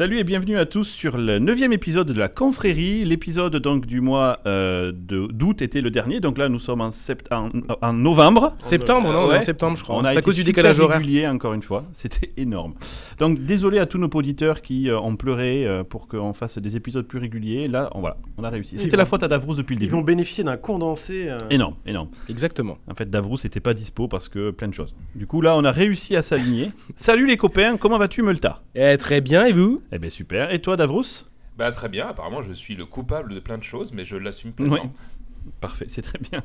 Salut et bienvenue à tous sur le neuvième épisode de la confrérie. L'épisode donc du mois euh, de- d'août était le dernier, donc là nous sommes en, sept- en, en novembre. Septembre, non Ouais. En septembre, je crois. On a C'est à été cause du super décalage horaire. régulier encore une fois, c'était énorme. Donc désolé à tous nos auditeurs qui euh, ont pleuré euh, pour qu'on fasse des épisodes plus réguliers. Là, on, voilà, on a réussi. Ils C'était la faute à Davrous depuis le Ils début. vont bénéficier d'un condensé. euh, Énorme, énorme. Exactement. En fait, Davrous n'était pas dispo parce que plein de choses. Du coup, là, on a réussi à s'aligner. Salut les copains, comment vas-tu, Multa? Eh, très bien, et vous? Eh bien, super. Et toi, Davrous Bah très bien, apparemment je suis le coupable de plein de choses, mais je l'assume pleinement. Ouais. Parfait, c'est très bien.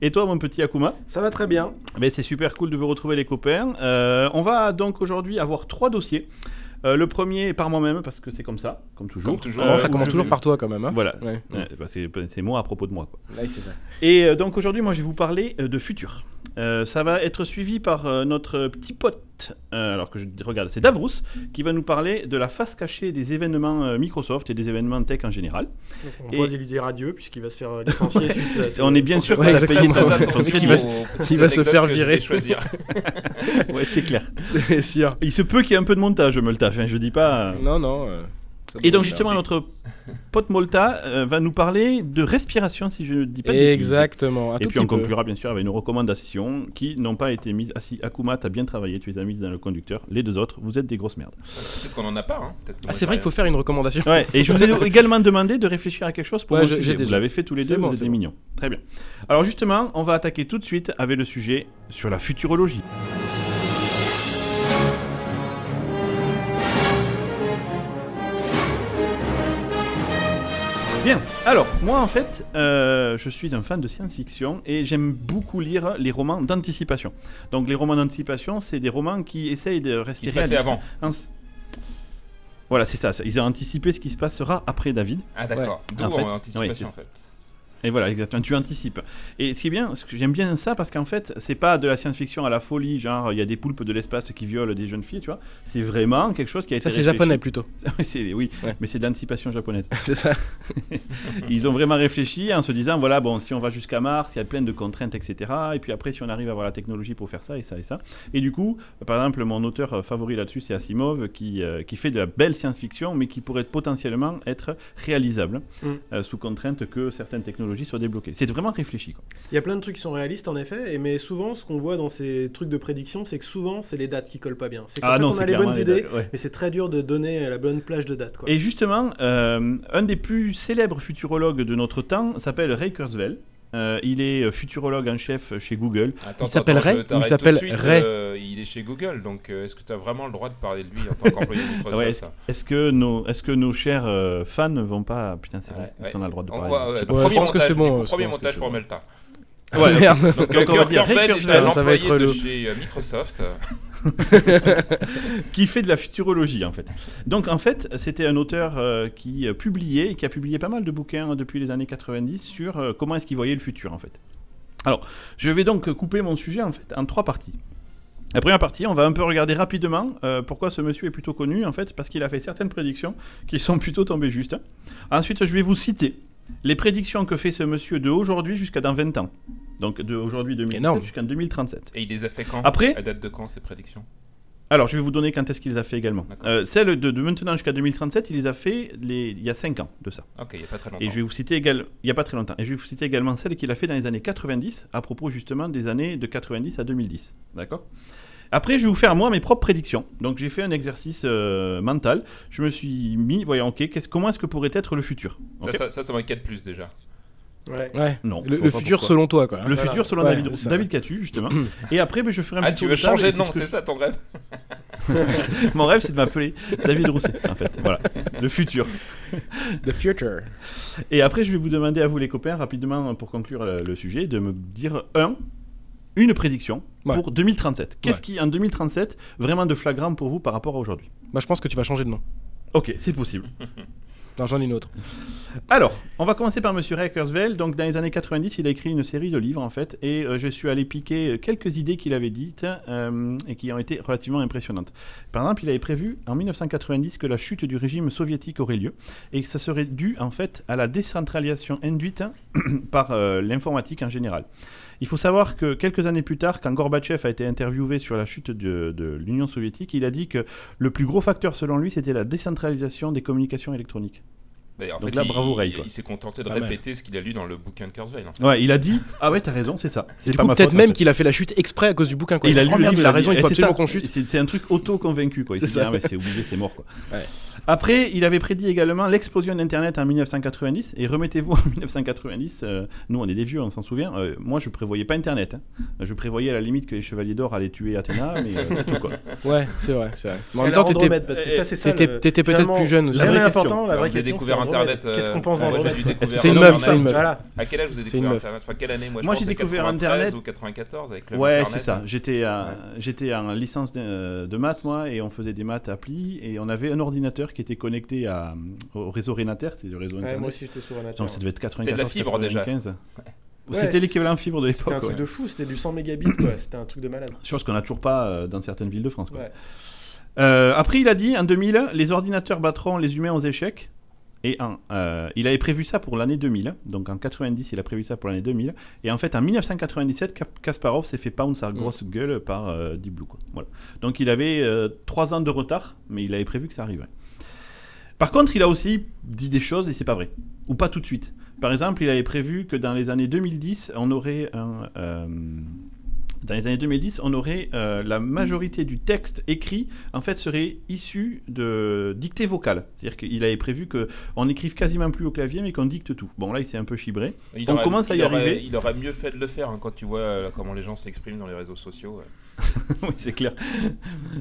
Et toi, mon petit Akuma? Ça va très bien. Ben, C'est super cool de vous retrouver, les copains. Euh, on va donc aujourd'hui avoir trois dossiers. Euh, le premier est par moi-même, parce que c'est comme ça, comme toujours. Comme toujours. Euh, Ça où commence toujours par toi, quand même. Hein? Voilà. Ouais. Ouais, bah, c'est moi à propos de moi. Quoi. Ouais, c'est ça. Et euh, donc aujourd'hui, moi, je vais vous parler euh, de futur. Euh, ça va être suivi par euh, notre petit pote, euh, alors que je regarde, c'est Davrous, qui va nous parler de la face cachée des événements euh, Microsoft et des événements tech en général. Donc, on Et- va lui dire adieu puisqu'il va se faire euh, licencier suite à ce- On est bien sûr Ouais, crédit. va se- va faire virer. choisir. Ouais, c'est clair. C'est sûr. Il se peut qu'il y ait un peu de montage, Multa. Enfin, je dis pas. Non, non. euh, Et donc justement, notre pote Molta euh, va nous parler de respiration, si je ne dis pas de bêtises. Exactement. Et puis on conclura bien sûr avec nos recommandations qui n'ont pas été mises. Ah si, Akuma, t'as bien travaillé, tu les as mises dans le conducteur. Les deux autres, vous êtes des grosses merdes. Peut-être qu'on en a pas. Hein. Ah, c'est vrai qu'il faut faire une recommandation. Ouais, et je vous ai également demandé de réfléchir à quelque chose pour Ouais, je- sujet. Vous l'avez fait tous les deux, bon, vous êtes bon. mignons. Très bien. Alors justement, on va attaquer tout de suite avec le sujet sur la futurologie. Bien, alors moi en fait, euh, je suis un fan de science-fiction et j'aime beaucoup lire les romans d'anticipation. Donc les romans d'anticipation, c'est des romans qui essayent de rester Il réalistes. avant. Ans- Voilà, c'est ça, ça. Ils ont anticipé ce qui se passera après David. Ah d'accord. D'où En fait, oui, anticipation en fait. Et voilà, exactement, tu anticipes. Et ce qui est bien, j'aime bien ça parce qu'en fait, c'est pas de la science-fiction à la folie, genre il y a des poulpes de l'espace qui violent des jeunes filles, tu vois. C'est vraiment quelque chose qui a été Ça, c'est japonais plutôt. Oui, c'est- oui, Ouais. mais c'est d'anticipation japonaise. c'est ça. Ils ont vraiment réfléchi en se disant voilà, bon, si on va jusqu'à Mars, il y a plein de contraintes, etc. Et puis après, si on arrive à avoir la technologie pour faire ça et ça et ça. Et du coup, par exemple, mon auteur euh, favori là-dessus, c'est Asimov, qui, euh, qui fait de la belle science-fiction, mais qui pourrait potentiellement être réalisable Mm. euh, sous contrainte que certaines technologies soient débloquées. C'est vraiment réfléchi. Quoi. Il y a plein de trucs qui sont réalistes en effet, et mais souvent ce qu'on voit dans ces trucs de prédiction, c'est que souvent c'est les dates qui collent pas bien. C'est Ah on a les bonnes les idées, dates, ouais. mais c'est très dur de donner la bonne plage de dates. Quoi. Et justement, euh, un des plus célèbres futurologues de notre temps s'appelle Ray Kurzweil. Euh, il est euh, futurologue en chef chez Google. Attends, Il s'appelle Ray il s'appelle Ray euh, Il est chez Google, donc euh, est-ce que tu as vraiment le droit de parler de lui en tant qu'employé de Microsoft Ouais, ça Est-ce que nos, est-ce que nos chers euh, fans ne vont pas putain c'est vrai Ouais, Est-ce ouais. qu'on a le droit de parler voit, Je ouais. Ouais, pense que c'est bon, Premier montage pour bon. Melta. Ah, merde. Donc, Donc, on va dire Ray Kurzweil est ça va être employé de le- chez Microsoft. qui fait de la futurologie en fait. Donc en fait, c'était un auteur euh, qui euh, publiait, qui a publié pas mal de bouquins depuis les années 90 sur euh, comment est-ce qu'il voyait le futur en fait. Alors, je vais donc couper mon sujet en fait en trois parties. La première partie, on va un peu regarder rapidement pourquoi ce monsieur est plutôt connu en fait, parce qu'il a fait certaines prédictions qui sont plutôt tombées justes. Ensuite, je vais vous citer les prédictions que fait ce monsieur de aujourd'hui jusqu'à dans 20 ans. Donc de aujourd'hui 2017 Énorme. jusqu'en 2037. Et il les a fait quand? Après- À date de quand ces prédictions? Alors, je vais vous donner quand est-ce qu'il les a fait également. Euh, celle de, de maintenant jusqu'à 2037, il les a fait les, il y a 5 ans de ça. Ok, il n'y a pas très longtemps. Et je vais vous citer également, il n'y a pas très longtemps, et je vais vous citer également celle qu'il a fait dans les années 90, à propos justement des années de 90 à 2010. D'accord? Après, je vais vous faire moi mes propres prédictions. Donc, j'ai fait un exercice euh, mental. Je me suis mis, voyons, ok, qu'est-ce- comment est-ce que pourrait être le futur Ça, ça, ça, ça m'inquiète plus déjà. Ouais. Ouais. Non, Le, futur pourquoi. selon toi, quoi. Le Voilà. futur selon Ouais, David. David Catu, justement. et après, ben, je ferai un Ah, petit tu tour veux changer de nom, c'est ça ton rêve Mon rêve, c'est de m'appeler David Rousset, en fait. Voilà, le futur. The future. Et après, je vais vous demander à vous, les copains, rapidement, pour conclure le, le sujet, de me dire un, une prédiction Ouais. pour 2037. Qu'est-ce Ouais. qui, en 2037, vraiment de flagrant pour vous par rapport à aujourd'hui? Bah, je pense que tu vas changer de nom. Ok, c'est possible. Non, j'en ai une autre. Alors, on va commencer par Monsieur Kurzweil. Donc, dans les années 90, il a écrit une série de livres, en fait, et euh, je suis allé piquer quelques idées qu'il avait dites euh, et qui ont été relativement impressionnantes. Par exemple, il avait prévu en 1990 que la chute du régime soviétique aurait lieu et que ça serait dû, en fait, à la décentralisation induite par euh, l'informatique en général. Il faut savoir que quelques années plus tard, quand Gorbatchev a été interviewé sur la chute de, l'Union soviétique, il a dit que le plus gros facteur, selon lui, c'était la décentralisation des communications électroniques. Mais en Donc fait, là, il, bravo, Ray, il- quoi. il s'est contenté de Pas mal. répéter ce qu'il a lu dans le bouquin de Kurzweil. hein. Ouais, il a dit Ah ouais, t'as raison, c'est ça. C'est Du pas coup, ma peut-être en même fait. qu'il a fait la chute exprès à cause du bouquin. Quoi. Il a lu oh, le merde, livre, il a raison, il faut c'est absolument qu'on chute. C'est c'est un truc auto-convaincu, quoi. Il C'est s'est dit, ça. ah ouais, c'est obligé, c'est mort, quoi. Ouais. Après, il avait prédit également l'explosion d'Internet en 1990. Et remettez-vous en 1990, euh, nous on est des vieux, on s'en souvient. euh, moi, je prévoyais pas Internet. hein. Je prévoyais à la limite que les Chevaliers d'Or allaient tuer Athéna, mais euh, c'est tout, quoi. Ouais, c'est vrai, c'est vrai. Mais en même temps, t'étais peut-être plus jeune aussi. La vraie important, la vraie question. découvert. Internet. Qu'est-ce euh, qu'on pense d'Andromède C'est une meuf, c'est une meuf. Voilà. À quel âge vous avez découvert. Internet Enfin, quelle année Moi, j'ai découvert 93 Internet. ou 94 avec le Ouais, c'est ça. J'étais j'étais en licence de, maths, moi, et on faisait des maths appli, et on avait un ordinateur qui était connecté à, au réseau Renater, c'est le réseau Ouais, Internet. moi aussi, j'étais sur un Donc ça devait être 94, de la fibre, déjà. 95. Ouais, C'était l'équivalent fibre de C'était un l'époque. truc ouais. de fou, c'était du 100 mégabits. C'était un truc de malade. Chose qu'on n'a toujours pas euh, dans certaines villes de France. quoi. Ouais. Euh, après, il a dit en 2000, les ordinateurs battront les humains aux échecs. Et en, euh, il avait prévu ça pour l'année 2000. Donc en 90, il a prévu ça pour l'année 2000. Et en fait, en 1997, Ka- Kasparov s'est fait pound sa grosse gueule par euh, Deep Blue. quoi. Voilà. Donc il avait euh, trois ans de retard, mais il avait prévu que ça arriverait. Par contre, il a aussi dit des choses et c'est pas vrai. Ou pas tout de suite. Par exemple, il avait prévu que dans les années 2010, on aurait un. Dans les années 2010, on aurait euh, la majorité du texte écrit en fait serait issu de dictée vocale. C'est-à-dire qu'il avait prévu que on n'écrive quasiment plus au clavier, mais qu'on dicte tout. Bon là, il s'est un peu chibré. Il On aurait- commence à y il aurait- arriver. Il aurait mieux fait de le faire hein, quand tu vois euh, comment les gens s'expriment dans les réseaux sociaux. ouais. oui, c'est clair.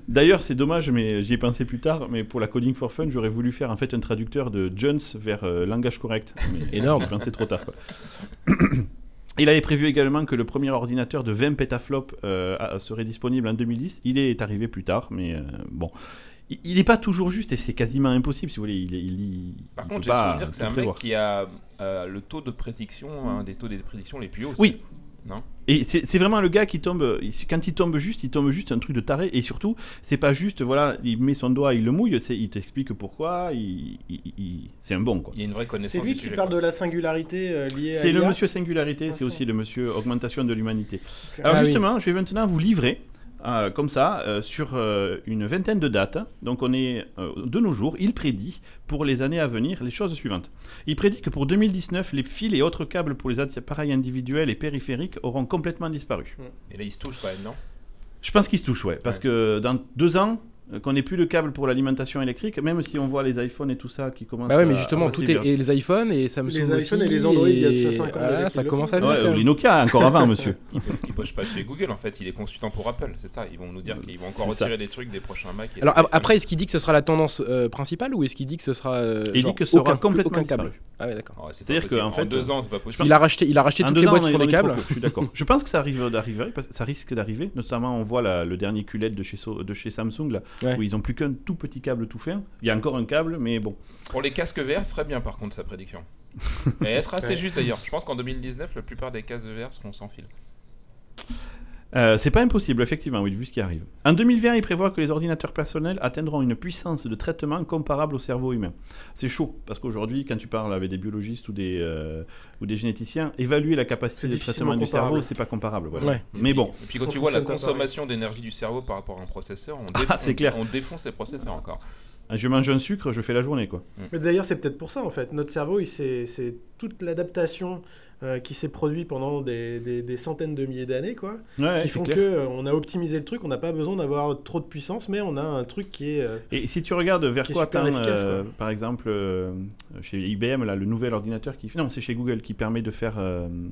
D'ailleurs, c'est dommage, mais j'y ai pensé plus tard. Mais pour la Coding for Fun, j'aurais voulu faire en fait un traducteur de Jones vers euh, langage correct. Mais Énorme. J'ai pensé trop tard. quoi. Il avait prévu également que le premier ordinateur de 20 pétaflops euh, serait disponible en 2010. Il est arrivé plus tard, mais euh, bon. Il- n'est pas toujours juste et c'est quasiment impossible, si vous voulez. Il, il, il- Par contre, j'ai souvenir que c'est un prévoir. mec qui a euh, le taux de prédiction, un des taux de prédiction les plus hauts. Oui. Non Et c'est vraiment le gars qui tombe, quand il tombe juste, il tombe juste un truc de taré. Et surtout, c'est pas juste, voilà, il met son doigt, il le mouille, c'est- il t'explique pourquoi, il, il- il- c'est un bon quoi. Il y a une vraie connaissance. C'est lui qui sujet, parle quoi. de la singularité euh, liée à C'est le monsieur singularité, Ah, c'est aussi le monsieur augmentation de l'humanité. Alors Ah oui. justement, je vais maintenant vous livrer, euh, comme ça, euh, sur euh, une vingtaine de dates. Donc on est euh, de nos jours, il prédit pour les années à venir les choses suivantes. Il prédit que pour 2019, les fils et autres câbles pour les appareils individuels et périphériques auront complètement disparu. Et là, il se touche quand même, non? Je pense qu'ils se touchent, ouais. Parce que dans deux ans, qu'on n'ait plus de câble pour l'alimentation électrique, même si on voit les iPhones et tout ça qui commencent Bah ouais, mais justement, à tout est. Et les iPhones et Samsung Les aussi. iPhones et les Android, il y a de ça et cinq ans voilà, avec ça commence à venir. Ouais, les Nokia, encore avant, monsieur. il, il bosse pas chez Google en fait, il est consultant pour Apple, c'est ça. Ils vont nous dire qu'ils vont encore ça. retirer des trucs des prochains Mac. et Alors après, est-ce qu'il dit que ce sera la tendance euh, principale ou est-ce qu'il dit que ce sera. euh, Il genre dit que ce sera aucun- complètement aucun câble. Ah ouais, d'accord. Ouais, c'est C'est-à-dire qu'en fait, en deux ans, c'est pas possible. Il a racheté, il a racheté En toutes les boîtes qui font des les câbles. Je suis d'accord. Je pense que ça arrive d'arriver, ça risque d'arriver. Notamment, on voit le dernier QLED de chez, So- de chez Samsung, là, Ouais. où ils ont plus qu'un tout petit câble tout fin. Il y a encore un câble, mais bon. Pour les casques VR, ce serait bien par contre sa prédiction. Et elle sera assez Ouais. juste d'ailleurs. Je pense qu'en 2019, la plupart des casques VR seront sans fil. Euh, c'est pas impossible, effectivement, oui, vu ce qui arrive. En 2020, il prévoit que les ordinateurs personnels atteindront une puissance de traitement comparable au cerveau humain. C'est chaud, parce qu'aujourd'hui, quand tu parles avec des biologistes ou des, euh, ou des généticiens, évaluer la capacité de traitement du cerveau, comparable. c'est pas comparable. voilà. Ouais. Mais bon, Et puis quand tu vois la consommation d'énergie du cerveau par rapport à un processeur, on, Ah, clair. on défonce les processeurs encore. je mange un sucre, je fais la journée, quoi. Mais d'ailleurs, c'est peut-être pour ça, en fait. Notre cerveau, c'est toute l'adaptation euh, qui s'est produite pendant des, des- des centaines de milliers d'années, quoi. Ouais, qui font clair. que euh, on a optimisé le truc, on n'a pas besoin d'avoir trop de puissance, mais on a un truc qui est... euh, Et si tu regardes vers quoi par exemple, chez IBM, là, le nouvel ordinateur qui... Non, c'est chez Google qui permet de faire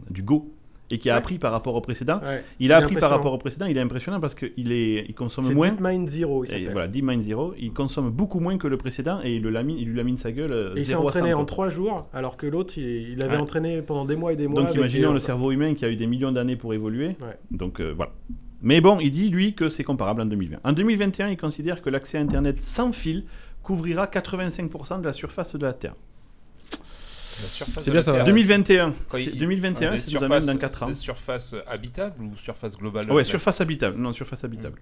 du Go et qui a Ouais. appris par rapport au précédent. ouais. Il a Il appris par rapport au précédent, il est impressionnant parce qu'il est, il consomme moins. DeepMind Zero, il Et s'appelle. voilà, DeepMind Zero, il consomme beaucoup moins que le précédent et il, le lamine, il lui lamine sa gueule euh, Et il s'est 0 à entraîné 100, en. 3 jours, alors que l'autre, il, il avait Ouais. entraîné pendant des mois et des mois. Donc imaginons des- le cerveau humain qui a eu des millions d'années pour évoluer. Donc euh, voilà. Mais bon, il dit lui que c'est comparable en 2020. En 2021, il considère que l'accès à Internet sans fil couvrira 85% de la surface de la Terre. Surface C'est bien ça. Terre. 2021. Quand C'est- il- 2021, des ça nous amène dans 4 ans. des surfaces habitables ou surface globale Ah ouais, surface habitable. Non, surface habitable.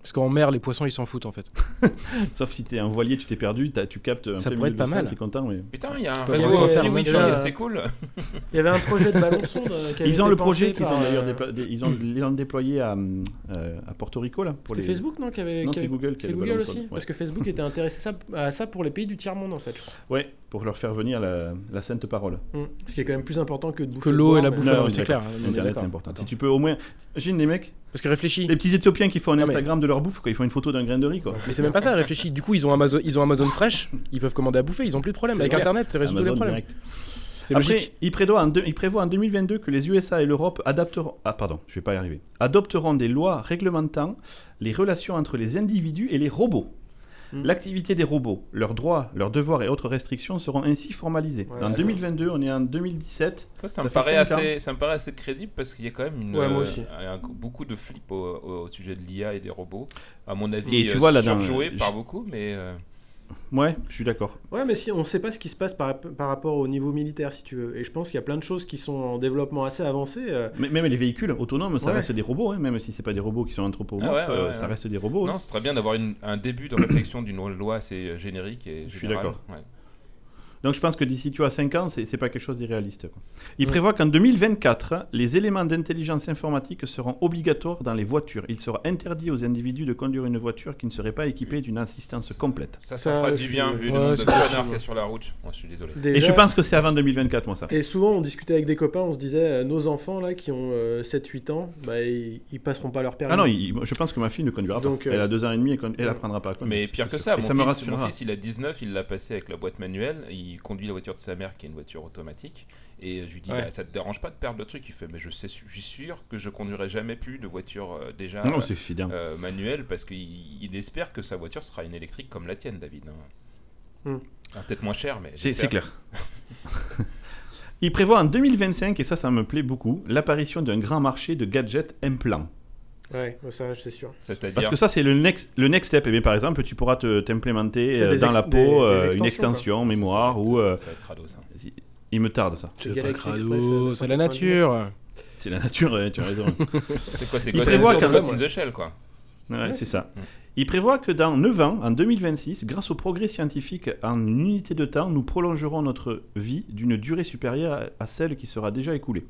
Parce qu'en mer, les poissons, ils s'en foutent en fait. Sauf si t'es un voilier, tu t'es perdu, t'as- tu captes un Ça plein pourrait être pas mal. T'es content, mais... Putain, il y a un avoir réseau un wifi, mondial. c'est cool. Il y avait un projet de ballon sonde. euh, qui avait Ils ont été le projet qu'ils par, ont d'ailleurs euh, déplo- dé- ils ont ils l'ont déployé à, euh, à Porto Rico là pour C'était les Facebook, non qui avait, Non, qui c'est avait- Google qui a C'est le Google ballon aussi sonde, ouais. Parce que Facebook était intéressé ça- à ça pour les pays du tiers-monde en fait. Ouais, pour leur faire venir la, la sainte parole. Mm. Ce qui est quand même plus important que de bouffer Que le l'eau et la mais- bouffe, Non, c'est clair. d'accord. on est Internet d'accord. c'est important. Si tu peux au moins imagine les mecs, Parce que réfléchis. les petits éthiopiens qui font un mais- Instagram de leur bouffe quoi, ils font une photo d'un grain de riz quoi. Mais c'est même pas ça, réfléchis. Du coup, ils ont Amazon, ils ont Amazon Fresh, ils peuvent commander à bouffer, ils ont plus de problème. Avec clair. Internet, c'est résout tous les problèmes. direct. C'est Après, logique. il prévoit, en deux- il prévoit en 2022 que les USA et l'Europe adapteront, ah pardon, je vais pas y arriver, adopteront des lois réglementant les relations entre les individus et les robots. Mm. L'activité des robots, leurs droits, leurs devoirs et autres restrictions seront ainsi formalisées. Ouais, en c'est ça. 2022, on est en 2017. Ça, ça, Ça me paraît assez, ça me paraît assez crédible parce qu'il y a quand même une, Ouais, moi euh, un- beaucoup de flip au, au sujet de l'IA et des robots. À mon avis, Et tu euh, vois, surjoué euh, par je- beaucoup, mais euh, Ouais, je suis d'accord. Ouais, mais si on sait pas ce qui se passe par, par rapport au niveau militaire, si tu veux. Et je pense qu'il y a plein de choses qui sont en développement assez avancé. euh, Mais même les véhicules autonomes, ça Ouais. reste des robots, hein, même si c'est pas des robots qui sont anthropomorphes, Ah ouais, ouais, euh, ouais, ça reste des robots. hein. non, ce serait bien d'avoir un début de réflexion d'une loi assez euh, générique et Je suis d'accord. Donc je pense que d'ici tu as 5 ans, c'est c'est pas quelque chose d'irréaliste. Il prévoit qu'en 2024, les éléments d'intelligence informatique seront obligatoires dans les voitures. Il sera interdit aux individus de conduire une voiture qui ne serait pas équipée d'une assistance complète. Ça, ça, Ça, fera je du bien vu le Ouais, nombre de connards possible. qu'il y a sur la route. Moi, je suis désolé. Et déjà- je pense que c'est avant 2024, moi ça. Et souvent, on discutait avec des copains, on se disait, euh, nos enfants là qui ont 7-8 ans, bah, ils, ils passeront pas leur permis. Ah non, il- je pense que ma fille ne conduira Donc, pas. euh, Elle a 2 ans et demi, elle, con- elle apprendra pas à conduire. Mais pire que ça, Et mon, ça me fils, mon rassurera. fils, il a 19, il l'a passé avec la boîte manuelle, il conduit la voiture de sa mère qui est une voiture automatique, et je lui dis, Ouais. bah, ça te dérange pas de perdre le truc? Il fait, mais je, sais, je suis sûr que je conduirai jamais plus de voiture euh, déjà Non, euh, euh, manuelle, parce qu'il il espère que sa voiture sera une électrique comme la tienne, David. hein. Hmm. Ah, Peut-être moins cher, mais c'est clair. Il prévoit en 2025, et ça, ça me plaît beaucoup, l'apparition d'un grand marché de gadgets implants. Ouais, ça, c'est sûr. C'est-à-dire, Parce que ça, c'est le next, le next step. Et bien, par exemple, tu pourras te- t'implémenter C'est euh, des dans ex- la des- peau des euh, une extension ça, ça va mémoire ou. euh, ça va être crado, ça. il me tarde ça. C'est pas crado, euh, c'est la 199. nature. C'est la nature, tu as raison. C'est quoi C'est in- in the Shell, quoi. Ouais, c'est ça. Il prévoit que dans 9 ans, en 2026, grâce au progrès scientifique en une unité de temps, nous prolongerons notre vie d'une durée supérieure à celle qui sera déjà écoulée.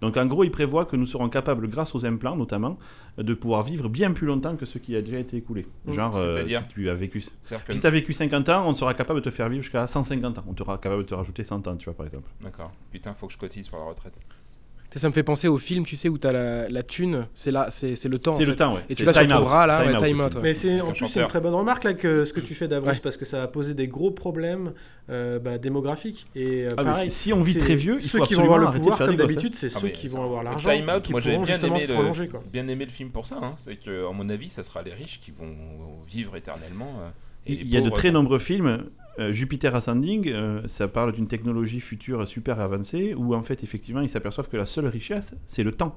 Donc en gros, il prévoit que nous serons capables, grâce aux implants notamment, de pouvoir vivre bien plus longtemps que ce qui a déjà été écoulé. Genre, euh, si tu as vécu... Que- Si tu as vécu 50 ans, on sera capable de te faire vivre jusqu'à 150 ans. On sera capable de te rajouter 100 ans, tu vois, par exemple. D'accord. Putain, faut que je cotise pour la retraite. Ça me fait penser au film, tu sais, où t'as la, la thune, c'est là, c'est c'est le temps. C'est le fait. temps, ouais. Et tu l'as sur ton out. bras là, Time ouais, out, time out. ouais. Mais c'est en plus c'est une très bonne remarque là que ce que tu fais d'avance Ouais. parce que ça a posé des gros problèmes euh, bah, démographiques et euh, Ah, pareil. si, on vit très vieux, il ceux faut qui vont avoir le pouvoir comme hein. d'habitude, c'est Ah, ceux mais qui vont avoir l'argent. Time Out, moi j'ai pourront bien aimé, le, prolonger, quoi. bien aimé le film pour ça. hein. C'est que, à mon avis, ça sera les riches qui vont vivre éternellement. euh, Il y a de très nombreux films. Euh, Jupiter Ascending, euh, ça parle d'une technologie future super avancée où en fait effectivement ils s'aperçoivent que la seule richesse c'est le temps.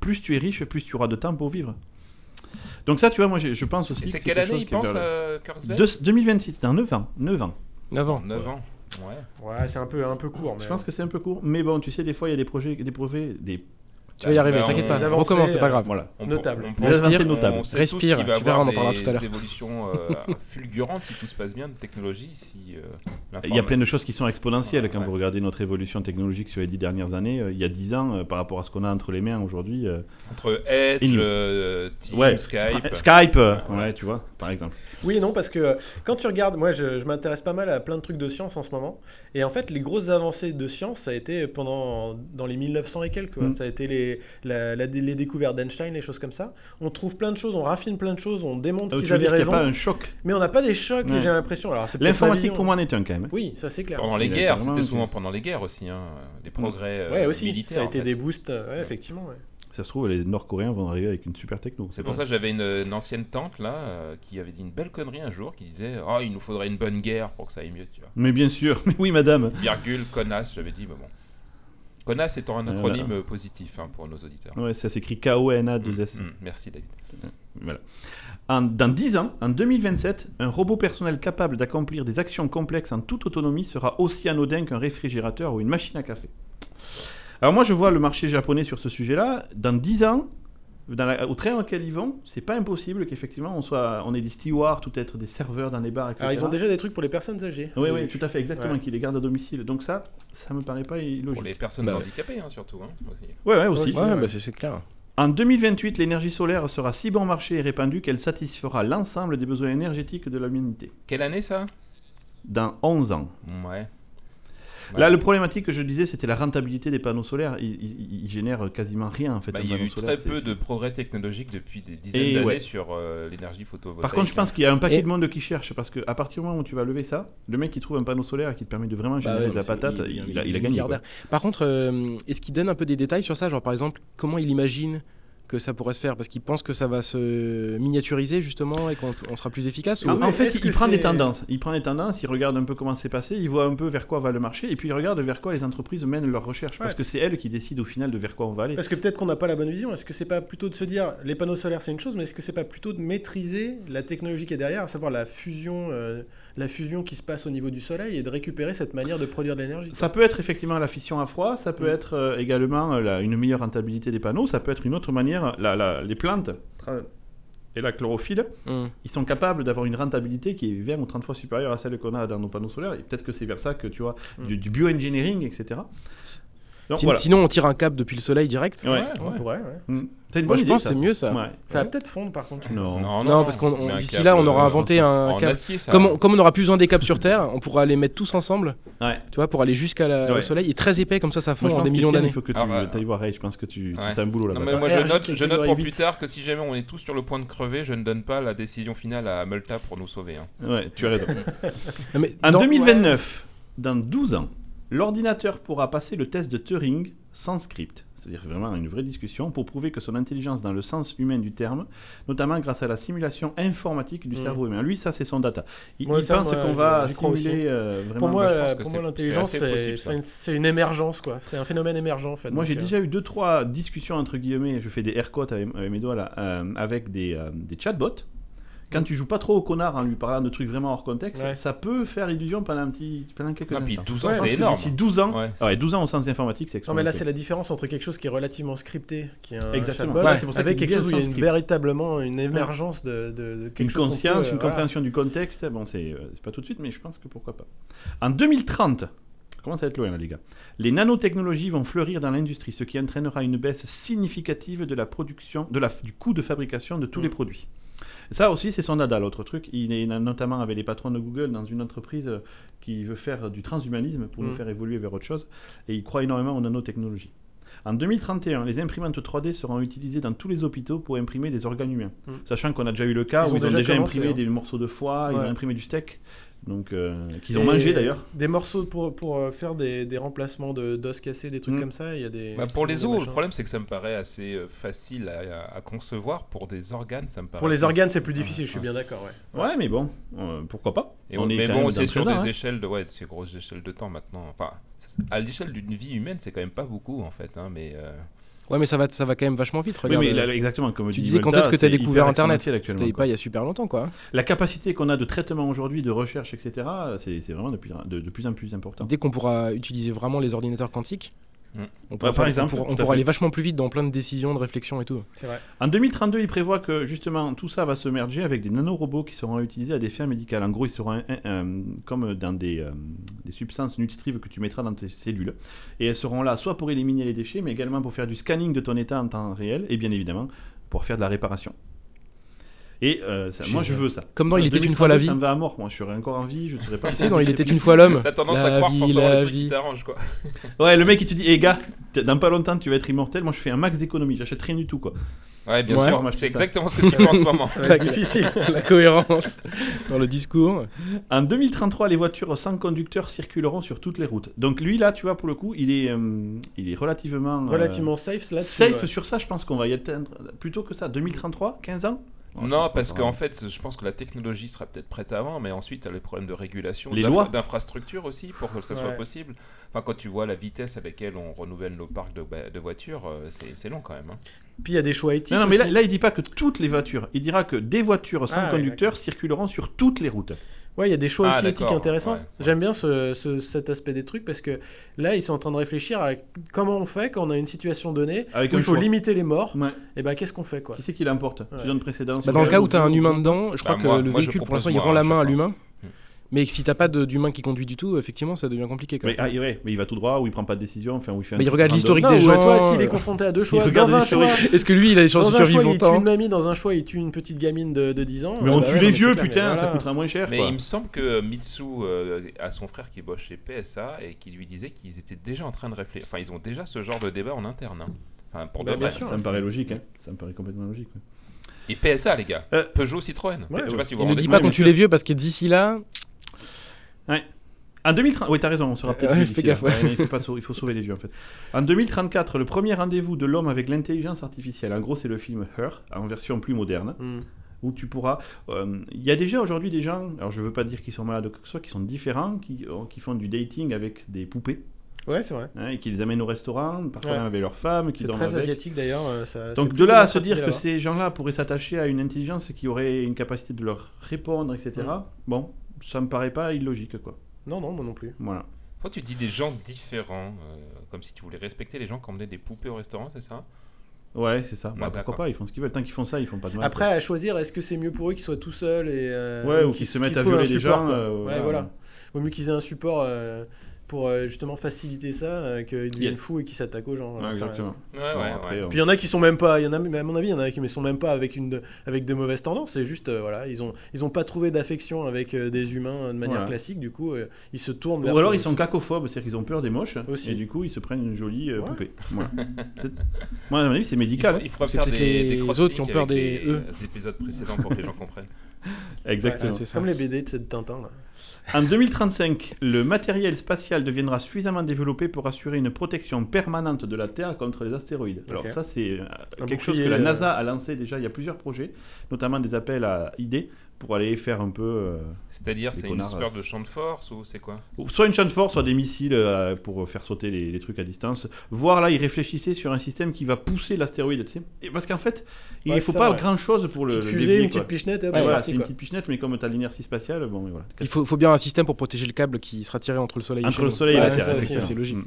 Plus tu es riche, plus tu auras de temps pour vivre. Donc ça tu vois moi je pense aussi que c'est quelle quelque année chose il qui est pense, vers le- euh, Kurzweil Deux- 2026, dans 9 ans. 9 ans. 9 ans. 9 ans. Ouais. Ouais, c'est un peu un peu court. Je pense que c'est un peu court, mais bon, tu sais, des fois il y a des projets, des projets, des Tu vas y arriver, Bah, t'inquiète pas. Avancées, Recommence, c'est pas grave. voilà. On, Notable. On, on Respire, notables. on Respire, tu verras, on en parlera tout à l'heure. évolutions euh, fulgurantes si tout se passe bien de technologie. Si, euh, Il y a plein de choses qui sont exponentielles Ouais, quand ouais. vous regardez notre évolution technologique sur les dix dernières années. euh, il y a 10 ans, euh, par rapport à ce qu'on a entre les mains aujourd'hui. euh, Entre Edge, euh, Teams, ouais, Skype. Skype, Ouais. ouais, tu vois, par exemple. Oui et non, parce que euh, quand tu regardes, moi je, je m'intéresse pas mal à plein de trucs de science en ce moment. Et en fait, les grosses avancées de science, ça a été pendant dans les 1900 et quelques. quoi. Mm. Ça a été les, la- la- les découvertes d'Einstein, les choses comme ça. On trouve plein de choses, on raffine plein de choses, on démontre Euh, qu'ils avaient n'y raison. a pas un choc Mais on n'a pas des chocs, Ouais. j'ai l'impression. L'informatique pour moi en est un quand même. Oui, ça c'est clair. Pendant les Il guerres, c'était souvent pendant les guerres aussi, hein, des progrès euh, Ouais, aussi. militaires. Ça a en été fait. des boosts, euh, ouais, effectivement. Ça se trouve, les Nord-Coréens vont arriver avec une super techno. C'est pour ça que j'avais une, une ancienne tante là euh, qui avait dit une belle connerie un jour qui disait Oh, il nous faudrait une bonne guerre pour que ça aille mieux, tu vois. Mais bien sûr, mais oui, madame. Virgule, connasse, j'avais dit, mais bon. Connasse étant un acronyme euh, positif hein, pour nos auditeurs. Ouais, ça s'écrit K-O-N-A-2-S. Mm, mm, merci David. voilà. En- dans 10 ans, en 2027, un robot personnel capable d'accomplir des actions complexes en toute autonomie sera aussi anodin qu'un réfrigérateur ou une machine à café. Alors moi, je vois le marché japonais sur ce sujet-là. Dans 10 ans, dans la- au train auquel ils vont, c'est pas impossible qu'effectivement on soit, on ait des stewards, tout être des serveurs dans les bars, etc. Alors, ils ont déjà des trucs pour les personnes âgées. Oui, oui, tout à fait, exactement, Ouais. qui les gardent à domicile. Donc ça, ça me paraît pas illogique. Pour les personnes Bah handicapées, hein, surtout. hein, aussi. Ouais, ouais, aussi. Ouais, Ouais, ouais. bah c'est c'est clair. En 2028, l'énergie solaire sera si bon marché et répandue qu'elle satisfera l'ensemble des besoins énergétiques de l'humanité. Quelle année ça? Dans 11 ans. Ouais. Ouais. Là, le problématique que je disais, c'était la rentabilité des panneaux solaires. Ils, ils- ils génèrent quasiment rien, en fait. Bah, il y a eu solaire. très peu de progrès technologiques depuis des Et dizaines d'années ouais. sur euh, l'énergie photovoltaïque. Par contre, je pense qu'il y a un paquet Et- de monde qui cherche, parce qu'à partir du moment où tu vas lever ça, le mec qui trouve un panneau solaire qui te permet de vraiment Bah générer ouais, de la patate, il, il a, il a gagné. Par contre, euh, est-ce qu'il donne un peu des détails sur ça Genre par exemple, comment il imagine que ça pourrait se faire Parce qu'il pense que ça va se miniaturiser justement et qu'on on sera plus efficace ou... En, Ah en fait, il, prend des tendances. Il prend des tendances, il regarde un peu comment c'est passé, il voit un peu vers quoi va le marché, et puis il regarde vers quoi les entreprises mènent leurs recherches. Parce que c'est elles qui décident au final de vers quoi on va aller. Parce que peut-être qu'on n'a pas la bonne vision. Est-ce que c'est pas plutôt de se dire les panneaux solaires c'est une chose, mais est-ce que c'est pas plutôt de maîtriser la technologie qui est derrière, à savoir la fusion, euh, la fusion qui se passe au niveau du soleil et de récupérer cette manière de produire de l'énergie Ça peut être effectivement la fission à froid, ça peut Mm. être euh, également euh, la- une meilleure rentabilité des panneaux, ça peut être une autre manière. la- la- les plantes et la chlorophylle, Hum. ils sont capables d'avoir une rentabilité qui est 20 ou 30 fois supérieure à celle qu'on a dans nos panneaux solaires. Et peut-être que c'est vers ça que tu vois Mm. du, du bioengineering, etc. Donc Sin- voilà. Sinon, on tire un câble depuis le soleil direct. Ouais. Ouais, On ouais. pourrait, ouais. Mm. C'est une Moi, je idée, pense que c'est mieux ça. Ouais. Ça va peut-être fondre par contre. Non. Non, parce qu'on- d'ici là, on aura euh, inventé un câble. acier, ça. Comme on, comme on n'aura plus besoin des câbles sur Terre, on pourra les mettre tous ensemble, Ouais. tu vois, pour aller jusqu'à la- Ouais. au soleil. Et très épais, comme ça, ça fond en des millions d'années. il faut que tu Ah bah. ailles voir Ray. Je pense que tu as un boulot Non, là-bas. mais moi je note, je catégorie note pour 8. plus tard que si jamais on est tous sur le point de crever, je ne donne pas la décision finale à Multa pour nous sauver. hein. Ouais, tu as raison. En dans- 2029, dans 12 ans, l'ordinateur pourra passer le test de Turing sans script. C'est-à-dire vraiment une vraie discussion pour prouver que son intelligence dans le sens humain du terme, notamment grâce à la simulation informatique du Mm. cerveau humain. Lui, ça, c'est son data. Il, Moi, il ça, pense qu'on va simuler euh, vraiment... Pour moi, l'intelligence, c'est une, émergence, quoi. C'est un phénomène émergent, en fait. Moi, j'ai euh, déjà eu deux, trois discussions, entre guillemets, je fais des air quotes avec, avec mes doigts là, euh, avec des, euh, des chatbots. Quand tu joues pas trop au connard en lui parlant de trucs vraiment hors contexte, Ouais. ça peut faire illusion pendant, un petit, pendant quelques Ah, puis instants. 12 ans, Ouais, c'est énorme. D'ici 12 ans, Ouais. ah ouais, 12 ans au sens informatique, c'est Non, mais là, c'est la différence entre quelque chose qui est relativement scripté, qui est un Exactement. chatbot, Ouais, c'est pour ça avec quelque chose où il y a une, véritablement une émergence de, de, de quelque une chose conscience, peut, euh, une voilà. compréhension du contexte. Bon, c'est euh, c'est pas tout de suite, mais je pense que pourquoi pas. En 2030, comment ça va être loin là, les gars? Les nanotechnologies vont fleurir dans l'industrie, ce qui entraînera une baisse significative de la production, de la, du coût de fabrication de tous Mm. les produits. Ça aussi, c'est son dada, l'autre truc. Il est notamment avec les patrons de Google dans une entreprise euh, qui veut faire du transhumanisme pour nous Mm. faire évoluer vers autre chose. Et il croit énormément aux nanotechnologies. En 2031, les imprimantes 3D seront utilisées dans tous les hôpitaux pour imprimer des organes humains. Mm. Sachant qu'on a déjà eu le cas Ils où ont ils ont déjà déjà, commencé, imprimé hein. des morceaux de foie, ils ont imprimé du steak, donc euh, qu'ils ont mangé d'ailleurs. Des morceaux pour, pour euh, faire des, des remplacements de- d'os cassés, des trucs Mm. comme ça. Il y a des. Bah, pour les os, le problème c'est que ça me paraît assez euh, facile à, à concevoir. Pour des organes, ça me paraît. Pour les organes, c'est plus difficile, je suis Ouais. bien d'accord. Ouais. Ouais, mais bon, euh, pourquoi pas? Et On est mais quand bon, c'est sur des hein. échelles de, ouais, ces grosses échelles de temps maintenant. Enfin, à l'échelle d'une vie humaine, c'est quand même pas beaucoup en fait. hein, mais euh, Ouais, mais ça va, ça va quand même vachement vite. Oui, Regarde, mais euh, là, exactement comme tu disais quand est-ce que tu as découvert Internet C'était pas il y a super longtemps, quoi. La capacité qu'on a de traitement aujourd'hui, de recherche, etc., c'est vraiment de plus, de, de plus en plus important. Dès qu'on pourra utiliser vraiment les ordinateurs quantiques. On pourra, Bah, par faire- exemple, on pourra, on fait. aller vachement plus vite dans plein de décisions, de réflexions et tout. Vrai. En 2032, il prévoit que justement tout ça va se merger avec des nanorobots qui seront utilisés à des fins médicales. En gros, ils seront un- un- un- comme dans des, euh, des substances nutritives que tu mettras dans tes cellules. Et elles seront là soit pour éliminer les déchets, mais également pour faire du scanning de ton état en temps réel, et bien évidemment pour faire de la réparation. Et euh, ça- moi, je veux ça. Comme dans Il était une fois la 2032, vie. Ça me va à mort. Moi, je serais encore en vie. Je serais pas. Tu sais, dans Il était une fois l'homme. t'as tendance La à croire vie, forcément la les trucs vie. qui t'arrangent quoi. Ouais, le mec, il te dit, hé gars, t- dans pas longtemps, tu vas être immortel. Moi, je fais un max d'économie. J'achète rien du tout, quoi. Ouais, bien Ouais. sûr, c'est exactement ce que tu fais en ce moment. Être difficile. La cohérence dans le discours. En 2033, les voitures sans conducteur circuleront sur toutes les routes. Donc lui, là, tu vois, pour le coup, il est, euh, il est relativement, euh, Relativement safe là. safe sur ça. Je pense qu'on va y atteindre plutôt que ça. 2033, 15 ans Non, parce qu'en fait, je pense que la technologie sera peut-être prête avant, mais ensuite, tu as les problèmes de régulation, Les d'infra- lois. d'infrastructure aussi, pour que ça soit possible. Enfin, quand tu vois la vitesse avec laquelle on renouvelle nos parcs de, voitures, euh, c'est long quand même. hein. Puis il y a des choix éthiques. Non, non, mais là, là, il dit pas que toutes les voitures. Il dira que des voitures sans Ah, ouais, conducteur circuleront sur toutes les routes. Ouais, il y a des choix Ah, aussi éthiques intéressants. ouais, ouais. J'aime bien ce, ce- cet aspect des trucs parce que là, ils sont en train de réfléchir à comment on fait quand on a une situation donnée Avec où il faut choix. limiter les morts. Ouais. Et ben, qu'est-ce qu'on fait quoi? Qui c'est qui l'emporte? Ouais. Tu donnes précédence Bah, dans le cas où tu as un humain dedans, je crois Bah, que moi- le moi, véhicule, pour l'instant, il rend la main à l'humain. Mais si t'as pas d'humain qui conduit du tout, effectivement, ça devient compliqué quand Mais, même. ah, ouais, mais il va tout droit ou il prend pas de décision. Enfin, il fait un Mais il regarde l'historique des gens. toi, s'il est euh, confronté à deux choix, Est-ce que lui, il a des chances dans de un choix, survivre il tue longtemps une mamie, dans un choix, il tue une petite gamine de, de 10 ans. Mais on bah tue les vieux, putain, ça coûtera moins cher. Mais il me semble que Mitsu euh, a son frère qui bosse chez PSA et qui lui disait qu'ils étaient déjà en train de réfléchir. Enfin, ils ont déjà ce genre de débat en interne. hein. Enfin, pour de Bah, bien vrai. sûr. Ça me paraît logique. Hein. Ça me paraît complètement logique. ouais. Et PSA, les gars. Euh, Peugeot, Citroën. Ouais, je sais pas si vous Il vous ne dit pas qu'on tue les vieux parce que d'ici là, En 2030, oui, t'as raison, on sera peut-être Ouais, plus fais gaffe, ouais. Ouais, il, faut pas sau- il faut sauver les vieux en fait. En 2034, le premier rendez-vous de l'homme avec l'intelligence artificielle. En gros, c'est le film Her, en version plus moderne, Hmm. où tu pourras. euh, Il y a déjà aujourd'hui des gens, alors je veux pas dire qu'ils sont malades ou quoi que ce soit, qui sont différents, qui, euh, qui font du dating avec des poupées, Ouais, c'est vrai. hein, et qui les amènent au restaurant, parfois Ouais. avec leurs femmes, qui C'est très avec. asiatique d'ailleurs. euh, Donc de là à se dire que ces gens-là pourraient s'attacher à une intelligence qui aurait une capacité de leur répondre, etc. Mm. Bon, ça me paraît pas illogique, quoi. Non, non, moi non plus. Voilà. Pourquoi tu dis des gens différents euh, Comme si tu voulais respecter les gens qui emmenaient des poupées au restaurant, c'est ça? Ouais, c'est ça. Ouais, Bah, pourquoi pas Ils font ce qu'ils veulent. Tant qu'ils font ça, ils font pas de mal. Après, à choisir, est-ce que c'est mieux pour eux qu'ils soient tout seuls et euh, Ouais, ou qu'ils se mettent à violer support, gens, euh, ouais, voilà. voilà. Vaut mieux qu'ils aient un support euh, pour euh, justement faciliter ça, euh, qu'ils deviennent Yes. fous et qu'ils s'attaquent aux gens. Ouais, rien. exactement. Ouais, Bon, ouais, après, Puis il y en a qui sont même pas, il y en a, à mon avis, il y en a qui ne sont même pas avec une, avec des mauvaises tendances. C'est juste, euh, voilà, ils ont, ils ont pas trouvé d'affection avec euh, des humains de manière Voilà. classique. Du coup, euh, ils se tournent vers. Ou alors ils sont cacophobes, c'est-à-dire qu'ils ont peur des moches, Aussi. et du coup ils se prennent une jolie euh, poupée. Moi, à mon avis, c'est Il, médical. faut- il faudra faire peut-être des, les des crossfit autres qui ont peur des E. les épisodes précédents pour que les gens comprennent. Exactement. Ouais, c'est ça. Comme les BD de cette Tintin là. En 2035, le matériel spatial deviendra suffisamment développé pour assurer une protection permanente de la Terre contre les astéroïdes. Alors ça, c'est euh, Un quelque chose que la euh, NASA a lancé déjà il y a plusieurs projets, notamment des appels à idées pour aller faire un peu... euh, C'est-à-dire, c'est une espèce de champ de force ou c'est quoi? soit une champ de force, soit des missiles euh, pour faire sauter les, les trucs à distance. Voire là, ils réfléchissaient sur un système qui va pousser l'astéroïde, tu sais. Et parce qu'en fait, il Ouais, ne faut pas grand-chose pour le, fusée, dévier, une quoi. petite pichenette, Ouais, c'est voilà, c'est une petite pichenette, mais comme tu as l'inertie spatiale, bon, voilà. il faut, faut bien un système pour protéger le câble qui sera tiré entre le soleil et Entre chez le soleil et effectivement. ça, c'est logique. Mm.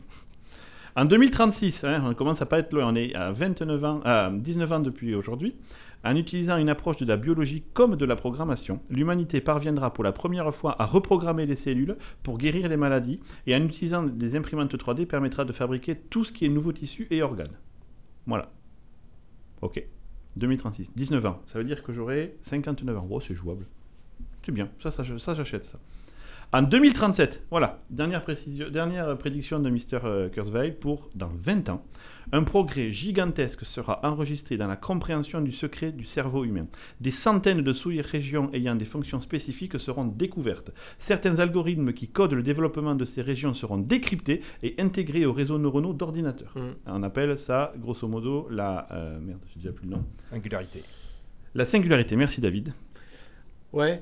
En 2036, hein, on commence à pas être loin, on est à 29 ans, à 19 ans depuis aujourd'hui. En utilisant une approche de la biologie comme de la programmation, l'humanité parviendra pour la première fois à reprogrammer les cellules pour guérir les maladies et en utilisant des imprimantes 3D permettra de fabriquer tout ce qui est nouveaux tissus et organes. Voilà. Ok. 2036, 19 ans. Ça veut dire que j'aurai 59 ans. Oh, c'est jouable. C'est bien. Ça, ça, ça j'achète ça. En 2037, voilà, dernière, précision, dernière prédiction de Mr. euh, Kurzweil pour dans 20 ans, un progrès gigantesque sera enregistré dans la compréhension du secret du cerveau humain. Des centaines de sous-régions ayant des fonctions spécifiques seront découvertes. Certains algorithmes qui codent le développement de ces régions seront décryptés et intégrés aux réseaux neuronaux d'ordinateurs. Mm. On appelle ça, grosso modo, la... euh, merde, j'ai déjà plus le nom. Singularité. La singularité. Merci David. Ouais.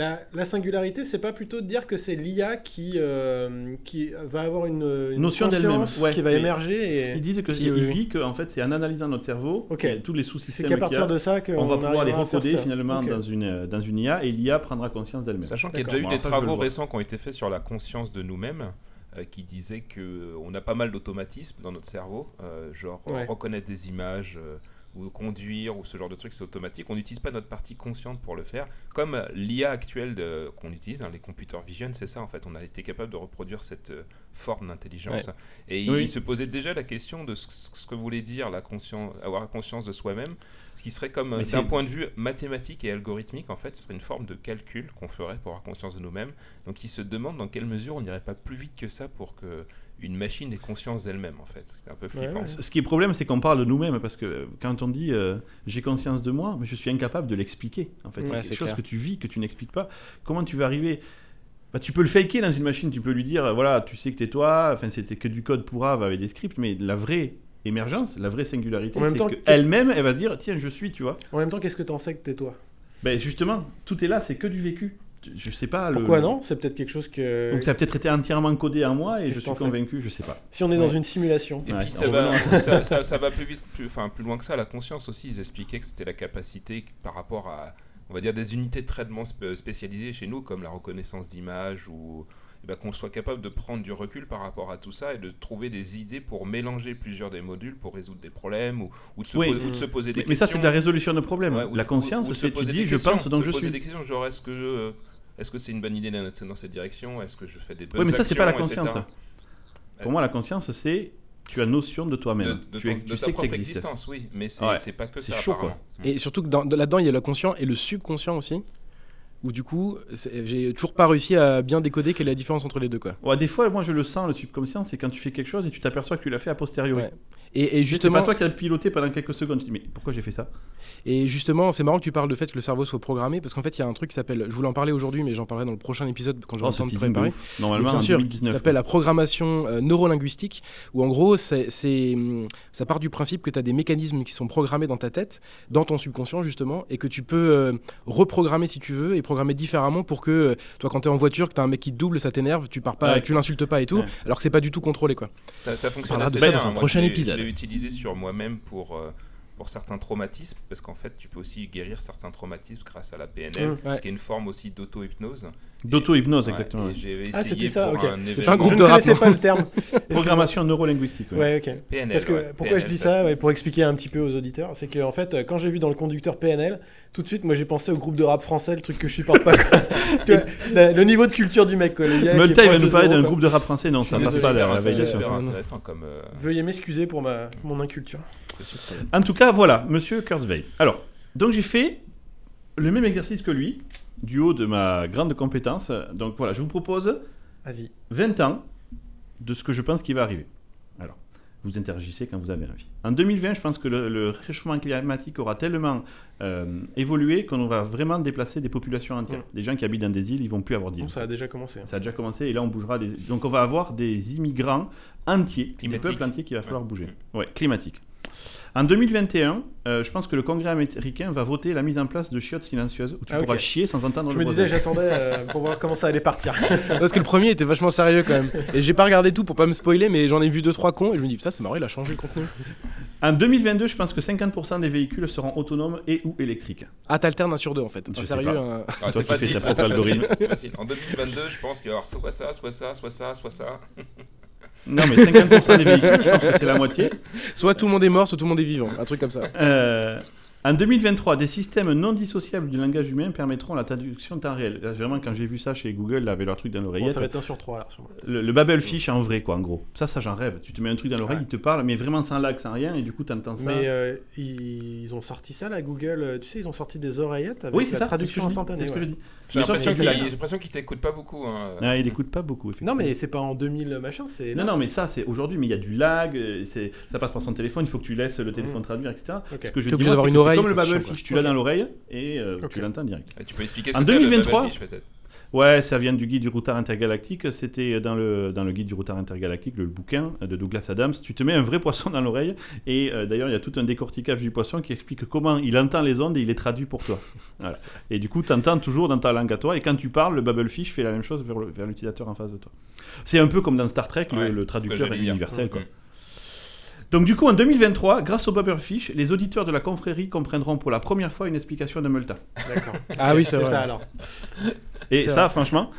La, la singularité, c'est pas plutôt de dire que c'est l'IA qui, euh, qui va avoir une, une Notion d'elle-même, ouais. qui va émerger et Ils disent que Si, oui, oui. dit qu'en fait c'est en analysant notre cerveau, tous les c'est sous-systèmes qu'à y partir a, de ça qu'on on va pouvoir les recoder finalement dans une dans une IA et l'IA prendra conscience d'elle-même. Sachant qu'il y a déjà eu Bon, des ça, travaux récents qui ont été faits sur la conscience de nous-mêmes, euh, qui disaient que euh, on a pas mal d'automatismes dans notre cerveau, euh, genre Ouais. reconnaître des images. Ou conduire ou ce genre de truc c'est automatique. On n'utilise pas notre partie consciente pour le faire comme l'IA actuelle de- qu'on utilise hein, les computer vision c'est ça en fait. On a été capable de reproduire cette euh, forme d'intelligence. Et il, Oui. il se posait déjà la question de ce, ce que voulait dire la conscience avoir la conscience de soi-même ce qui serait comme d'un point de vue mathématique et algorithmique en fait ce serait une forme de calcul qu'on ferait pour avoir conscience de nous-mêmes. Donc il se demande dans quelle mesure on n'irait pas plus vite que ça pour que une machine ait conscience d'elle-même en fait c'est un peu flippant ouais. Ce ce qui est problème, c'est qu'on parle de nous-mêmes parce que quand on dit euh, j'ai conscience de moi, mais je suis incapable de l'expliquer. En fait, Ouais, c'est quelque chose clair. que tu vis, que tu n'expliques pas. Comment tu vas arriver? Bah, tu peux le faker dans une machine, tu peux lui dire, voilà, tu sais que t'es toi, enfin c'est que du code pour Ave avec des scripts, mais la vraie émergence, la vraie singularité, c'est qu'elle-même, elle va se dire tiens, je suis, tu vois. En même temps, qu'est-ce que t'en sais que t'es toi? Ben justement, tout est là, c'est que du vécu. Je sais pas. le- Pourquoi non? C'est peut-être quelque chose que. Donc ça a peut-être été entièrement codé en moi et je suis convaincu, je sais pas. Si on est dans Ouais. une simulation. Et Ouais, puis ça va, ça, ça- ça va plus vite, plus, enfin, plus loin que ça. La conscience aussi, ils expliquaient que c'était la capacité par rapport à, on va dire, des unités de traitement spé- spécialisées chez nous, comme la reconnaissance d'image ou eh ben, qu'on soit capable de prendre du recul par rapport à tout ça et de trouver des idées pour mélanger plusieurs des modules pour résoudre des problèmes ou, ou de, se Oui. po- ou de se poser des Mais, mais ça, questions. c'est de la résolution de problème. Ouais, ou la conscience, ou de se c'est tu poser dis je questions, pense donc se je poser suis. des questions genre est-ce que je- est-ce que c'est une bonne idée d'aller dans cette direction? Est-ce que je fais des bonnes Oui, mais ça, c'est pas la conscience. etc. Pour moi, la conscience, c'est tu as notion de toi-même. tu ton- tu sais que tu existes. existence, oui, mais c'est Ouais. c'est pas que C'est ça. chaud, quoi. Et surtout que dans- de- là-dedans, il y a le conscient et le subconscient aussi. Où du coup, j'ai toujours pas réussi à bien décoder quelle est la différence entre les deux. Quoi. Ouais, des fois, moi, je le sens, le subconscient, c'est quand tu fais quelque chose et tu t'aperçois que tu l'as fait a posteriori. Ouais. Et, sais, C'est justement, pas toi qui as piloté pendant quelques secondes. Tu te dis, mais pourquoi j'ai fait ça? Et justement, c'est marrant que tu parles du fait que le cerveau soit programmé, parce qu'en fait, il y a un truc qui s'appelle, je voulais en parler aujourd'hui, mais j'en parlerai dans le prochain épisode quand je vais Oh, le temps de préparer. Normalement, bien en sûr, 2019. Ça s'appelle la programmation euh, neurolinguistique, où en gros, c'est, hum, ça part du principe que tu as des mécanismes qui sont programmés dans ta tête, dans ton subconscient justement, et que tu peux euh, reprogrammer si tu veux, et programmer différemment pour que, euh, toi, quand tu es en voiture, que tu as un mec qui te double, ça t'énerve, tu pars pas, Ouais. tu l'insultes pas et tout, Ouais. alors que c'est pas du tout contrôlé quoi. Ça, ça fonctionne parlera assez de ça bien, dans un hein. Moi, prochain épisode. Je l'ai utilisé sur moi-même pour, euh, pour certains traumatismes, parce qu'en fait, tu peux aussi guérir certains traumatismes grâce à la PNL, Mmh. ce qui est une forme aussi d'auto-hypnose. D'auto-hypnose, Ouais, exactement. Ah, essayé c'était ça, pour ok. un un groupe je de ne rap, connaissais non pas le terme. Programmation neurolinguistique. ouais. Ouais, ok. PNL. Parce que ouais, pourquoi je dis ça, ouais, pour expliquer un petit peu aux auditeurs, c'est que en fait, quand j'ai vu dans le conducteur PNL, tout de suite, moi j'ai pensé au groupe de rap français, le truc que je supporte pas. quoi. Tu vois, la- le niveau de culture du mec, quoi. Multa, il va nous parler d'un groupe de rap français. Non, ça passe pas la validation. euh, Veuillez m'excuser pour ma mon inculture. En tout cas, voilà, monsieur Kurzweil. Alors, donc j'ai fait le même exercice que lui, du haut de ma grande compétence. Donc voilà, je vous propose Vas-y. 20 ans de ce que je pense qui va arriver. Alors, vous interagissez quand vous avez envie. En 2020, je pense que le, le réchauffement climatique aura tellement euh, évolué qu'on va vraiment déplacer des populations entières. Mm. Des gens qui habitent dans des îles, ils vont plus avoir d'îles. Bon, ça a déjà commencé. hein. Ça a déjà commencé et là on bougera. Des... Donc on va avoir des immigrants entiers, des peuples entiers qu'il va falloir Ouais. bouger. Ouais, climatique. En 2021, euh, je pense que le Congrès américain va voter la mise en place de chiottes silencieuses où tu Ah, pourras chier sans entendre Je le me disais, j'attendais euh, pour voir comment ça allait partir. Parce que le premier était vachement sérieux quand même. Et j'ai pas regardé tout pour pas me spoiler, mais j'en ai vu deux trois cons et je me dis putain c'est marrant, il a changé le contenu. En 2022, je pense que 50% des véhicules seront autonomes et ou électriques. Ah t'alternes un sur deux en fait. Je Ah, sérieux. un- Ah, Toi c'est facile, facile, algorithme. c'est facile. En 2022, je pense qu'il va y avoir soit ça, soit ça, soit ça, soit ça. Non, mais 50% des véhicules, je pense que c'est la moitié. Soit tout le monde est mort, soit tout le monde est vivant. Un truc comme ça. Euh, en 2023, des systèmes non dissociables du langage humain permettront la traduction temps réel. Là, vraiment, quand j'ai vu ça chez Google, là, avec leur truc dans Bon, l'oreillette, ça va être un sur trois là. sûrement. le, le Babelfish en vrai, quoi, en gros. Ça, ça, j'en rêve. Tu te mets un truc dans l'oreille, Ouais. il te parle, mais vraiment sans lag, sans rien, et du coup, t'entends ça. Mais euh, ils ont sorti ça là, Google. euh, Tu sais, ils ont sorti des oreillettes avec oui, la ça, traduction instantanée. c'est ce que je dis. J'ai l'impression qu'il t'écoute pas beaucoup. hein. Ah, il écoute pas beaucoup, effectivement. Non, mais c'est pas en 2000 machin, c'est. Non, non, mais ça, c'est aujourd'hui, mais il y a du lag, euh, c'est- ça passe par son téléphone, il faut que tu laisses le téléphone Mm. traduire, etc. Ok. Ce que je dis, obligé moi, d'avoir c'est comme le Babelfish, tu l'as dans l'oreille et euh, tu l'entends direct. Et Tu peux expliquer ce En que c'est, le 2023, Babelfish, peut-être Ouais, ça vient du guide du routard intergalactique. C'était dans le, dans le guide du routard intergalactique, le bouquin de Douglas Adams. Tu te mets un vrai poisson dans l'oreille. Et euh, d'ailleurs, il y a tout un décortiquage du poisson qui explique comment il entend les ondes et il les traduit pour toi. Voilà. Et du coup, tu entends toujours dans ta langue à toi. Et quand tu parles, le Babelfish fait la même chose vers le- vers l'utilisateur en face de toi. C'est un peu comme dans Star Trek, le- Ouais, traducteur est universel. Quoi. Mm. Donc du coup, en 2023, grâce au Babelfish, les auditeurs de la confrérie comprendront pour la première fois une explication de Multa. D'accord. Ah oui c'est ça alors. Et ça, franchement,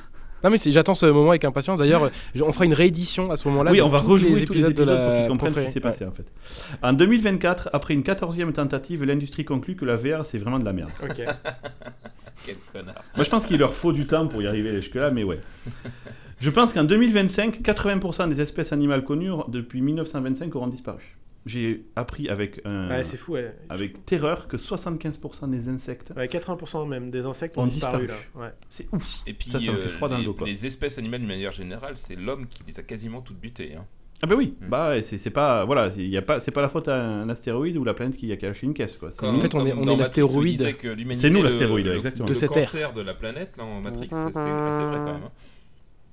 Non mais j'attends ce moment avec impatience. D'ailleurs, euh, on fera une réédition à ce moment-là. oui, on va tous rejouer tous les épisodes de pour la qu'ils comprennent ce qui s'est passé en fait. En 2024, après une 14e tentative, l'industrie conclut que la VR c'est vraiment de la merde. Ok. Quel connard. Moi je pense qu'il leur faut du temps pour y arriver jusque-là, mais ouais. Je pense qu'en 2025, 80% des espèces animales connues depuis 1925 auront disparu. J'ai appris avec, un- Ouais, c'est fou, ouais. avec terreur que 75% des insectes, Ouais, 80% même des insectes ont, Ont disparu, disparu. là. Ouais. c'est ouf. Et puis, Ça, ça me fait euh, froid dans le les, dos, quoi. les espèces animales, de manière générale, c'est l'homme qui les a quasiment toutes butées. hein. Ah bah oui, Mm. bah c'est c'est pas voilà, c'est- y a pas c'est pas la faute à un astéroïde ou la planète qui a caché une caisse quoi. Nous. fait, on est- on est l'astéroïde. C'est nous l'astéroïde, le- exactement. De Le cette cancer de la planète, là, en Matrix, c'est c'est assez vrai quand même. hein.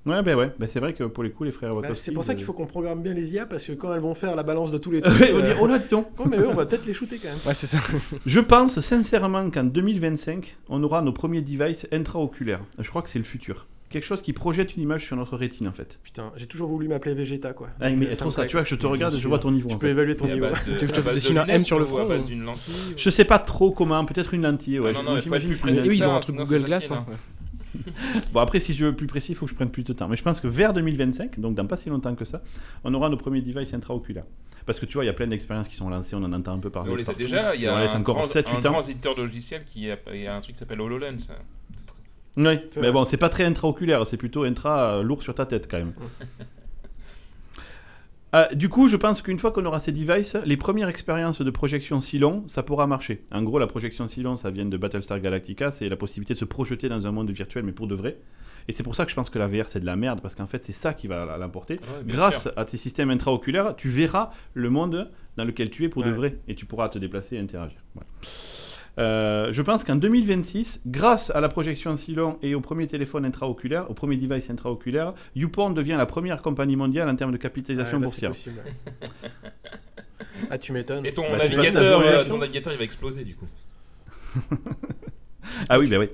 Ouais, ben ouais, ben c'est vrai que pour les coups, les frères Bah, Wachowski. c'est pour ça ils qu'il faut qu'on programme bien les IA parce que quand elles vont faire la balance de tous les Ouais, trucs. vont euh, dire, oh là, dis donc. oh, mais eux, on va peut-être les shooter quand même. Ouais, c'est ça. Je pense sincèrement qu'en 2025, on aura nos premiers devices intraoculaires. Je crois que c'est le futur. Quelque chose qui projette une image sur notre rétine en fait. Putain, j'ai toujours voulu m'appeler Vegeta quoi. Ah, mais euh, trop me ça, tu vois, je te regarde et je vois ton niveau. Je peux fait. évaluer ton niveau. Tu veux que je te dessine un M sur le front, à base ou- d'une lentille Je sais pas trop comment, peut-être une lentille. Ouais. Non, non, être j'imagine eux, ils ont ça, un truc Google Glass. Bon, après, si je veux plus précis, il faut que je prenne plus de temps. Mais je pense que vers 2025, donc dans pas si longtemps que ça, on aura nos premiers devices intraoculaires. Parce que tu vois, il y a plein d'expériences qui sont lancées, on en entend un peu parler. Mais on les a déjà, il y a un, encore grand, 7, un 8 ans. grand éditeur de logiciels qui a, il y a un truc qui s'appelle HoloLens. Oui, mais bon, c'est pas très intraoculaire, c'est plutôt intra euh, lourd sur ta tête quand même. Euh, du coup, je pense qu'une fois qu'on aura ces devices, les premières expériences de projection si long, ça pourra marcher. En gros, la projection si long, ça vient de Battlestar Galactica, c'est la possibilité de se projeter dans un monde virtuel, mais pour de vrai. Et c'est pour ça que je pense que la VR c'est de la merde, parce qu'en fait c'est ça qui va l'emporter. Ouais, bien Grâce sûr. à tes systèmes intraoculaires, tu verras le monde dans lequel tu es pour de vrai, et tu pourras te déplacer et interagir. Voilà. Euh, je pense qu'en 2026, grâce à la projection si long et au premier téléphone intraoculaire, au premier device intraoculaire, YouPorn devient la première compagnie mondiale en termes de capitalisation là, c'est boursière. ah, tu m'étonnes. Et ton Bah, navigateur, euh, ton navigateur, il va exploser du coup. Ah oui, bah oui.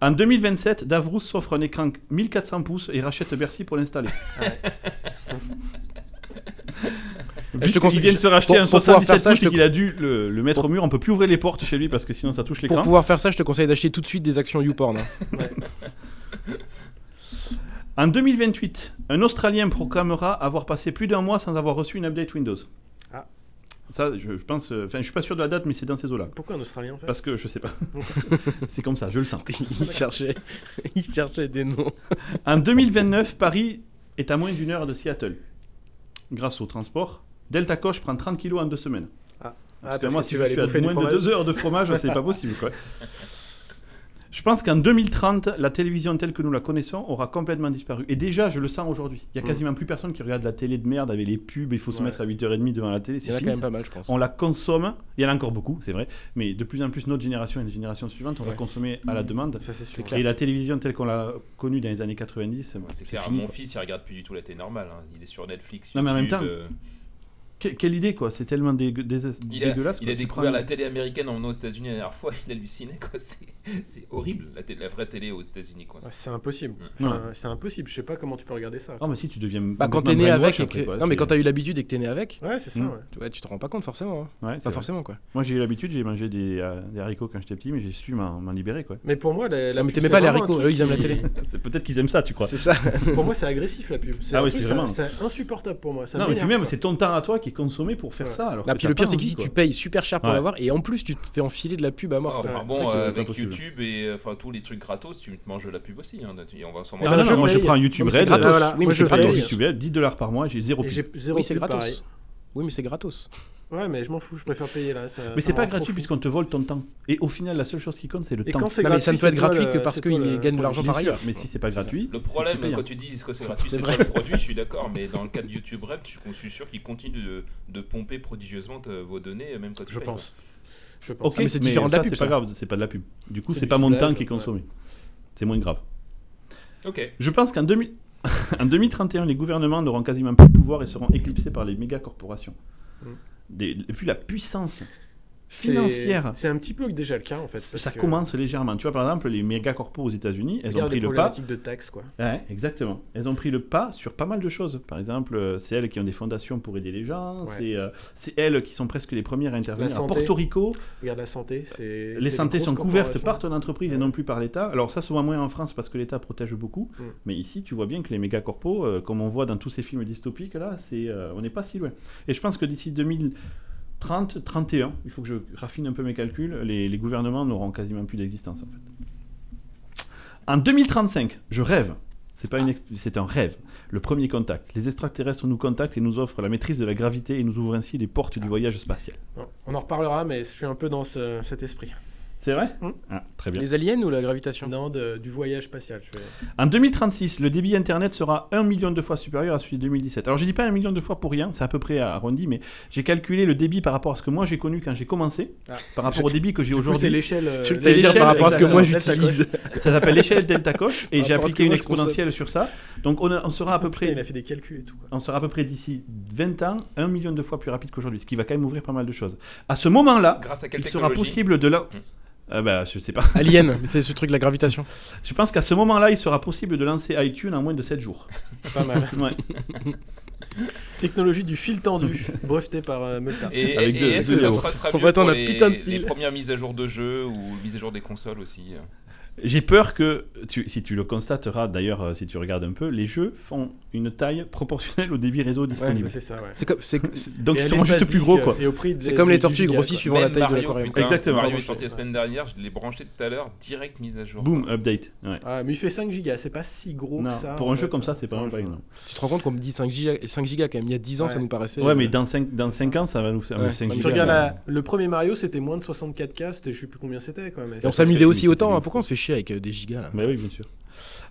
En 2027, Davrous s'offre un écran 1400 pouces et rachète Bercy pour l'installer. Ouais. te Puisqu'il conseille- vient de se racheter pour- un pour pouvoir 77 faire ça, pouces et qu'il a dû le, le mettre au mur, on peut plus ouvrir les portes chez lui parce que sinon ça touche Pour l'écran. pouvoir faire ça, je te conseille d'acheter tout de suite des actions YouPorn. hein. En 2028, un Australien proclamera avoir passé plus d'un mois sans avoir reçu une update Windows. Ah. Ça, je, je pense. euh, Enfin, je suis pas sûr de la date, mais c'est dans ces eaux-là. Pourquoi un Australien en fait? Parce que je sais pas. c'est comme ça, je le sens. il, cherchait, il cherchait des noms. En 2029, Paris est à moins d'une heure de Seattle. Grâce au transport, Delta Coche prend 30 kilos en deux semaines. Ah, Parce que parce moi, que si tu je suis à moins de deux heures de fromage, c'est pas possible. Quoi. Je pense qu'en 2030, la télévision telle que nous la connaissons aura complètement disparu. Et déjà, je le sens aujourd'hui. Il y a Mm. quasiment plus personne qui regarde la télé de merde avec les pubs, il faut se Ouais. mettre à 8h30 devant la télé. C'est quand même ça. pas mal, je pense. On la consomme. Il y en a encore beaucoup, c'est vrai. Mais de plus en plus, notre génération et les générations suivantes, on va Ouais. consommer à la demande. Ça, c'est sûr. clair. Et la télévision telle qu'on l'a connue dans les années 90, C'est c'est clair, fini. mon quoi. fils il regarde plus du tout la télé normale, hein. il est sur Netflix. Non, mais en même YouTube, temps, euh, Que- quelle idée, quoi. C'est tellement dégue- dé- il a, dégueulasse. il quoi. a découvert prends- la télé américaine en venant aux États-Unis la dernière fois, il hallucinait quoi. C'est, c'est horrible la, télé- la vraie télé aux États-Unis quoi. Ouais, c'est impossible. Enfin, C'est impossible. Je sais pas comment tu peux regarder ça. Ah, mais si, tu deviens. Bah, quand t'es né avec. et après, que- quoi. Non, mais quand t'as eu l'habitude et que t'es né avec, Ouais, c'est ça. Mm. ouais. tu, ouais, tu te rends pas compte forcément. hein. Ouais, c'est Pas vrai. forcément, quoi. Moi, j'ai eu l'habitude, j'ai mangé des, euh, des haricots quand j'étais petit, mais j'ai su m'en m'en libérer, quoi. Mais pour moi, la, mais t'aimais pas les haricots, eux, ils aiment la télé. Peut-être qu'ils aiment ça, tu crois. C'est ça. pour moi, c'est agressif la pub. C'est Ah un oui, truc, c'est ça- vraiment- C'est insupportable pour moi. Non, mais puis même, c'est ton temps à toi qui est consommé pour faire Ouais. ça. Alors Ah, que puis le pire, c'est que si tu payes super cher pour Ouais. l'avoir, et en plus, tu te fais enfiler de la pub à mort. enfin quoi. bon, ça qui euh, avec possible. YouTube et euh, enfin tous les trucs gratos, tu te manges de la pub aussi. Hein, et on va s'en Ah, manger. non, non, moi je prends un YouTube Red. gratos. euh, Voilà, oui, mais moi, c'est je prends. YouTube Red, 10 dollars par mois, j'ai zéro pub. Oui, c'est gratos. Oui, mais c'est gratos. Ouais, mais je m'en fous, je préfère payer là. ça- Mais c'est pas gratuit puisqu'on te vole ton temps. Et au final, la seule chose qui compte, c'est le Et temps. quand mais ça ne peut être gratuit le- que parce c'est toi qu'il le gagne de l'argent par ailleurs. mais si c'est pas gratuit, Le problème, quand tu dis que c'est gratuit, C'est c'est vrai. pas le produit, je suis d'accord, mais dans le cas de YouTube Red, je suis sûr qu'ils continuent de, de pomper prodigieusement vos données, même quand tu Je payes, pense. Je pense. Ok, Ah, mais c'est différent de ça, la pub, c'est pas grave, c'est pas de la pub. Du coup, C'est pas mon temps qui est consommé. C'est moins grave. Ok. Je pense qu'en 2000 en 2031, les gouvernements n'auront quasiment plus de pouvoir et seront éclipsés par les méga corporations. Mm. Vu la puissance financière, C'est un petit peu déjà le cas en fait. ça que- commence légèrement. Tu vois, par exemple, les méga corpos aux États-Unis, elles ont pris le pas. de taxes quoi. Ouais, exactement. Elles ont pris le pas sur pas mal de choses. Par exemple, euh, c'est elles qui ont des fondations pour aider les gens. Ouais. C'est euh, c'est elles qui sont presque les premières à intervenir. La À santé. Porto Rico, Regarde la santé, c'est. les santé sont couvertes par ton entreprise et non plus par l'État. Alors ça, souvent moins en France parce que l'État protège beaucoup. Mm. Mais ici, tu vois bien que les méga corpos, euh, comme on voit dans tous ces films dystopiques, là, c'est, euh, on n'est pas si loin. Et je pense que d'ici 2030, 31, il faut que je raffine un peu mes calculs, les, gouvernements n'auront quasiment plus d'existence en fait. En 2035, je rêve. C'est pas une c'est un rêve. Le premier contact. Les extraterrestres nous contactent et nous offrent la maîtrise de la gravité et nous ouvrent ainsi les portes du voyage spatial. On en reparlera, mais je suis un peu dans ce- cet esprit. C'est vrai Hmm. Ah, Très bien. Les aliens ou la gravitation? Non, de- du voyage spatial. Je. En 2036, le débit Internet sera 1 million de fois supérieur à celui de 2017. Alors je dis pas 1 million de fois pour rien, c'est à peu près arrondi, mais j'ai calculé le débit par rapport à ce que moi j'ai connu quand j'ai commencé, Ah. par rapport au débit que j'ai coup, c'est aujourd'hui. l'échelle. euh, C'est l'échelle, par rapport à ce que moi j'utilise. Ça s'appelle l'échelle Delta Coche et j'ai appliqué une exponentielle sur ça. Donc on, a- on sera à peu près il a fait des calculs et tout. Quoi. on sera à peu près d'ici 20 ans 1 million de fois plus rapide qu'aujourd'hui, ce qui va quand même ouvrir pas mal de choses. À ce moment-là, il sera possible de la... Hmm. Ah bah, je sais pas. Alien, c'est ce truc de la gravitation. Je pense qu'à ce moment-là, il sera possible de lancer iTunes en moins de 7 jours. Pas mal. Ouais. Technologie du fil tendu, breveté par euh, Mulcar. Et, Avec et deux- est-ce que ça yaourts. sera, sera Faut mieux pour les, putain de les premières mises à jour de jeux ou mises à jour des consoles aussi euh J'ai peur que, tu- si tu le constateras d'ailleurs, euh, si tu regardes un peu, les jeux font une taille proportionnelle au débit réseau disponible. C'est ça, ouais. C'est comme, c'est- c'est- Donc Et ils l'espace juste plus gros quoi. Et au prix c'est comme les tortues quoi. suivant la taille de Mario, l'aquarium. putain, Exactement. Mario est sorti la semaine dernière, je l'ai branché tout à l'heure, direct mise à jour. Boom, update. Ouais. Ah, mais il fait 5 gigas, c'est pas si gros Non, que ça. pour un jeu comme ça, c'est pas un. Tu te rends compte qu'on me dit 5 gigas, 5 gigas quand même. Il y a 10 ans, Ouais. ça nous paraissait. Ouais, euh, mais dans 5, dans 5 ans, ça va nous faire Ouais, 5 ouais, Tu gigas, le premier Mario, c'était moins de 64K, c'était je sais plus combien c'était quand même. On s'amusait aussi autant. hein. Pourquoi on se fait chier avec euh, des gigas là Bah oui, bien sûr.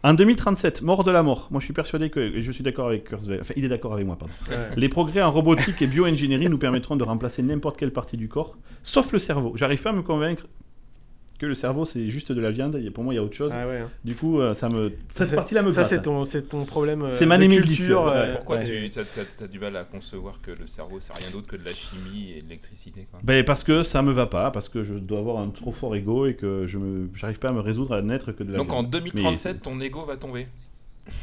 En 2037, mort de la mort. Moi, je suis persuadé que, et je suis d'accord avec Kurzweil, enfin, il est d'accord avec moi, pardon. Ouais. Les progrès en robotique et bioingénierie nous permettront de remplacer n'importe quelle partie du corps, sauf le cerveau. J'arrive pas à me convaincre que le cerveau, c'est juste de la viande. et Pour moi, il y a autre chose. Ah ouais. hein. Du coup, euh, ça me. Cette c'est- partie-là me Ça, c'est ton, c'est ton problème. euh, C'est ma culture, ouais. euh, Pourquoi ouais. tu as, du mal à concevoir que le cerveau c'est rien d'autre que de la chimie et de l'électricité quoi Ben, parce que ça me va pas, parce que je dois avoir un trop fort ego et que je me, j'arrive pas à me résoudre à n'être que de la Donc en viande. 2037, ton ego va tomber.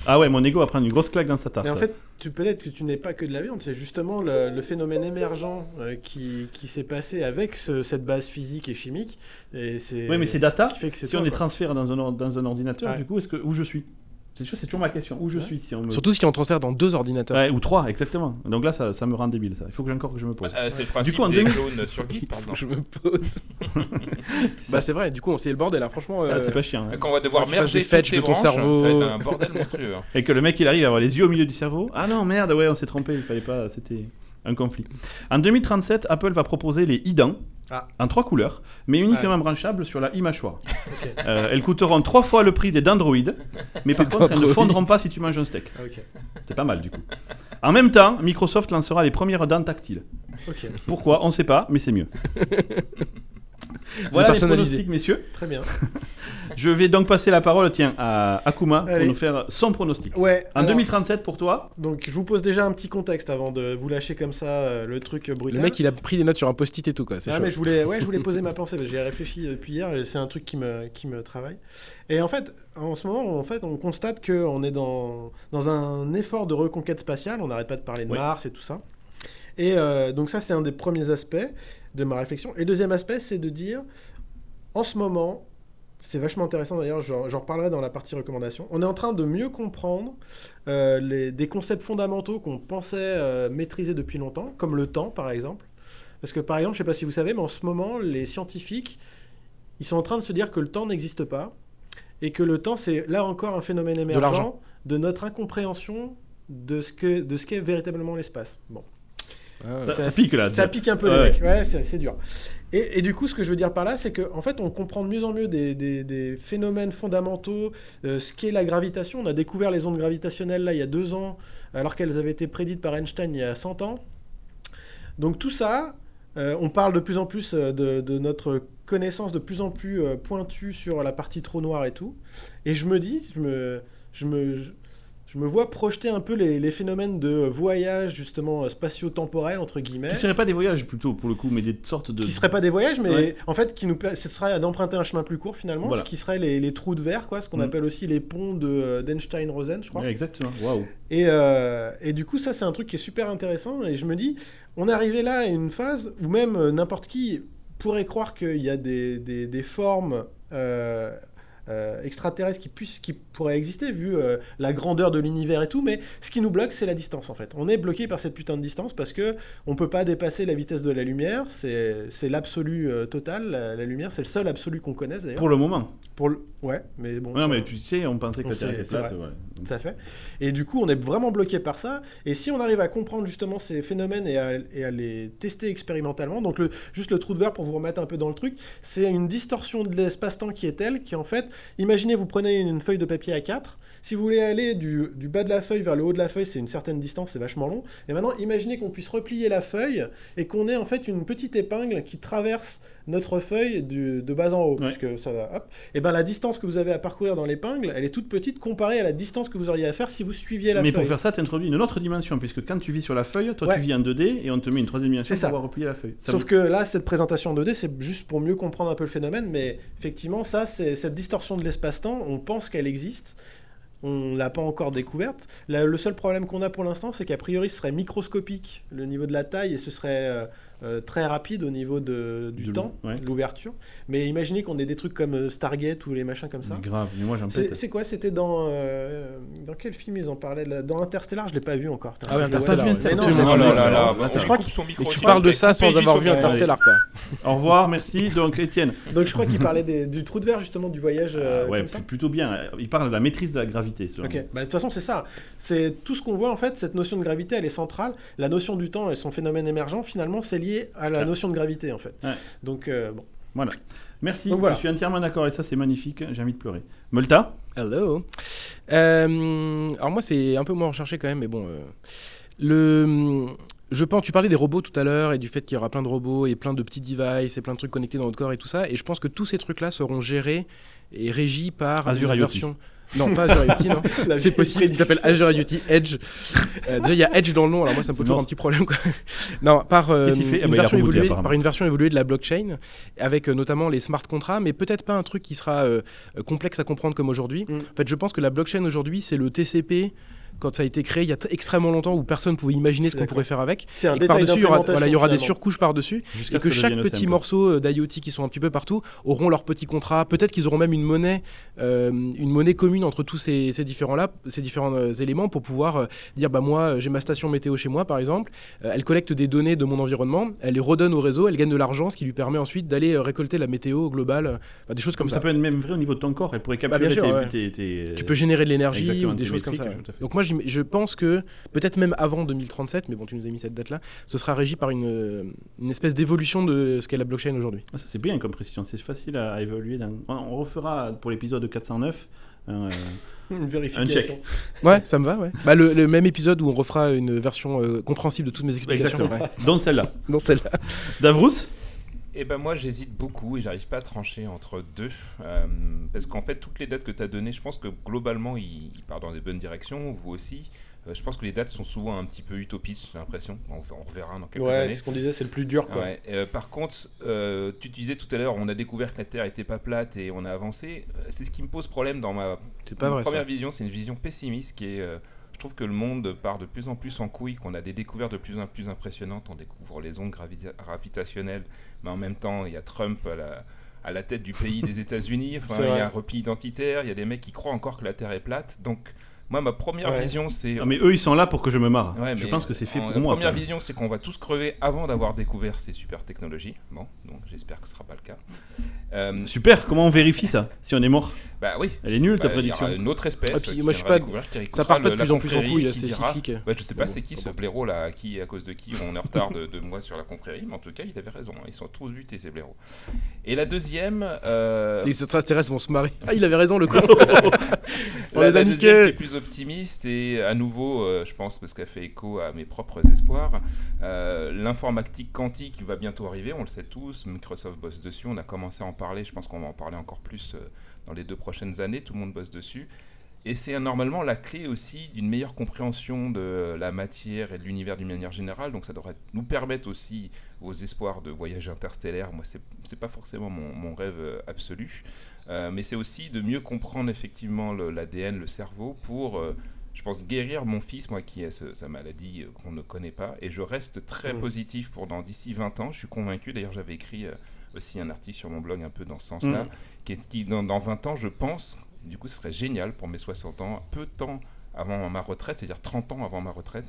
Ah ouais, mon ego va prendre une grosse claque dans sa tarte. Mais en fait, tu peut-être que tu n'es pas que de la viande, c'est justement le, le phénomène émergent euh, qui, qui s'est passé avec ce- cette base physique et chimique. Et oui, mais c'est data. qui fait que Si toi, on est transféré dans un, dans un ordinateur, Ouais. du coup, est-ce que où je suis? C'est toujours ma question. Où je Ouais. suis si on me... Surtout si on transfère dans deux ordinateurs. Ouais, ou trois, exactement. Donc là, ça, ça me rend débile. Ça. Il faut que j'ai encore que je me pose. Ah, c'est le principe coup, en des 2000 clones sur Git par Faut que exemple. je me pose. bah c'est vrai. Du coup, on c'est le bordel. Là, franchement. Ah, euh, c'est pas chiant. hein. Quand on va devoir merger des fetch de ton branches, cerveau. ça va être un bordel monstrueux. hein. Et que le mec il arrive à avoir les yeux au milieu du cerveau. Ah non, merde, ouais, on s'est trompé. Il fallait pas. C'était un conflit. En 2037, Apple va proposer les e-dents. Ah. En trois couleurs, mais uniquement branchables sur la e-mâchoire. Ok. Euh, elles coûteront trois fois le prix des Dendroid, mais par contre elles ne fondront pas si tu manges un steak. C'est pas mal du coup. En même temps, Microsoft lancera les premières dents tactiles. Pourquoi? On sait pas, mais c'est mieux. voilà les personnalisé. pronostics, messieurs. Très bien. Je vais donc passer la parole, tiens, à Akuma pour nous faire son pronostic. Ouais. En alors, 2037 pour toi Donc, je vous pose déjà un petit contexte avant de vous lâcher comme ça euh, le truc brutal. Le mec, il a pris des notes sur un post-it et tout quoi. C'est Ah, chaud. mais je voulais, ouais, je voulais poser ma pensée. que J'y ai réfléchi depuis hier. et C'est un truc qui me, qui me travaille. Et en fait, en ce moment, en fait, on constate qu'on est dans, dans un effort de reconquête spatiale. On n'arrête pas de parler de Ouais. Mars et tout ça. Et euh, donc ça, c'est un des premiers aspects de ma réflexion. Et deuxième aspect, c'est de dire, en ce moment, c'est vachement intéressant d'ailleurs, j'en reparlerai dans la partie recommandation, on est en train de mieux comprendre euh, les, des concepts fondamentaux qu'on pensait euh, maîtriser depuis longtemps, comme le temps par exemple. Parce que par exemple, je ne sais pas si vous savez, mais en ce moment, les scientifiques, ils sont en train de se dire que le temps n'existe pas, et que le temps, c'est là encore un phénomène émergent de, notre incompréhension de ce que de ce qu'est véritablement l'espace. Bon. Ah, Ça- pique, là, Ça pique un peu, Ouais, les mecs. Ouais, c'est dur. Et, et du coup, ce que je veux dire par là, c'est qu'en en fait, on comprend de mieux en mieux des, des- des phénomènes fondamentaux, euh, ce qu'est la gravitation. On a découvert les ondes gravitationnelles là il y a deux ans, alors qu'elles avaient été prédites par Einstein il y a 100 ans. Donc tout ça, euh, on parle de plus en plus euh, de, de notre connaissance de plus en plus euh, pointue sur la partie trou noir et tout. Et je me dis, je me, je me, je, me vois projeter un peu les, les phénomènes de voyage justement euh, spatio-temporel entre guillemets. Qui seraient pas des voyages plutôt pour le coup, mais des sortes de. Qui seraient pas des voyages, mais Ouais. en fait, qui nous, ce serait d'emprunter un chemin plus court finalement, Voilà. ce qui serait les, les trous de verre, quoi, ce qu'on Mm. appelle aussi les ponts de euh, d'Einstein-Rosen, je crois. Ouais, exactement. Waouh. Et, euh, et du coup, ça, c'est un truc qui est super intéressant. Et je me dis, on est arrivé là à une phase où même n'importe qui pourrait croire qu'il y a des, des- des formes euh, euh, extraterrestre qui, puisse, qui pourrait exister vu euh, la grandeur de l'univers et tout, mais ce qui nous bloque, c'est la distance en fait. On est bloqué par cette putain de distance parce que on peut pas dépasser la vitesse de la lumière, c'est l'absolu euh, total, la, la lumière, c'est le seul absolu qu'on connaisse d'ailleurs. Pour le moment. Pour le... Ouais, mais bon. non, ça- mais tu sais, on pensait que on la Terre était plate. Donc, Tout à fait. Et du coup, on est vraiment bloqué par ça. Et si on arrive à comprendre justement ces phénomènes et à, et à les tester expérimentalement, donc le, juste le trou de verre pour vous remettre un peu dans le truc, c'est une distorsion de l'espace-temps qui est telle qui en fait, imaginez vous prenez une feuille de papier A4, si vous voulez aller du, du bas de la feuille vers le haut de la feuille, c'est une certaine distance, c'est vachement long. Et maintenant, imaginez qu'on puisse replier la feuille et qu'on ait en fait une petite épingle qui traverse notre feuille du- de bas en haut, Ouais. puisque ça va, hop. Et ben la distance que vous avez à parcourir dans l'épingle, elle est toute petite comparée à la distance que vous auriez à faire si vous suiviez la Mais feuille. pour faire ça, tu introduis une autre dimension, puisque quand tu vis sur la feuille, toi Ouais. tu vis en 2D et on te met une troisième dimension pour ça. pouvoir replier la feuille. Ça Sauf me- que là, cette présentation en 2D, c'est juste pour mieux comprendre un peu le phénomène, mais effectivement, ça, c'est cette distorsion de l'espace-temps, on pense qu'elle existe, on l'a pas encore découverte. Le seul problème qu'on a pour l'instant, c'est qu'a priori, ce serait microscopique, le niveau de la taille, et ce serait euh, très rapide au niveau de, du De temps, ouais. de l'ouverture. Mais imaginez qu'on ait des trucs comme euh, Stargate ou les machins comme ça. Mais grave, mais moi j'en C'est pète. c'est quoi? C'était dans euh, dans quel film ils en parlaient là? Dans Interstellar, je l'ai pas vu encore. Ah ouais. Interstellar, ouais. Mais non, mais- Oh là non, non, là, non, Je crois coupe son micro Et tu parles de ça sans avoir vu. Interstellar, quoi. Au revoir, merci. Donc Étienne. Donc je crois qu'il parlait des- du trou de verre justement du voyage euh, Ah ouais, comme ça. pl- plutôt bien. Il parle de la maîtrise de la gravité. Ok, bah, de toute façon c'est ça. C'est tout ce qu'on voit en fait. Cette notion de gravité, elle est centrale. La notion du temps et son phénomène émergent, finalement, c'est lié à la notion de gravité en fait. Ouais. Donc euh, bon. Voilà. Merci, Donc voilà. je suis entièrement d'accord et ça c'est magnifique, j'ai envie de pleurer. Multa Hello. Euh, alors moi, c'est un peu moins recherché quand même, mais bon. euh, le, je pense, tu parlais des robots tout à l'heure et du fait qu'il y aura plein de robots et plein de petits devices et plein de trucs connectés dans notre corps et tout ça. Et je pense que tous ces trucs-là seront gérés et régis par Azure une IoT. Non, pas Azure IoT, non. C'est possible, il s'appelle. Azure IoT Edge. Euh, déjà, il y a Edge dans le nom, alors moi, ça me pose toujours un petit problème. Quoi. Non, par, euh, fait Ah bah, version évoluée, par une version évoluée de la blockchain, avec euh, notamment les smart contracts, mais peut-être pas un truc qui sera complexe à comprendre comme aujourd'hui. Mm. En fait, je pense que la blockchain aujourd'hui, c'est le TCP. Quand ça a été créé il y a extrêmement longtemps où personne pouvait imaginer ce qu'on pourrait faire avec. C'est un Et par-dessus, il y aura, d'implémentation, voilà, il y aura des surcouches par-dessus et que chaque petit morceau euh, d'IoT qui sont un petit peu partout auront leur petit contrat. Peut-être qu'ils auront même une monnaie, euh, une monnaie commune entre tous ces, ces différents là, ces différents euh, éléments pour pouvoir euh, dire bah moi j'ai ma station météo chez moi par exemple. Euh, elle collecte des données de mon environnement, elle les redonne au réseau, elle gagne de l'argent, ce qui lui permet ensuite d'aller euh, récolter la météo globale, euh, enfin, des choses comme, Comme ça ça. peut être même vrai au niveau de ton corps, elle pourrait Bah, capturer bien sûr, tes, ouais. tes- tes- Tu peux générer de l'énergie des tes choses comme ça. Donc moi je pense que peut-être même avant 2037, mais bon tu nous as mis cette date là, ce sera régi par une, une espèce d'évolution de ce qu'est la blockchain aujourd'hui. Ah, ça c'est bien comme précision, c'est facile à, à évaluer. On on refera pour l'épisode 409 un, euh, Une vérification. Ouais, ça me va, ouais. Bah, le, le même épisode où on refera une version euh, compréhensible de toutes mes explications. Ouais. dont celle-là. Dans celle-là. Davrous Et ben moi j'hésite beaucoup et j'arrive pas à trancher entre deux euh, parce qu'en fait toutes les dates que tu as données, je pense que globalement il, il part dans des bonnes directions, vous aussi. Euh, je pense que les dates sont souvent un petit peu utopistes, j'ai l'impression. On, on reverra dans quelques Ouais, années. c'est ce qu'on disait, c'est le plus dur quoi. Ouais, euh, par contre, euh, tu disais tout à l'heure, on a découvert que la Terre était pas plate et on a avancé. C'est ce qui me pose problème dans ma C'est pas Ma vrai première ça. vision, c'est une vision pessimiste qui est. euh, je trouve que le monde part de plus en plus en couille, qu'on a des découvertes de plus en plus impressionnantes. On découvre les ondes gravita- gravitationnelles, mais en même temps, il y a Trump à la, à la tête du pays des États-Unis. Enfin, il y a un repli identitaire. Il y a des mecs qui croient encore que la Terre est plate. Donc, moi, ma première Ouais. vision, c'est. Ah, mais eux ils sont là pour que je me marre. Ouais, je pense que c'est fait en- pour moi. première ça. vision, c'est qu'on va tous crever avant d'avoir découvert ces super technologies. Bon, donc j'espère que ce sera pas le cas. Euh, Super, comment on vérifie ça Si on est mort? Bah oui. Elle est nulle ta Bah, y prédiction. une autre espèce. Ah, puis qui moi, je suis pas- Ça part pas de plus en plus en couille, c'est dira- cyclique. Ouais, je sais pas c'est qui ce blaireau là, à qui, à cause de qui on est en retard de deux mois sur la confrérie, mais en tout cas il avait raison, hein, ils sont tous butés ces blaireaux. Et la deuxième, euh, Les extraterrestres vont se marrer. Ah, il avait raison le con. On les a niqués. Optimiste et à nouveau, euh, je pense parce qu'elle fait écho à mes propres espoirs, euh, l'informatique quantique va bientôt arriver, on le sait tous, Microsoft bosse dessus, on a commencé à en parler, je pense qu'on va en parler encore plus euh, dans les deux prochaines années, tout le monde bosse dessus. Et c'est normalement la clé aussi d'une meilleure compréhension de la matière et de l'univers d'une manière générale. Donc ça devrait nous permettre aussi aux espoirs de voyage interstellaire. Moi, c'est c'est pas forcément mon, mon rêve euh, absolu, Euh, mais c'est aussi de mieux comprendre effectivement l'ADN, le, cerveau, pour, euh, je pense, guérir mon fils, moi qui a ce- sa maladie euh, qu'on ne connaît pas. Et je reste très Mm. positif pour dans d'ici 20 ans. Je suis convaincu. D'ailleurs, j'avais écrit aussi un article sur mon blog un peu dans ce sens-là, Mm. qui, est- qui dans, dans 20 ans, je pense, du coup, ce serait génial pour mes 60 ans, peu de temps avant ma retraite, c'est-à-dire 30 ans avant ma retraite,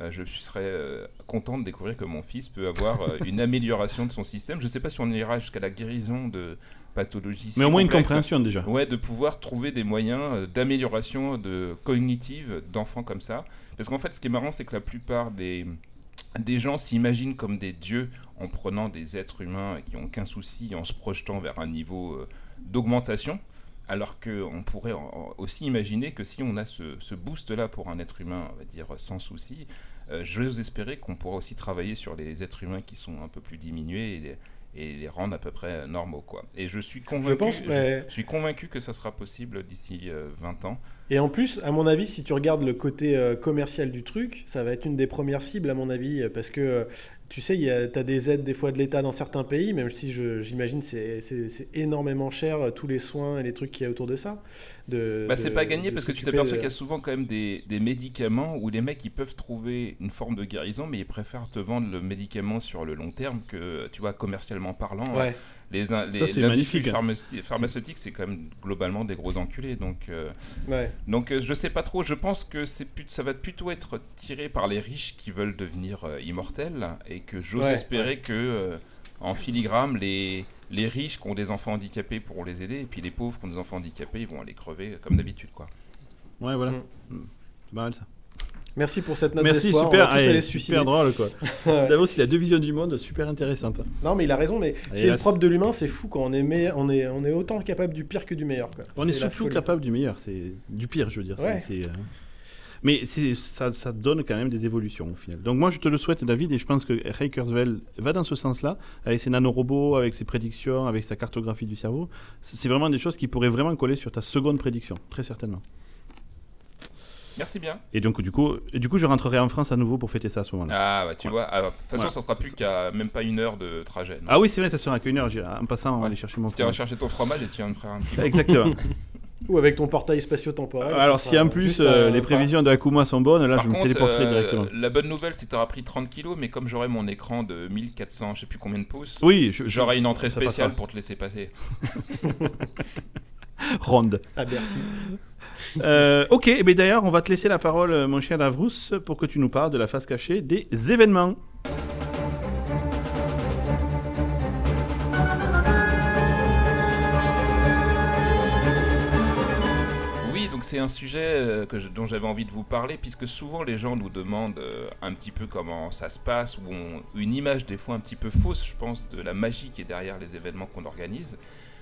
euh, je serais euh, content de découvrir que mon fils peut avoir euh, une amélioration de son système. Je ne sais pas si on ira jusqu'à la guérison de pathologies. Mais au moins une compréhension déjà. Ouais, de pouvoir trouver des moyens euh, d'amélioration de cognitive d'enfants comme ça. Parce qu'en fait, ce qui est marrant, c'est que la plupart des, des gens s'imaginent comme des dieux en prenant des êtres humains qui n'ont aucun souci, en se projetant vers un niveau d'augmentation. Alors qu'on pourrait aussi imaginer que si on a ce, ce boost-là pour un être humain, on va dire sans souci, euh, j'ose espérer qu'on pourra aussi travailler sur les êtres humains qui sont un peu plus diminués et les, et les rendre à peu près normaux. Quoi. Et je suis convaincu, Je pense, mais... je suis convaincu que ça sera possible d'ici euh, 20 ans. Et en plus, à mon avis, si tu regardes le côté euh, commercial du truc, ça va être une des premières cibles, à mon avis, parce que euh, tu sais, tu as des aides des fois de l'État dans certains pays, même si j'imagine c'est énormément cher, euh, tous les soins et les trucs qu'il y a autour de ça. De, Bah, c'est pas gagné parce que tu t'aperçois de- qu'il y a souvent quand même des, des médicaments où les mecs ils peuvent trouver une forme de guérison, mais ils préfèrent te vendre le médicament sur le long terme que, tu vois, commercialement parlant. Ouais. Les, les, Ça, hein. pharmaceutique, c'est quand même globalement des gros enculés. Donc, euh, Ouais. donc euh, je sais pas trop. Je pense que c'est ça va plutôt être tiré par les riches qui veulent devenir euh, immortels et que j'ose Ouais, espérer que euh, en filigrane les les riches qui ont des enfants handicapés pourront les aider et puis les pauvres qui ont des enfants handicapés ils vont aller crever comme d'habitude quoi. Ouais, voilà. Mm. Mm. C'est pas mal ça. Merci pour cette note Merci, super. on allez, suicider. super drôle quoi. Davos, il a deux visions du monde super intéressantes. Non, mais il a raison, mais Et c'est le propre de l'humain, c'est fou quand on est, on est, on est autant capable du pire que du meilleur. Quoi. On est, C'est la surtout capable du meilleur, c'est du pire, je veux dire. Ouais. euh, Mais ça, ça donne quand même des évolutions au final. Donc moi je te le souhaite David et je pense que Ray Kurzweil va dans ce sens-là, avec ses nanorobots, avec ses prédictions, avec sa cartographie du cerveau. C'est vraiment des choses qui pourraient vraiment coller sur ta seconde prédiction, très certainement. Merci bien. Et donc du coup, du coup je rentrerai en France à nouveau pour fêter ça à ce moment-là. Ah bah tu Ouais. vois, alors, de toute façon Voilà. ça sera plus qu'à même pas une heure de trajet. non Ah oui c'est vrai, ça sera qu'une heure, j'irai- en passant on va Ouais. aller chercher mon Tu frère. chercher ton fromage et tu viens me faire un petit. Exactement. Ou avec ton portail spatio-temporel. Alors si en plus euh, les prévisions de Akuma sont bonnes, là Par je me contre, téléporterai euh, directement. la bonne nouvelle c'est que tu auras pris 30 kilos, mais comme j'aurai mon écran de 1400, je sais plus combien de pouces, Oui, j'aurai une entrée spéciale pour te laisser passer. Ronde. À Bercy. Euh, ok, mais d'ailleurs, on va te laisser la parole, euh, mon cher Davrous, pour que tu nous parles de la face cachée des événements. Oui, donc c'est un sujet euh, dont j'avais envie de vous parler, puisque souvent les gens nous demandent un petit peu comment ça se passe, ou ont une image des fois un petit peu fausse, je pense, de la magie qui est derrière les événements qu'on organise.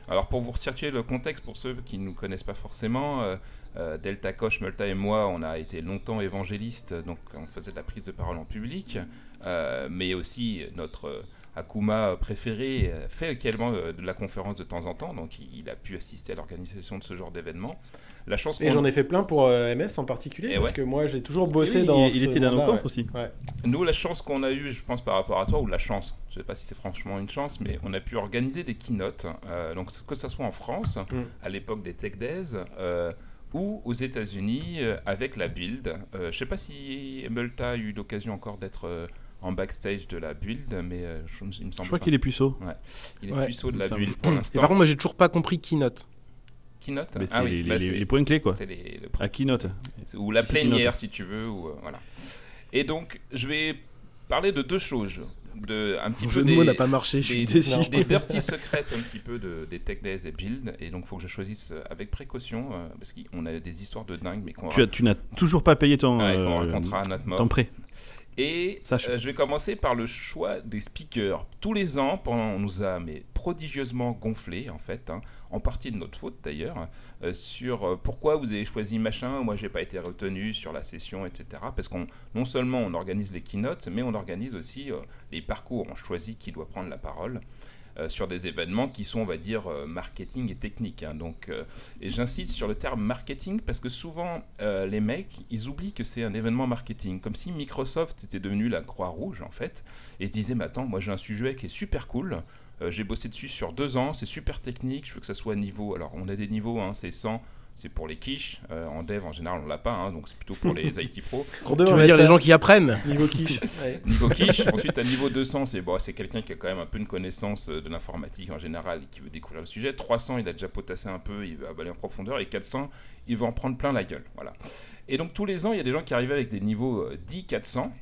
Alors pour vous resituer le contexte, pour ceux qui ne nous connaissent pas forcément, euh, euh, Delta Koch, Multa et moi, on a été longtemps évangélistes, donc on faisait de la prise de parole en public, euh, mais aussi notre Akuma préféré fait également de la conférence de temps en temps, donc il a pu assister à l'organisation de ce genre d'événement. La chance Et j'en ai fait plein pour euh, MS en particulier, Et parce ouais. que moi j'ai toujours bossé Oui, dans. il, était dans nos ouais. aussi. Ouais. Nous, la chance qu'on a eue, je pense, par rapport à toi, ou la chance, je sais pas si c'est franchement une chance, mais on a pu organiser des keynotes, euh, donc que ce soit en France, Mm. à l'époque des Tech Days, euh, ou aux États-Unis euh, avec la Build. Euh, je sais pas si Multa a eu l'occasion encore d'être euh, en backstage de la Build, mais euh, je, il me semble Je crois qu'il est puceau. Il est Ouais. puceau de la. Build pour Et l'instant. par contre, moi, j'ai toujours pas compris Keynote. Keynote c'est Ah oui, les, bah, les- les points clés, quoi. c'est les- le À keynote. Ou la plénière si tu veux ou, euh, voilà et donc je vais parler de deux choses de un petit Le peu jeu de des, mots n'a pas marché, je suis des, déçu. Des dirty secrets un petit peu de, des tech days et build et donc il faut que je choisisse avec précaution euh, parce qu'on a des histoires de dingue mais qu'on Tu, as- tu n'as toujours pas payé ton, ouais, euh, racontera à notre mort ton prêt. Et euh, je vais commencer par le choix des speakers. Tous les ans, pendant, on nous a mais, prodigieusement gonflé, en fait, hein, en partie de notre faute d'ailleurs, euh, sur euh, pourquoi vous avez choisi machin, moi j'ai pas été retenu sur la session, etc. Parce qu'on non seulement on organise les keynotes, mais on organise aussi les parcours. On choisit qui doit prendre la parole. Euh, sur des événements qui sont, on va dire, euh, marketing et technique. hein. Donc, euh, et j'insiste sur le terme marketing parce que souvent, les mecs, ils oublient que c'est un événement marketing. Comme si Microsoft était devenu la Croix-Rouge, en fait, et se disait, mais attends, moi j'ai un sujet qui est super cool. j'ai bossé dessus sur deux ans, c'est super technique, je veux que ça soit niveau. Alors, on a des niveaux, hein, c'est 100, c'est pour les quiches. Euh, en dev, en général, on l'a pas, hein, donc c'est plutôt pour les IT pros. Tu veux dire les gens qui apprennent Niveau quiche. Ouais. Niveau quiche. Ensuite, à niveau 200, c'est bon, c'est quelqu'un qui a quand même un peu une connaissance euh, de l'informatique en général et qui veut découvrir le sujet. 300, il a déjà potassé un peu, il veut aller en profondeur. Et 400, il veut en prendre plein la gueule. Voilà. Et donc, tous les ans, il y a des gens qui arrivent avec des niveaux euh, 10, 400,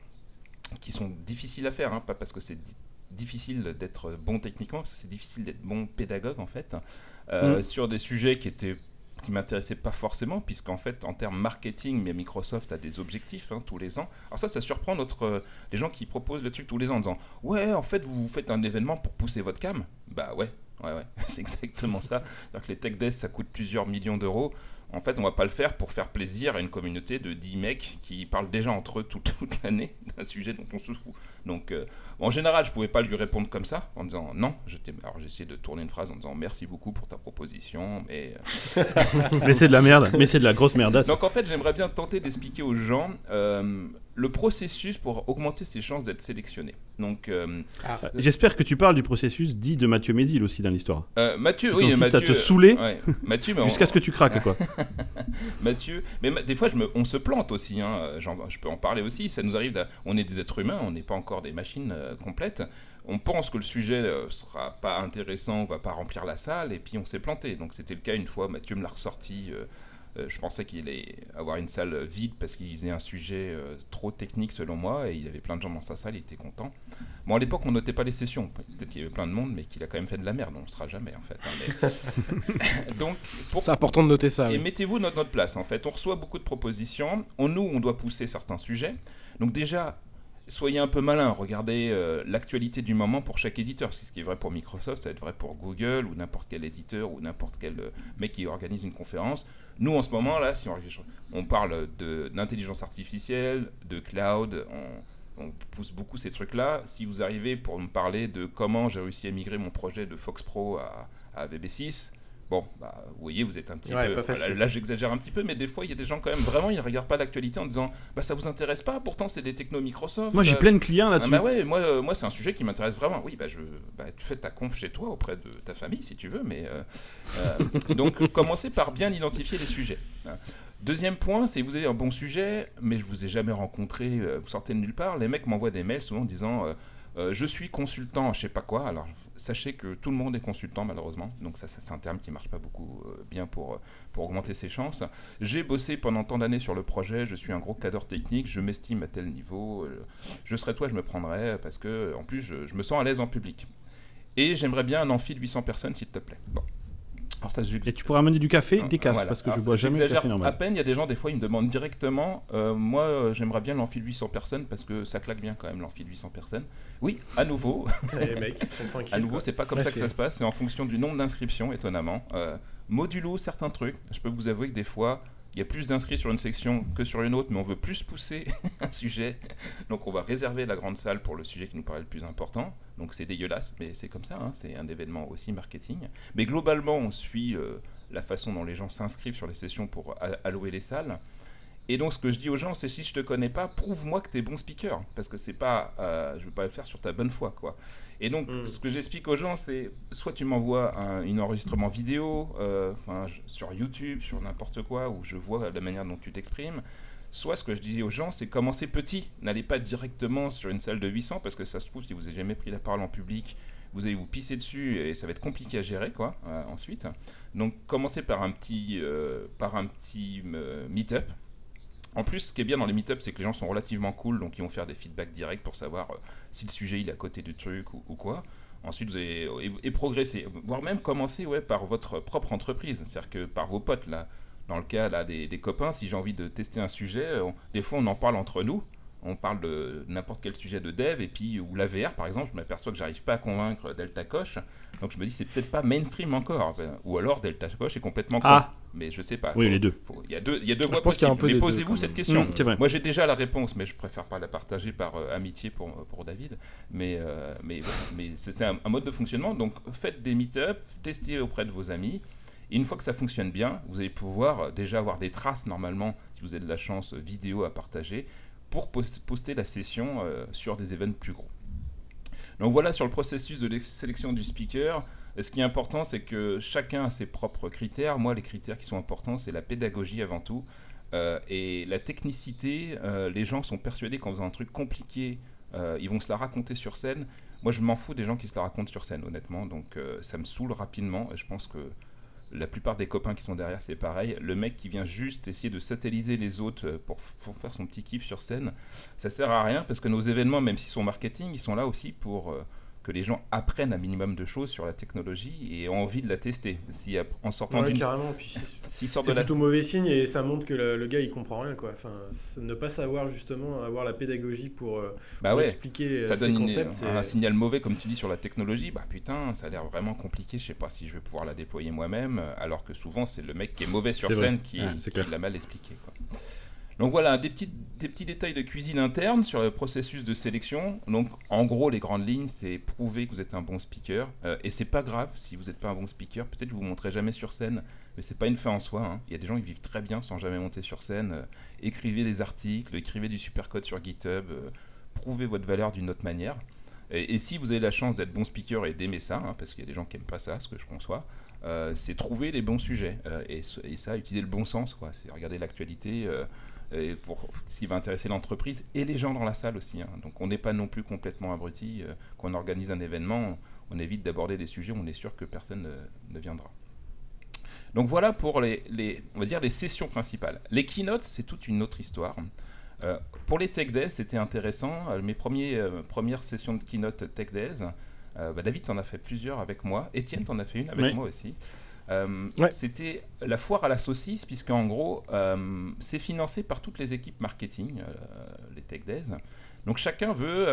qui sont difficiles à faire, hein, pas parce que c'est di- difficile d'être bon techniquement, parce que c'est difficile d'être bon pédagogue en fait, euh, Mm. sur des sujets qui étaient qui m'intéressaient pas forcément, puisqu'en fait, en termes marketing, mais Microsoft a des objectifs hein, tous les ans. Alors ça, ça surprend notre, euh, les gens qui proposent le truc tous les ans en disant « Ouais, en fait, vous faites un événement pour pousser votre cam ?» Bah ouais, ouais, ouais, c'est exactement ça. C'est-à-dire que les tech days, ça coûte plusieurs millions d'euros. En fait, on va pas le faire pour faire plaisir à une communauté de 10 mecs qui parlent déjà entre eux toute, toute l'année d'un sujet dont on se fout. Donc, euh, en général, je pouvais pas lui répondre comme ça, en disant non. Je t'ai- Alors, j'ai essayé de tourner une phrase en disant merci beaucoup pour ta proposition. Mais, euh, Mais c'est de la merde, mais c'est de la grosse merdasse. Donc, en fait, j'aimerais bien tenter d'expliquer aux gens euh, le processus pour augmenter ses chances d'être sélectionné. Donc, euh, J'espère que tu parles du processus dit de Mathieu Mézil aussi dans l'histoire. euh, Mathieu, Qui oui, consiste Mathieu, à te saouler ouais, Mathieu, mais on- Jusqu'à ce que tu craques, quoi. Mathieu, mais ma- des fois je me- on se plante aussi, hein, je peux en parler aussi, ça nous arrive, on est des êtres humains, on n'est pas encore des machines euh, complètes, on pense que le sujet euh, sera pas intéressant, on va pas remplir la salle, et puis on s'est planté. Donc c'était le cas une fois, Mathieu me l'a ressorti, euh, je pensais qu'il allait avoir une salle vide parce qu'il faisait un sujet euh, trop technique selon moi, et il y avait plein de gens dans sa salle, il était content. Bon à l'époque on notait pas les sessions, peut-être qu'il y avait plein de monde, mais qu'il a quand même fait de la merde, on le sera jamais en fait. hein, mais- Donc pour C'est important de noter ça. et oui. mettez-vous notre, notre place, en fait. On reçoit beaucoup de propositions. On, nous, on doit pousser certains sujets. Donc déjà, soyez un peu malin. Regardez euh, l'actualité du moment pour chaque éditeur. Que ce qui est vrai pour Microsoft, ça va être vrai pour Google ou n'importe quel éditeur ou n'importe quel euh, mec qui organise une conférence. Nous, en ce moment, là, si on, parle d'intelligence artificielle, de cloud, on, pousse beaucoup ces trucs-là. Si vous arrivez pour me parler de comment j'ai réussi à migrer mon projet de Fox Pro à VB6, Bon, bah, vous voyez, vous êtes un petit Ouais, peu. Là, là, j'exagère un petit peu, mais des fois, il y a des gens quand même vraiment, ils regardent pas l'actualité en disant, bah, ça vous intéresse pas. Pourtant, c'est des technos Microsoft. Moi, j'ai euh, plein de clients ah là-dessus. bah ouais, moi, euh, moi c'est un sujet qui m'intéresse vraiment. Oui, bah, je, bah, tu fais ta conf chez toi auprès de ta famille si tu veux, mais euh, donc commencez par bien identifier les sujets. hein. Deuxième point, c'est vous avez un bon sujet, mais je vous ai jamais rencontré, vous sortez de nulle part. Les mecs m'envoient des mails souvent en disant euh, je suis consultant, je sais pas quoi. Alors sachez que tout le monde est consultant malheureusement, donc ça, c'est un terme qui marche pas beaucoup euh, bien pour, euh, pour augmenter ses chances. J'ai bossé pendant tant d'années sur le projet, je suis un gros cadre technique, je m'estime à tel niveau, euh, je serais toi, je me prendrais parce que en plus je, je me sens à l'aise en public. Et j'aimerais bien un amphi de 800 personnes s'il te plaît. Bon. Alors ça, je- Et tu pourras amener du café, ah, des voilà. parce que Alors, je bois jamais de café À normal. peine, il y a des gens, des fois, ils me demandent directement euh, Moi, euh, j'aimerais bien l'amphi de 800 personnes parce que ça claque bien quand même, l'amphi de 800 personnes. Oui, à nouveau, Les mecs, ils sont tranquilles. à nouveau, c'est pas comme ça que ça se passe, c'est en fonction du nombre d'inscriptions, étonnamment. Euh, modulo certains trucs. Je peux vous avouer que des fois, il y a plus d'inscrits sur une section que sur une autre, mais on veut plus pousser un sujet. Donc on va réserver la grande salle pour le sujet qui nous paraît le plus important. Donc c'est dégueulasse, mais c'est comme ça, hein, c'est un événement aussi marketing. Mais globalement, on suit euh, la façon dont les gens s'inscrivent sur les sessions pour allouer les salles. Et donc, ce que je dis aux gens, c'est si je te connais pas, prouve-moi que tu es bon speaker. Parce que c'est pas. euh, je veux pas le faire sur ta bonne foi, quoi. Et donc, Mm. ce que j'explique aux gens, c'est soit tu m'envoies un, une enregistrement vidéo, euh, sur YouTube, sur n'importe quoi, où je vois la manière dont tu t'exprimes. Soit ce que je dis aux gens, c'est commencer petit. N'allez pas directement sur une salle de 800, parce que ça se trouve, si vous n'avez jamais pris la parole en public, vous allez vous pisser dessus et ça va être compliqué à gérer, quoi, euh, ensuite. Donc, commencez par un petit, euh, par un petit euh, meet-up. En plus, ce qui est bien dans les meet-ups, c'est que les gens sont relativement cool, donc ils vont faire des feedbacks directs pour savoir euh, si le sujet il est à côté du truc ou, quoi. Ensuite, vous allez et, et progresser, voire même commencer ouais, par votre propre entreprise, c'est-à-dire que par vos potes là. Dans le cas là, des, copains, si j'ai envie de tester un sujet, euh, des fois on en parle entre nous. On parle de n'importe quel sujet de dev et puis ou la VR par exemple, je m'aperçois que j'arrive pas à convaincre Delta Coche, donc je me dis c'est peut-être pas mainstream encore, ou alors Delta Coche est complètement con. Ah. mais je sais pas. Oui, Faut- les deux. Il y a deux, il y a deux Je voies pense qu'il y a un possibles. peu Mais posez-vous cette question. Mm, c'est vrai. Moi, j'ai déjà la réponse, mais je préfère pas la partager par euh, amitié pour, pour David. Mais, euh, mais, mais c'est un, un mode de fonctionnement. Donc, faites des meet-up, testez auprès de vos amis. Et une fois que ça fonctionne bien, vous allez pouvoir euh, déjà avoir des traces, normalement, si vous avez de la chance, vidéo à partager, pour pos- poster la session euh, sur des événements plus gros. Donc voilà sur le processus de sélection du speaker. Ce qui est important, c'est que chacun a ses propres critères. Moi, les critères qui sont importants, c'est la pédagogie avant tout. Euh, et la technicité, euh, les gens sont persuadés qu'en faisant un truc compliqué, ils vont se la raconter sur scène. Moi, je m'en fous des gens qui se la racontent sur scène, honnêtement. Donc, ça me saoule rapidement. Et je pense que la plupart des copains qui sont derrière, c'est pareil. Le mec qui vient juste essayer de satelliser les autres pour, pour, faire son petit kiff sur scène, ça sert à rien parce que nos événements, même s'ils sont marketing, ils sont là aussi pour que les gens apprennent un minimum de choses sur la technologie et ont envie de la tester. Si en sortant d'une carrément, c'est de plutôt mauvais signe et ça montre que le, gars il comprend rien quoi. Enfin, ne pas savoir justement avoir la pédagogie pour, euh, bah expliquer ça donne concepts, un signal mauvais comme tu dis sur la technologie. Bah putain, ça a l'air vraiment compliqué. Je sais pas si je vais pouvoir la déployer moi-même. Alors que souvent c'est le mec qui est mauvais sur scène qui, qui l'a mal expliqué. Quoi. Donc voilà, des petits, détails de cuisine interne sur le processus de sélection. Donc en gros, les grandes lignes, c'est prouver que vous êtes un bon speaker. Euh, et c'est pas grave si vous n'êtes pas un bon speaker. Peut-être que vous ne vous montrez jamais sur scène, mais c'est pas une fin en soi. Hein. Il y a des gens qui vivent très bien sans jamais monter sur scène. Euh, écrivez des articles, écrivez du supercode sur GitHub, euh, prouvez votre valeur d'une autre manière. Et, si vous avez la chance d'être bon speaker et d'aimer ça, hein, parce qu'il y a des gens qui n'aiment pas ça, ce que je conçois, c'est trouver les bons sujets. Et, et, ça, utiliser le bon sens. C'est regarder l'actualité et pour ce qui va intéresser l'entreprise et les gens dans la salle aussi. Hein. Donc on n'est pas non plus complètement abruti. Euh, quand on organise un événement, on évite d'aborder des sujets où on est sûr que personne ne, viendra. Donc voilà pour les, les, on va dire les sessions principales. Les keynotes, c'est toute une autre histoire. Euh, pour les Tech Days, c'était intéressant. Euh, mes premiers, premières sessions de keynote Tech Days, bah, David en a fait plusieurs avec moi. Étienne t'en a fait une avec moi aussi. Euh, c'était la foire à la saucisse, puisqu'en gros, euh, c'est financé par toutes les équipes marketing, euh, les Tech Days. Donc chacun veut,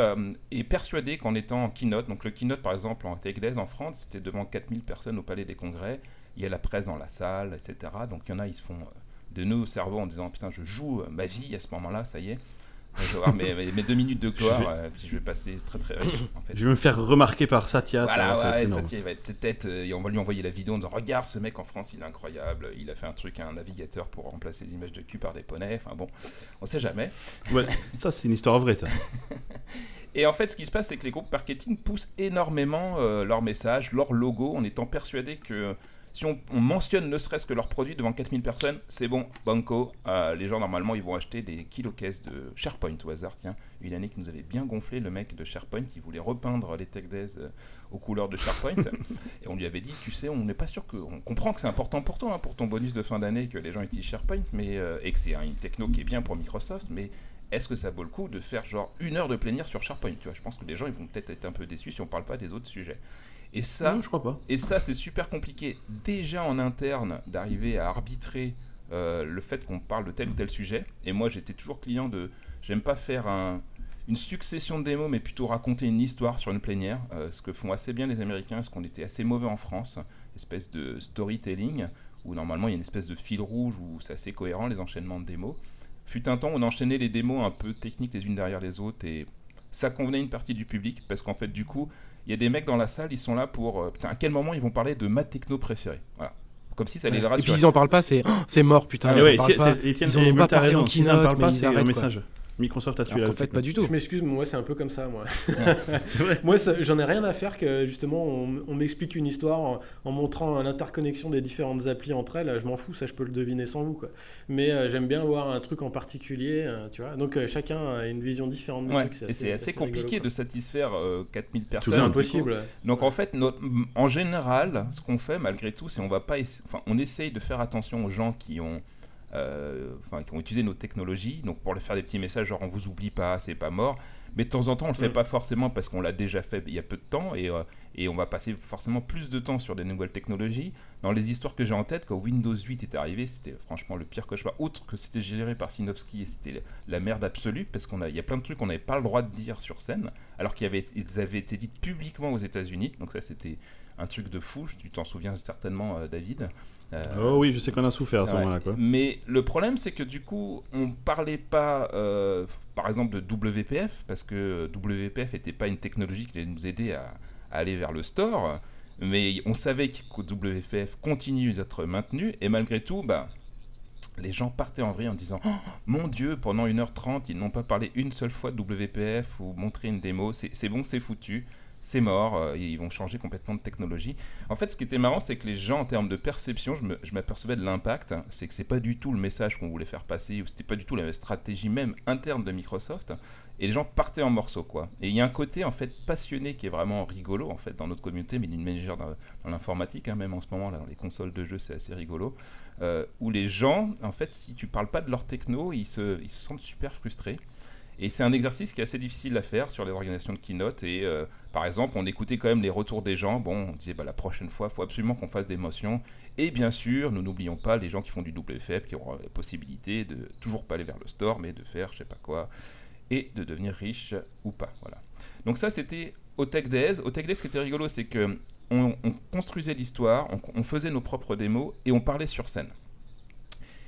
est persuadé qu'en étant en keynote, donc le keynote par exemple en Tech Days en France, c'était devant 4000 personnes au Palais des Congrès, il y a la presse dans la salle, etc. Donc il y en a, ils se font de nœuds au cerveau en disant putain, je joue ma vie à ce moment-là, ça y est. Je vais mes, deux minutes de gloire, euh, je vais passer très très riche. En fait. Je vais me faire remarquer par Satya. Voilà, ouais, Satya, il va être tête, euh, et on va lui envoyer la vidéo en disant Regarde ce mec en France, il est incroyable, il a fait un truc, un navigateur pour remplacer les images de cul par des poneys. Enfin bon, on sait jamais. Ouais, ça, c'est une histoire vraie, ça. Et en fait, ce qui se passe, c'est que les groupes marketing poussent énormément euh, leur message, leur logo, en étant persuadés que si on, mentionne ne serait-ce que leurs produits devant 4000 personnes, c'est bon, banco. Euh, les gens, normalement, ils vont acheter des kilos-caisses de SharePoint au hasard. Tiens, une année qui nous avait bien gonflé, le mec de SharePoint, il voulait repeindre les Tech Days euh, aux couleurs de SharePoint. et on lui avait dit, tu sais, on n'est pas sûr que. On comprend que c'est important pour toi, hein, pour ton bonus de fin d'année, que les gens utilisent SharePoint, mais, euh, et que c'est une techno qui est bien pour Microsoft, mais est-ce que ça vaut le coup de faire genre une heure de plénière sur SharePoint tu vois? Je pense que les gens ils vont peut-être être un peu déçus si on parle pas des autres sujets. Et ça, je crois pas. Et ça, c'est super compliqué déjà en interne d'arriver à arbitrer euh, le fait qu'on parle de tel ou tel sujet. Et moi, j'étais toujours client de. J'aime pas faire une succession de démos, mais plutôt raconter une histoire sur une plénière. euh, ce que font assez bien les Américains, ce qu'on était assez mauvais en France, espèce de storytelling, où normalement il y a une espèce de fil rouge, où c'est assez cohérent les enchaînements de démos. Fut un temps où on enchaînait les démos un peu techniques les unes derrière les autres, et ça convenait à une partie du public, parce qu'en fait, du coup, il y a des mecs dans la salle, ils sont là pour. Euh, putain, à quel moment ils vont parler de ma techno préférée? Voilà. Comme si ça les rassurait. Et puis ils en parlent pas, c'est oh, c'est mort, putain. Ah, ils, pas. ils en ont pas parlé en keynote, parlent pas, c'est un message. Microsoft a tué la En fait, pas du tout. Je m'excuse, mais moi, c'est un peu comme ça, moi. moi, j'en ai rien à faire que, justement, on, m'explique une histoire en, montrant l'interconnexion des différentes applis entre elles. Je m'en fous, ça, je peux le deviner sans vous, quoi. Mais euh, j'aime bien voir un truc en particulier, euh, tu vois. Donc, euh, chacun a une vision différente du truc. Et c'est assez, compliqué de satisfaire 4000 personnes. C'est impossible. Donc, en fait, en général, ce qu'on fait, malgré tout, c'est on va pas... Enfin, on essaye de faire attention aux gens qui ont euh, qui ont utilisé nos technologies. Donc pour leur faire des petits messages genre on vous oublie pas, c'est pas mort. Mais de temps en temps, on le fait mm. pas forcément parce qu'on l'a déjà fait il y a peu de temps et, euh, et, on va passer forcément plus de temps sur des nouvelles technologies. Dans les histoires que j'ai en tête, quand Windows 8 est arrivé, c'était franchement le pire cauchemar. Outre que c'était géré par Sinofsky et c'était la merde absolue parce qu'on a, il y a plein de trucs qu'on n'avait pas le droit de dire sur scène alors qu'ils avaient, ils avaient été dit publiquement aux États-Unis. Donc ça, c'était un truc de fou. Tu t'en souviens certainement, euh, David. Euh, oh oui, je sais qu'on a souffert à ce moment-là. Mais le problème, c'est que du coup, on parlait pas, euh, par exemple, de WPF, parce que WPF n'était pas une technologie qui allait nous aider à, aller vers le store. Mais on savait que WPF continue d'être maintenu, et malgré tout, bah, les gens partaient en vrille en disant oh, Mon Dieu, pendant 1h30, ils n'ont pas parlé une seule fois de WPF ou montré une démo, c'est bon, c'est foutu. C'est mort, euh, ils vont changer complètement de technologie. En fait, ce qui était marrant, c'est que les gens, en termes de perception, je m'apercevais de l'impact, c'est que c'est pas du tout le message qu'on voulait faire passer, ou c'était pas du tout la stratégie même interne de Microsoft, et les gens partaient en morceaux, quoi. Et il y a un côté, en fait, passionné qui est vraiment rigolo, en fait, dans notre communauté, mais d'une manière dans, dans l'informatique, hein, même en ce moment, là, dans les consoles de jeux, c'est assez rigolo, euh, où les gens, en fait, si tu parles pas de leur techno, ils se sentent super frustrés. Et c'est un exercice qui est assez difficile à faire sur les organisations de keynote. Et euh, par exemple, on écoutait quand même les retours des gens. Bon, on disait bah, la prochaine fois, il faut absolument qu'on fasse des motions. Et bien sûr, nous n'oublions pas les gens qui font du double FF, qui auront la possibilité de toujours pas aller vers le store, mais de faire je sais pas quoi, et de devenir riche ou pas. Voilà. Donc ça, c'était au Tech Days. Au Tech Days, ce qui était rigolo, c'est que on, on construisait l'histoire, on, on faisait nos propres démos et on parlait sur scène.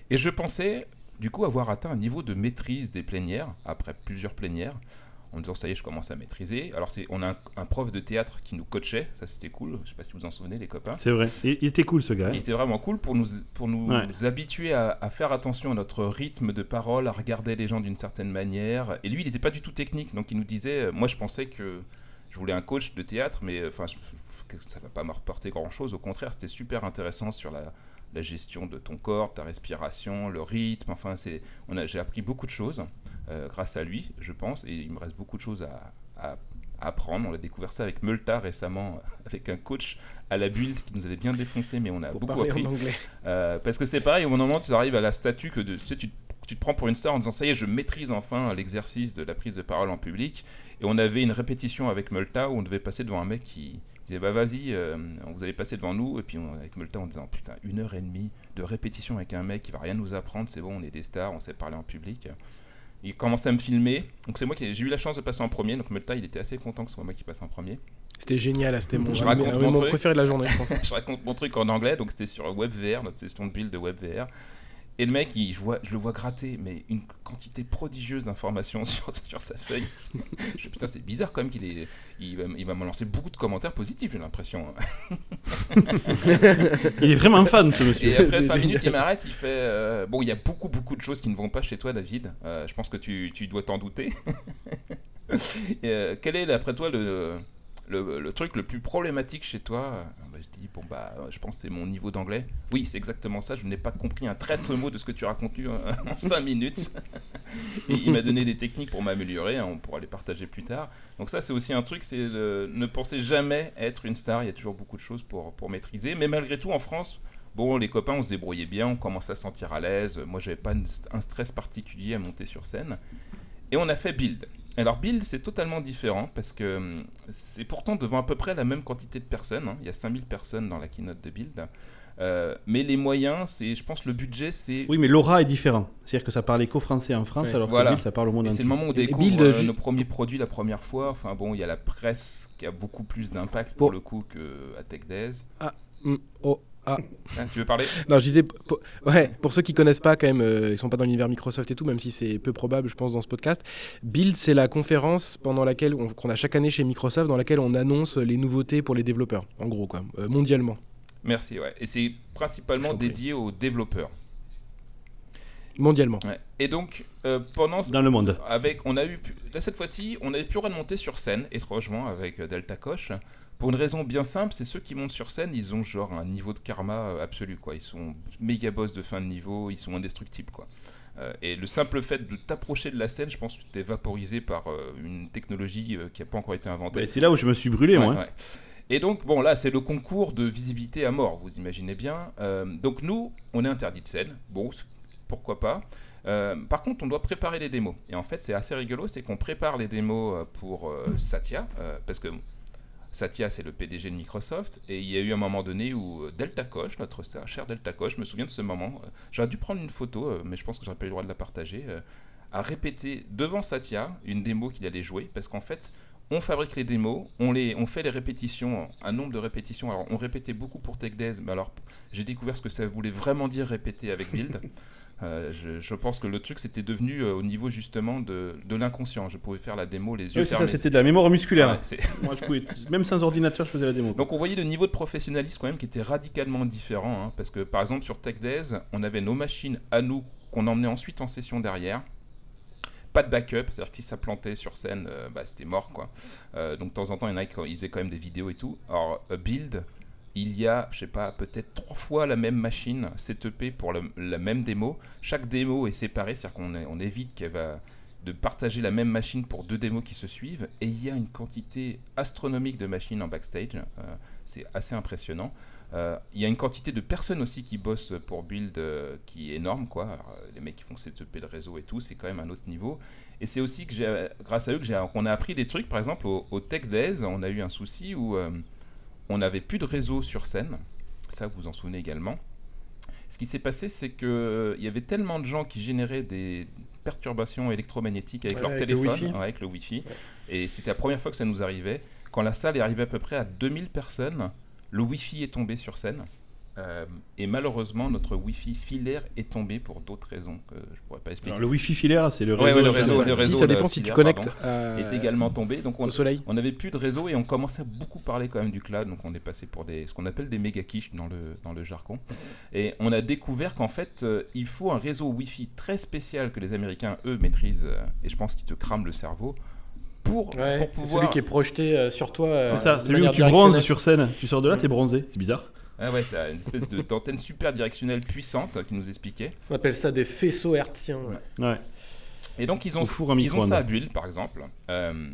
Et je pensais, du coup, avoir atteint un niveau de maîtrise des plénières, après plusieurs plénières, en disant, ça y est, je commence à maîtriser. Alors, c'est, on a un, un prof de théâtre qui nous coachait, ça c'était cool, je sais pas si vous vous en souvenez, les copains. C'est vrai. Il, il était cool ce gars. hein. Il était vraiment cool pour nous, pour nous Ouais. habituer à, à faire attention à notre rythme de parole, à regarder les gens d'une certaine manière. Et lui, il n'était pas du tout technique, donc il nous disait, euh, moi je pensais que je voulais un coach de théâtre, mais euh, enfin, ça va pas me reporter grand-chose. Au contraire, c'était super intéressant sur la, la gestion de ton corps, ta respiration, le rythme. Enfin, c'est, on a, j'ai appris beaucoup de choses euh, grâce à lui, je pense, et il me reste beaucoup de choses à, à- à apprendre. On a découvert ça avec Multa récemment, avec un coach à la bulle qui nous avait bien défoncé, mais on a Pour beaucoup appris. en anglais. Euh, parce que c'est pareil, au moment où tu arrives à la statue que de, tu, sais, tu, tu te prends pour une star en disant ça y est, je maîtrise enfin l'exercice de la prise de parole en public. Et on avait une répétition avec Multa où on devait passer devant un mec qui disait bah vas-y, euh, vous allez passer devant nous. Et puis on- avec Multa, on disait putain, une heure et demie de répétition avec un mec qui va rien nous apprendre, c'est bon, on est des stars, on sait parler en public. Il commençait à me filmer, donc c'est moi qui j'ai eu la chance de passer en premier. Donc Multa, il était assez content que ce soit moi qui passe en premier. C'était génial, c'était mon, Je raconte mon mon préféré de la journée, je pense. je raconte mon truc en anglais, donc c'était sur WebVR, notre session de build de WebVR. Et le mec, il, je, vois, je le vois gratter, mais une quantité prodigieuse d'informations sur, sur sa feuille. je putain, c'est bizarre quand même qu'il est. Il va, il va me lancer beaucoup de commentaires positifs, j'ai l'impression. Il est vraiment fan, ce monsieur. Et après C'est 5 minutes, il m'arrête, il fait euh, Bon, il y a beaucoup, beaucoup de choses qui ne vont pas chez toi, David. Euh, je pense que tu, tu dois t'en douter. Et, euh, quel est, d'après toi, le, le, truc le plus problématique chez toi Ah, bah, Je dis Bon, bah, je pense que c'est mon niveau d'anglais. Oui, c'est exactement ça. Je n'ai pas compris un traître mot de ce que tu as raconté en 5 minutes. Il m'a donné des techniques pour m'améliorer. hein, on pourra les partager plus tard. Donc, ça, c'est aussi un truc c'est ne pensez jamais être une star. Il y a toujours beaucoup de choses pour, pour maîtriser. Mais malgré tout, en France, Bon, les copains, on se débrouillait bien, on commençait à se sentir à l'aise. Moi, j'avais pas un stress particulier à monter sur scène. Et on a fait Build. Alors, Build, c'est totalement différent parce que hum, c'est pourtant devant à peu près la même quantité de personnes. hein. Il y a 5000 personnes dans la keynote de Build. Euh, mais les moyens, c'est, je pense, le budget, c'est. Oui, mais l'aura est différent. C'est-à-dire que ça parlait qu'aux Français en France, Ouais. alors Voilà. que Bill, ça parle au monde Et c'est entier. le moment où on découvre Build, euh, nos premiers produits la première fois. Enfin bon, il y a la presse qui a beaucoup plus d'impact pour le coup qu'à Tech Days. Hmm, oh, ah. Hein, tu veux parler Non, je disais, pour, ouais, pour ceux qui connaissent pas, quand même, euh, ils sont pas dans l'univers Microsoft et tout, même si c'est peu probable, je pense, dans ce podcast. Build, c'est la conférence pendant laquelle on, qu'on a chaque année chez Microsoft, dans laquelle on annonce les nouveautés pour les développeurs, en gros, quoi, euh, mondialement. Merci, ouais. Et c'est principalement dédié aux développeurs. Mondialement. Ouais. Et donc, euh, pendant Dans le monde. avec, on a eu, là cette fois-ci, on avait pu remonter sur scène, étrangement, avec euh, Delta Koch, pour une raison bien simple, c'est ceux qui montent sur scène, ils ont genre un niveau de karma euh, absolu, quoi. Ils sont méga boss de fin de niveau, ils sont indestructibles, quoi. Euh, et le simple fait de t'approcher de la scène, je pense que tu t'es vaporisé par euh, une technologie euh, qui n'a pas encore été inventée. Bah, c'est là où je me suis brûlé, moi. Ouais, ouais. Et donc, bon, là, c'est le concours de visibilité à mort, vous imaginez bien. Donc, nous, on est interdit de scène. Bon, pourquoi pas. Euh, par contre, on doit préparer les démos. Et en fait, c'est assez rigolo, c'est qu'on prépare les démos pour euh, Satya, euh, parce que Satya, c'est le PDG de Microsoft, et il y a eu un moment donné où euh, Delta Koch, notre cher Delta Koch, je me souviens de ce moment, euh, j'aurais dû prendre une photo, euh, mais je pense que j'aurais pas eu le droit de la partager, a répété devant Satya une démo qu'il allait jouer, parce qu'en fait, on fabrique les démos, on, les, on fait les répétitions, un nombre de répétitions. Alors, on répétait beaucoup pour Tech Days, mais alors, j'ai découvert ce que ça voulait vraiment dire répéter avec Build. Euh, je, je pense que le truc, c'était devenu euh, au niveau justement de, de l'inconscient. Je pouvais faire la démo les yeux Oui, c'est ça, fermés. c'était de la mémoire musculaire. Ouais, c'est- Moi, je pouvais, même sans ordinateur, je faisais la démo. donc on voyait le niveau de professionnalisme quand même qui était radicalement différent, hein, parce que par exemple sur Tech Days, on avait nos machines à nous qu'on emmenait ensuite en session derrière. pas de backup, c'est-à-dire que si ça plantait sur scène, euh, bah, c'était mort quoi. Donc de temps en temps, il y en a qui ils faisaient quand même des vidéos et tout. Alors, Build, il y a, je sais pas, peut-être trois fois la même machine setupée pour le- la même démo. Chaque démo est séparée, c'est-à-dire qu'on évite qu'elle va de partager la même machine pour deux démos qui se suivent. Et il y a une quantité astronomique de machines en backstage. Euh, c'est assez impressionnant. Euh, Il y a une quantité de personnes aussi qui bossent pour Build euh, qui est énorme, quoi. Les mecs qui font setuper le réseau et tout, c'est quand même un autre niveau. Et c'est aussi que grâce à eux qu'on a appris des trucs. Par exemple, au, au Tech Days, on a eu un souci où on n'avait plus de réseau sur scène. Ça, vous vous en souvenez également. Ce qui s'est passé, c'est que euh, il y avait tellement de gens qui généraient des perturbations électromagnétiques avec Ouais, leur avec téléphone, ouais, avec le Wi-Fi. Et c'était la première fois que ça nous arrivait. Quand la salle est arrivée à peu près à 2000 personnes, le Wi-Fi est tombé sur scène. Euh, et malheureusement, notre Wi-Fi filaire est tombé pour d'autres raisons que je pourrais pas expliquer. Alors, le Wi-Fi filaire, c'est le Ouais, réseau. ouais, le Internet. réseau, le réseau si ça le dépend si tu connectes pardon, à- est également tombé. Donc on, au soleil. on n'avait plus de réseau et on commençait à beaucoup parler quand même du cloud. Donc on est passé pour des, ce qu'on appelle des méga quiches dans le, dans le jargon. Et on a découvert qu'en fait, euh, il faut un réseau Wi-Fi très spécial que les Américains, eux, maîtrisent. euh, et je pense qu'ils te crament le cerveau. Pour, Ouais, pour c'est pouvoir. celui qui est projeté euh, sur toi. euh, C'est ça, c'est lui où tu bronzes sur scène. Tu sors de là, t'es bronzé. C'est bizarre. Ah ouais, t'as une espèce de- d'antenne super directionnelle puissante qui nous expliquait. On appelle ça des faisceaux hertziens. ouais. Ouais. Et donc ils ont, four ils ont ça à Build par exemple. Euh,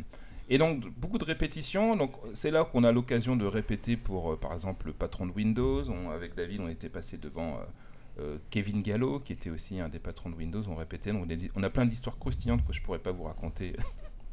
et donc beaucoup de répétitions. Donc c'est là qu'on a l'occasion de répéter pour euh, par exemple le patron de Windows. On- avec David, on était passé devant euh, euh, Kevin Gallo qui était aussi un des patrons de Windows. On répétait. Donc, on, a, dit- on a plein d'histoires croustillantes que je pourrais pas vous raconter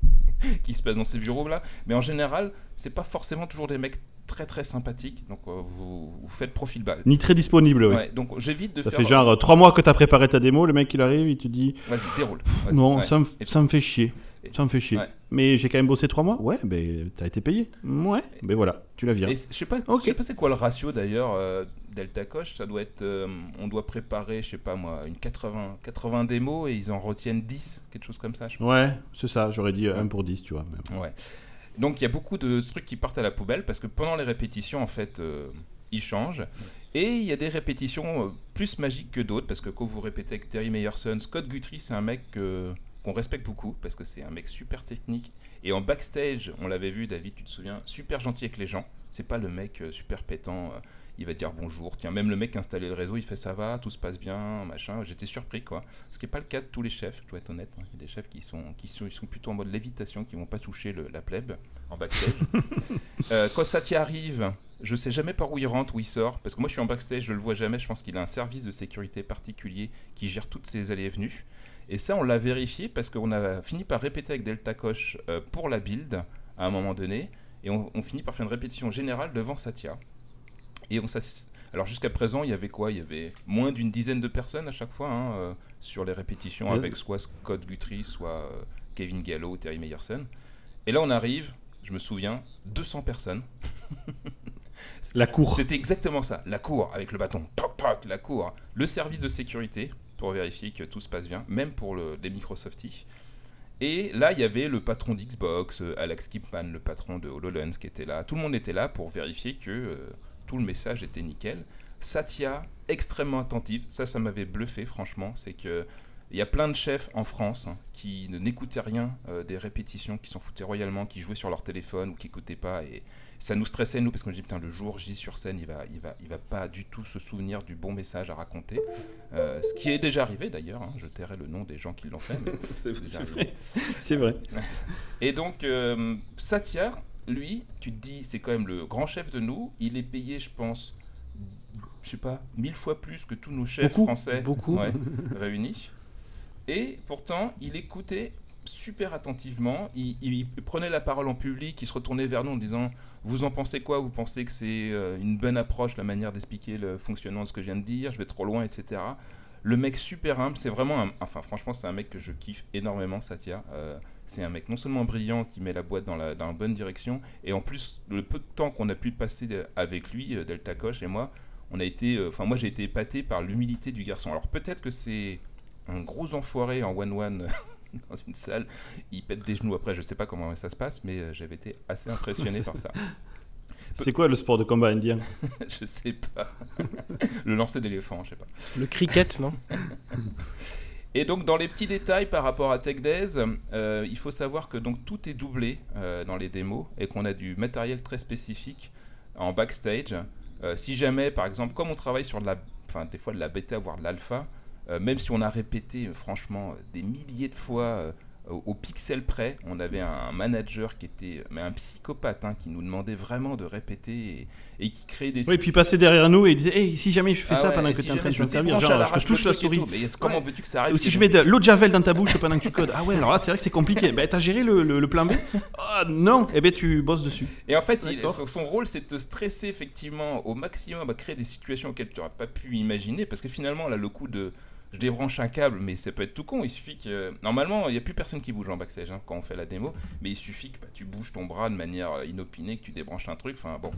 qui se passent dans ces bureaux là. Mais en général, c'est pas forcément toujours des mecs très très sympathiques. Donc euh, vous, vous faites profil bas. Ni très disponible, oui. Ouais, donc j'évite de Ça faire. fait genre 3 mois que t'as préparé ta démo, le mec il arrive, il te dit Vas-y, déroule. Non, ouais. ça, me, ça me fait chier. Ça me fait chier. Ouais. Mais j'ai quand même bossé 3 mois Ouais, ben t'as été payé. Ouais, ben voilà, tu la c- je sais pas, Ok. je sais pas c'est quoi le ratio d'ailleurs euh, Delta Coche, ça doit être euh, on doit préparer, je sais pas moi, une 80 80 démos et ils en retiennent 10, quelque chose comme ça, je Ouais, c'est ça, j'aurais dit 1 pour 10, tu vois. Ouais. Donc il y a beaucoup de trucs qui partent à la poubelle parce que pendant les répétitions, en fait, euh, ils changent. Et il y a des répétitions euh, plus magiques que d'autres parce que quand vous répétez avec Terry Meyerson, Scott Guthrie, c'est un mec euh, qu'on respecte beaucoup parce que c'est un mec super technique. Et en backstage, on l'avait vu, David, tu te souviens, super gentil avec les gens. C'est pas le mec euh, super pétant. Il va dire bonjour. Tiens, même le mec qui a installé le réseau, il fait ça va, tout se passe bien, machin. J'étais surpris, quoi. Ce qui n'est pas le cas de tous les chefs, je dois être honnête. hein. Il y a des chefs qui sont, qui sont, ils sont plutôt en mode lévitation, qui vont pas toucher le- la plèbe en backstage. Euh, quand Satya arrive, je sais jamais par où il rentre, où il sort, parce que moi je suis en backstage, je le vois jamais. Je pense qu'il a un service de sécurité particulier qui gère toutes ses allées et venues. Et ça, on l'a vérifié parce qu'on a fini par répéter avec Delta Koch euh, pour la build à un moment donné, et on, on finit par faire une répétition générale devant Satya. Et on alors jusqu'à présent, il y avait quoi? Il y avait moins d'une dizaine de personnes à chaque fois hein, euh, sur les répétitions avec soit Scott Guthrie, soit euh, Kevin Gallo, Terry Meyerson. Et là, on arrive, je me souviens, 200 personnes. La cour. C'était exactement ça, la cour avec le bâton, toc toc, la cour. Le service de sécurité pour vérifier que tout se passe bien, même pour le, les Microsofties. Et là, il y avait le patron d'Xbox, euh, Alex Kipman, le patron de HoloLens qui était là. Tout le monde était là pour vérifier que euh, tout le message était nickel. Satya, extrêmement attentive, ça, ça m'avait bluffé, franchement. C'est que il y a plein de chefs en France hein, qui ne n'écoutaient rien euh, des répétitions, qui s'en foutaient royalement, qui jouaient sur leur téléphone ou qui n'écoutaient pas. Et ça nous stressait, nous, parce qu'on se dit, putain, le jour J sur scène, il va, il, va, il va pas du tout se souvenir du bon message à raconter. Euh, ce qui est déjà arrivé d'ailleurs, hein, je tairai le nom des gens qui l'ont fait. C'est vrai. C'est vrai. Et donc, euh, Satya, lui, tu te dis, c'est quand même le grand chef de nous. Il est payé, je pense, je sais pas, mille fois plus que tous nos chefs Beaucoup, français beaucoup. ouais, réunis. Et pourtant, il écoutait super attentivement. Il, il prenait la parole en public, il se retournait vers nous en disant Vous en pensez quoi? Vous pensez que c'est euh, une bonne approche, la manière d'expliquer le fonctionnement de ce que je viens de dire? Je vais trop loin, etc. Le mec super humble, c'est vraiment un. Enfin, franchement, c'est un mec que je kiffe énormément, Satya. Euh, c'est un mec non seulement brillant, qui met la boîte dans la, dans la bonne direction, et en plus, le peu de temps qu'on a pu passer avec lui, euh, Delta Koch et moi, on a été. euh, Enfin, moi, j'ai été épaté par l'humilité du garçon. Alors, peut-être que c'est un gros enfoiré en one-one dans une salle, il pète des genoux après, je sais pas comment ça se passe, mais euh, j'avais été assez impressionné par ça. C'est quoi le sport de combat indien? Je sais pas. Le lancer d'éléphant, je sais pas. Le cricket, non? Et donc dans les petits détails par rapport à Tech Days, euh, il faut savoir que donc tout est doublé euh, dans les démos et qu'on a du matériel très spécifique en backstage. Euh, si jamais, par exemple, comme on travaille sur la, enfin des fois de la bêta voire de l'alpha, même si on a répété franchement des milliers de fois au, au pixel près, on avait un manager qui était mais un psychopathe hein, qui nous demandait vraiment de répéter et, et qui créait des Oui, puis il passait derrière nous et il disait Hey, si jamais je fais Ah ça ouais, pendant et que si tu es en train de servir, genre je touche la et souris. tout, Mais comment Ouais. veux-tu que ça arrive Ou si je mets de l'eau de javel dans ta bouche pendant que tu codes. Ah ouais, alors là, c'est vrai que c'est compliqué. Ben, t'as géré le, le- le plan B Ah non Eh ben, tu bosses dessus. Et en fait, il- son, son rôle, c'est de te stresser effectivement au maximum, à créer des situations auxquelles tu n'aurais pas pu imaginer, parce que finalement, là, le coup de je débranche un câble, mais ça peut être tout con. Il suffit que normalement, il n'y a plus personne qui bouge en backstage hein, quand on fait la démo, mais il suffit que bah, tu bouges ton bras de manière euh, inopinée, que tu débranches un truc. Enfin bon.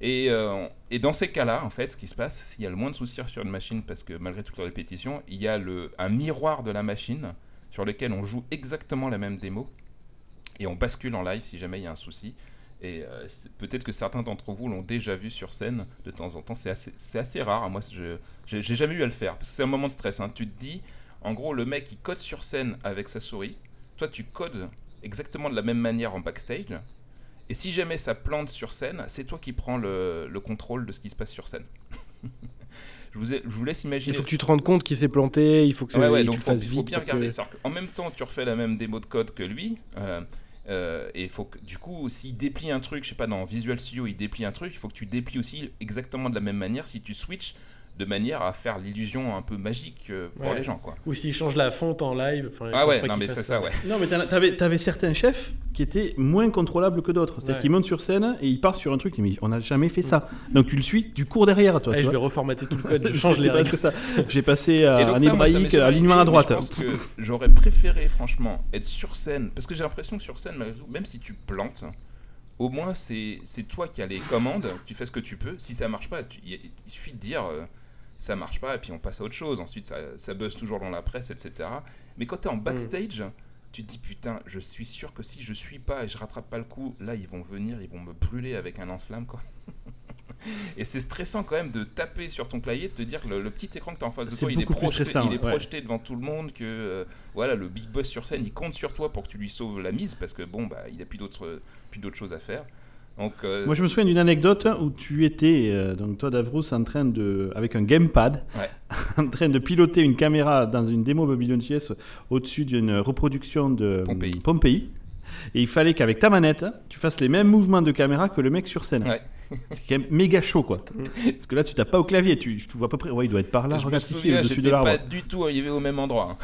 Et, euh, et dans ces cas-là, en fait, ce qui se passe, s'il y a le moins de soucis sur une machine, parce que malgré toutes les répétitions, il y a le, un miroir de la machine sur lequel on joue exactement la même démo et on bascule en live si jamais il y a un souci. Et euh, peut-être que certains d'entre vous l'ont déjà vu sur scène de temps en temps. C'est assez, rare. Moi, je j'ai j'ai jamais eu à le faire parce que c'est un moment de stress. hein. Tu te dis, en gros, le mec il code sur scène avec sa souris. Toi, tu codes exactement de la même manière en backstage. Et si jamais ça plante sur scène, c'est toi qui prends le, le contrôle de ce qui se passe sur scène. je, vous ai- je vous laisse imaginer. Il faut que tu te rendes compte qu'il s'est planté, il faut que Ouais, ouais, tu le faut, fasses faut vite. bien pour que- regarder. Qu'en même temps, tu refais la même démo de code que lui. euh, euh, et faut que, du coup, s'il déplie un truc, je sais pas, dans Visual Studio, il déplie un truc, il faut que tu déplies aussi exactement de la même manière si tu switches de manière à faire l'illusion un peu magique euh, pour Ouais. les gens, quoi. Ou s'il change la fonte en live. Ah ouais, non mais c'est ça, ouais. Non, mais t'avais avais certains chefs qui étaient moins contrôlables que d'autres. C'est-à-dire Ouais. qu'ils montent sur scène et ils partent sur un truc, mais on n'a jamais fait ça. Donc tu le suis, tu cours derrière, toi. Ouais, tu je vois. vais reformater tout le code, je change les règles. presque ça. J'ai passé à, m'est hébraïque, à mais droite. Je pense que j'aurais préféré, franchement, être sur scène. Parce que j'ai l'impression que sur scène, même si tu plantes, au moins c'est c'est toi qui as les commandes, tu fais ce que tu peux. Si ça marche pas, tu- il suffit de dire euh, ça marche pas et puis on passe à autre chose. Ensuite, ça, ça buzz toujours dans la presse, etc. Mais quand tu es en backstage, tu te dis putain, je suis sûr que si je suis pas et je rattrape pas le coup, là ils vont venir, ils vont me brûler avec un lance-flamme, quoi. Et c'est stressant quand même de taper sur ton clavier, de te dire que le, le petit écran que tu as en face de toi, il est, projeté, stressant, il est ouais. projeté devant tout le monde, que euh, voilà, le big boss sur scène, il compte sur toi pour que tu lui sauves la mise, parce que bon, bah, il a plus d'autres choses à faire. Donc, euh, Moi, je me souviens d'une anecdote où tu étais, euh, donc toi, Davros, en train de, avec un gamepad, Ouais. en train de piloter une caméra dans une démo Babylon JS au-dessus d'une reproduction de Pompéi. Pompéi. Et il fallait qu'avec ta manette, tu fasses les mêmes mouvements de caméra que le mec sur scène. Ouais. C'est quand même méga chaud, quoi. Parce que là, tu tapes pas au clavier, tu, tu vois à peu près. Ouais, il doit être par là. je me Regarde ici, souviens, au-dessus de l'arbre. pas du tout arrivé au même endroit.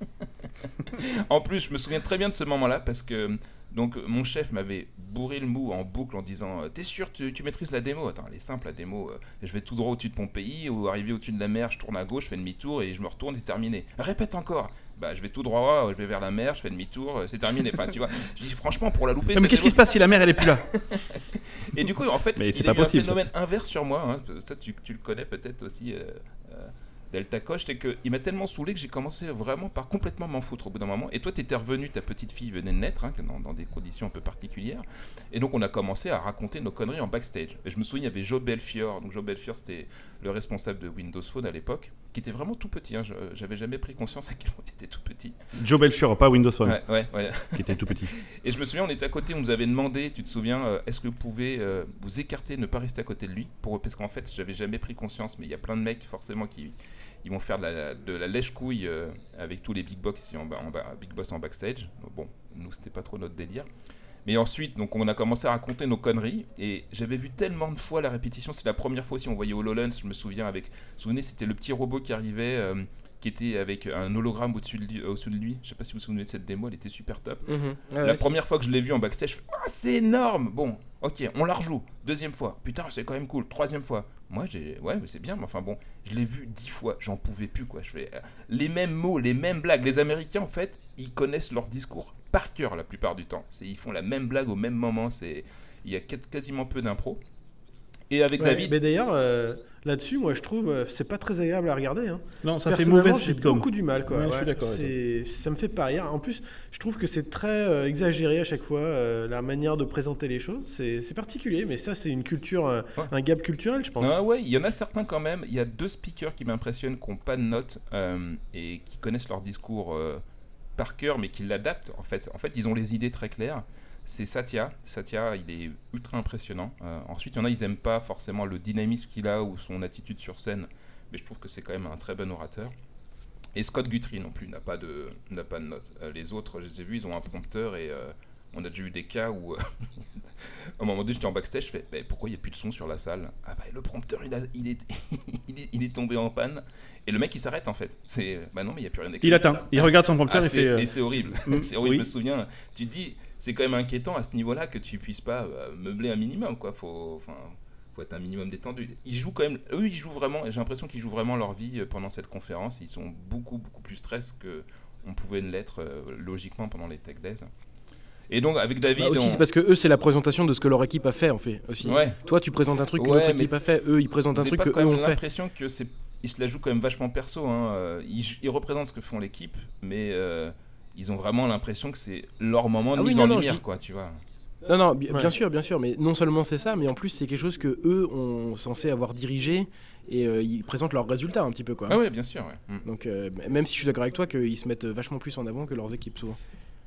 en plus, je me souviens très bien de ce moment-là parce que donc mon chef m'avait bourré le mou en boucle en disant euh, T'es sûr, tu, tu maîtrises la démo? Attends, elle est simple la démo. euh, je vais tout droit au-dessus de Pompéi ou arriver au-dessus de la mer, je tourne à gauche, je fais demi-tour et je me retourne et terminé. Répète encore. Bah, je vais tout droit, je vais vers la mer, je fais demi-tour, euh, c'est terminé. Enfin, tu vois, je dis franchement pour la louper. Non, mais qu'est-ce qui se passe si la mère elle est plus là? Et du coup, en fait, Mais il y a pas eu possible, un ça. phénomène inverse sur moi. hein. Ça, tu, tu le connais peut-être aussi, euh, Delta Coche, c'est qu'il m'a tellement saoulé que j'ai commencé vraiment par complètement m'en foutre au bout d'un moment. Et toi, tu étais revenu, ta petite fille venait de naître, hein, dans, dans des conditions un peu particulières. Et donc, on a commencé à raconter nos conneries en backstage. Et je me souviens, il y avait Joe Belfior. Donc, Joe Belfior, c'était le responsable de Windows Phone à l'époque, qui était vraiment tout petit. hein. Je- J'avais jamais pris conscience à quel point il était tout petit. Joe Belfior, pas Windows Phone, Ouais, ouais, ouais. qui était tout petit. Et je me souviens, on était à côté, on nous avait demandé, tu te souviens, euh, est-ce que vous pouvez euh, vous écarter, ne pas rester à côté de lui pour, Parce qu'en fait, j'avais jamais pris conscience, mais il y a plein de mecs forcément qui ils vont faire de la, de la lèche-couille euh, avec tous les big boss ici en, en big boss en backstage. Bon, nous, c'était pas trop notre délire. Mais ensuite, donc on a commencé à raconter nos conneries et j'avais vu tellement de fois la répétition. C'est la première fois aussi on voyait HoloLens, je me souviens avec. Vous vous souvenez, c'était le petit robot qui arrivait, euh, qui était avec un hologramme au-dessus de, lui- au-dessus de lui. Je sais pas si vous vous souvenez de cette démo, elle était super top. Mhm. La ouais, première fois que je l'ai vu en backstage, je fais, ah, c'est énorme. Bon, ok, on la rejoue. Deuxième fois, putain, c'est quand même cool. Troisième fois, moi j'ai, ouais, mais c'est bien. Mais enfin bon, je l'ai vu dix fois, j'en pouvais plus quoi. Je fais euh, les mêmes mots, les mêmes blagues. Les Américains en fait, ils connaissent leur discours par cœur la plupart du temps. Ils font la même blague au même moment. C'est, il y a quasiment peu d'impro. Et avec Ouais, David, Mais d'ailleurs, euh, là-dessus, moi, je trouve, euh, c'est pas très agréable à regarder. hein. Non, ça fait mauvaise j'ai sitcom. beaucoup du mal, quoi. Ouais, je suis d'accord Ça me fait pas rire. En plus, je trouve que c'est très euh, exagéré à chaque fois, euh, la manière de présenter les choses. C'est c'est particulier, mais ça, c'est une culture, euh, Ouais. un gap culturel, je pense. Ah ouais, il y en a certains quand même. Il y a deux speakers qui m'impressionnent, qui n'ont pas de notes euh, et qui connaissent leur discours euh, par cœur, mais qui l'adaptent en fait. En fait, ils ont les idées très claires. C'est Satya. Satya, il est ultra impressionnant. Euh, ensuite, il y en a, ils n'aiment pas forcément le dynamisme qu'il a ou son attitude sur scène, mais je trouve que c'est quand même un très bon orateur. Et Scott Guthrie non plus n'a pas de n'a pas de notes. Euh, les autres, je les ai vus, ils ont un prompteur et euh, on a déjà eu des cas où à un moment donné, j'étais en backstage, je fais Bah, pourquoi il n'y a plus de son sur la salle? Ah bah le prompteur il, a, il, est, il, est, il est tombé en panne. Et le mec il s'arrête en fait. C'est bah non mais il n'y a plus rien Il attend, il regarde son prompteur Ah, et c'est- fait. et c'est horrible. Mm, c'est horrible, oui. je me souviens. Tu te dis, c'est quand même inquiétant à ce niveau-là que tu puisses pas euh, meubler un minimum, quoi. Faut, enfin, faut être un minimum détendu. Ils jouent quand même, eux, ils jouent vraiment, j'ai l'impression qu'ils jouent vraiment leur vie euh, pendant cette conférence. Ils sont beaucoup, beaucoup plus stress que on pouvait l'être euh, logiquement pendant les Tech Days. Et donc, avec David, Bah aussi, on- c'est parce que eux, c'est la présentation de ce que leur équipe a fait, en fait. Aussi. Ouais. Toi, tu présentes un truc que Ouais, l'autre équipe a fait. Eux, ils présentent un truc que eux ont fait. l'impression que c'est ils se la jouent quand même vachement perso hein. ils, ils représentent ce que font l'équipe mais euh, ils ont vraiment l'impression que c'est leur moment de Ah oui, mise non, en non, lumière quoi tu vois Non, non, bi- Ouais. bien sûr, bien sûr, mais non seulement c'est ça, mais en plus c'est quelque chose que eux ont censé avoir dirigé et euh, ils présentent leurs résultats un petit peu quoi. ah ouais bien sûr ouais. Mm. Donc euh, même si je suis d'accord avec toi qu'ils se mettent vachement plus en avant que leurs équipes souvent.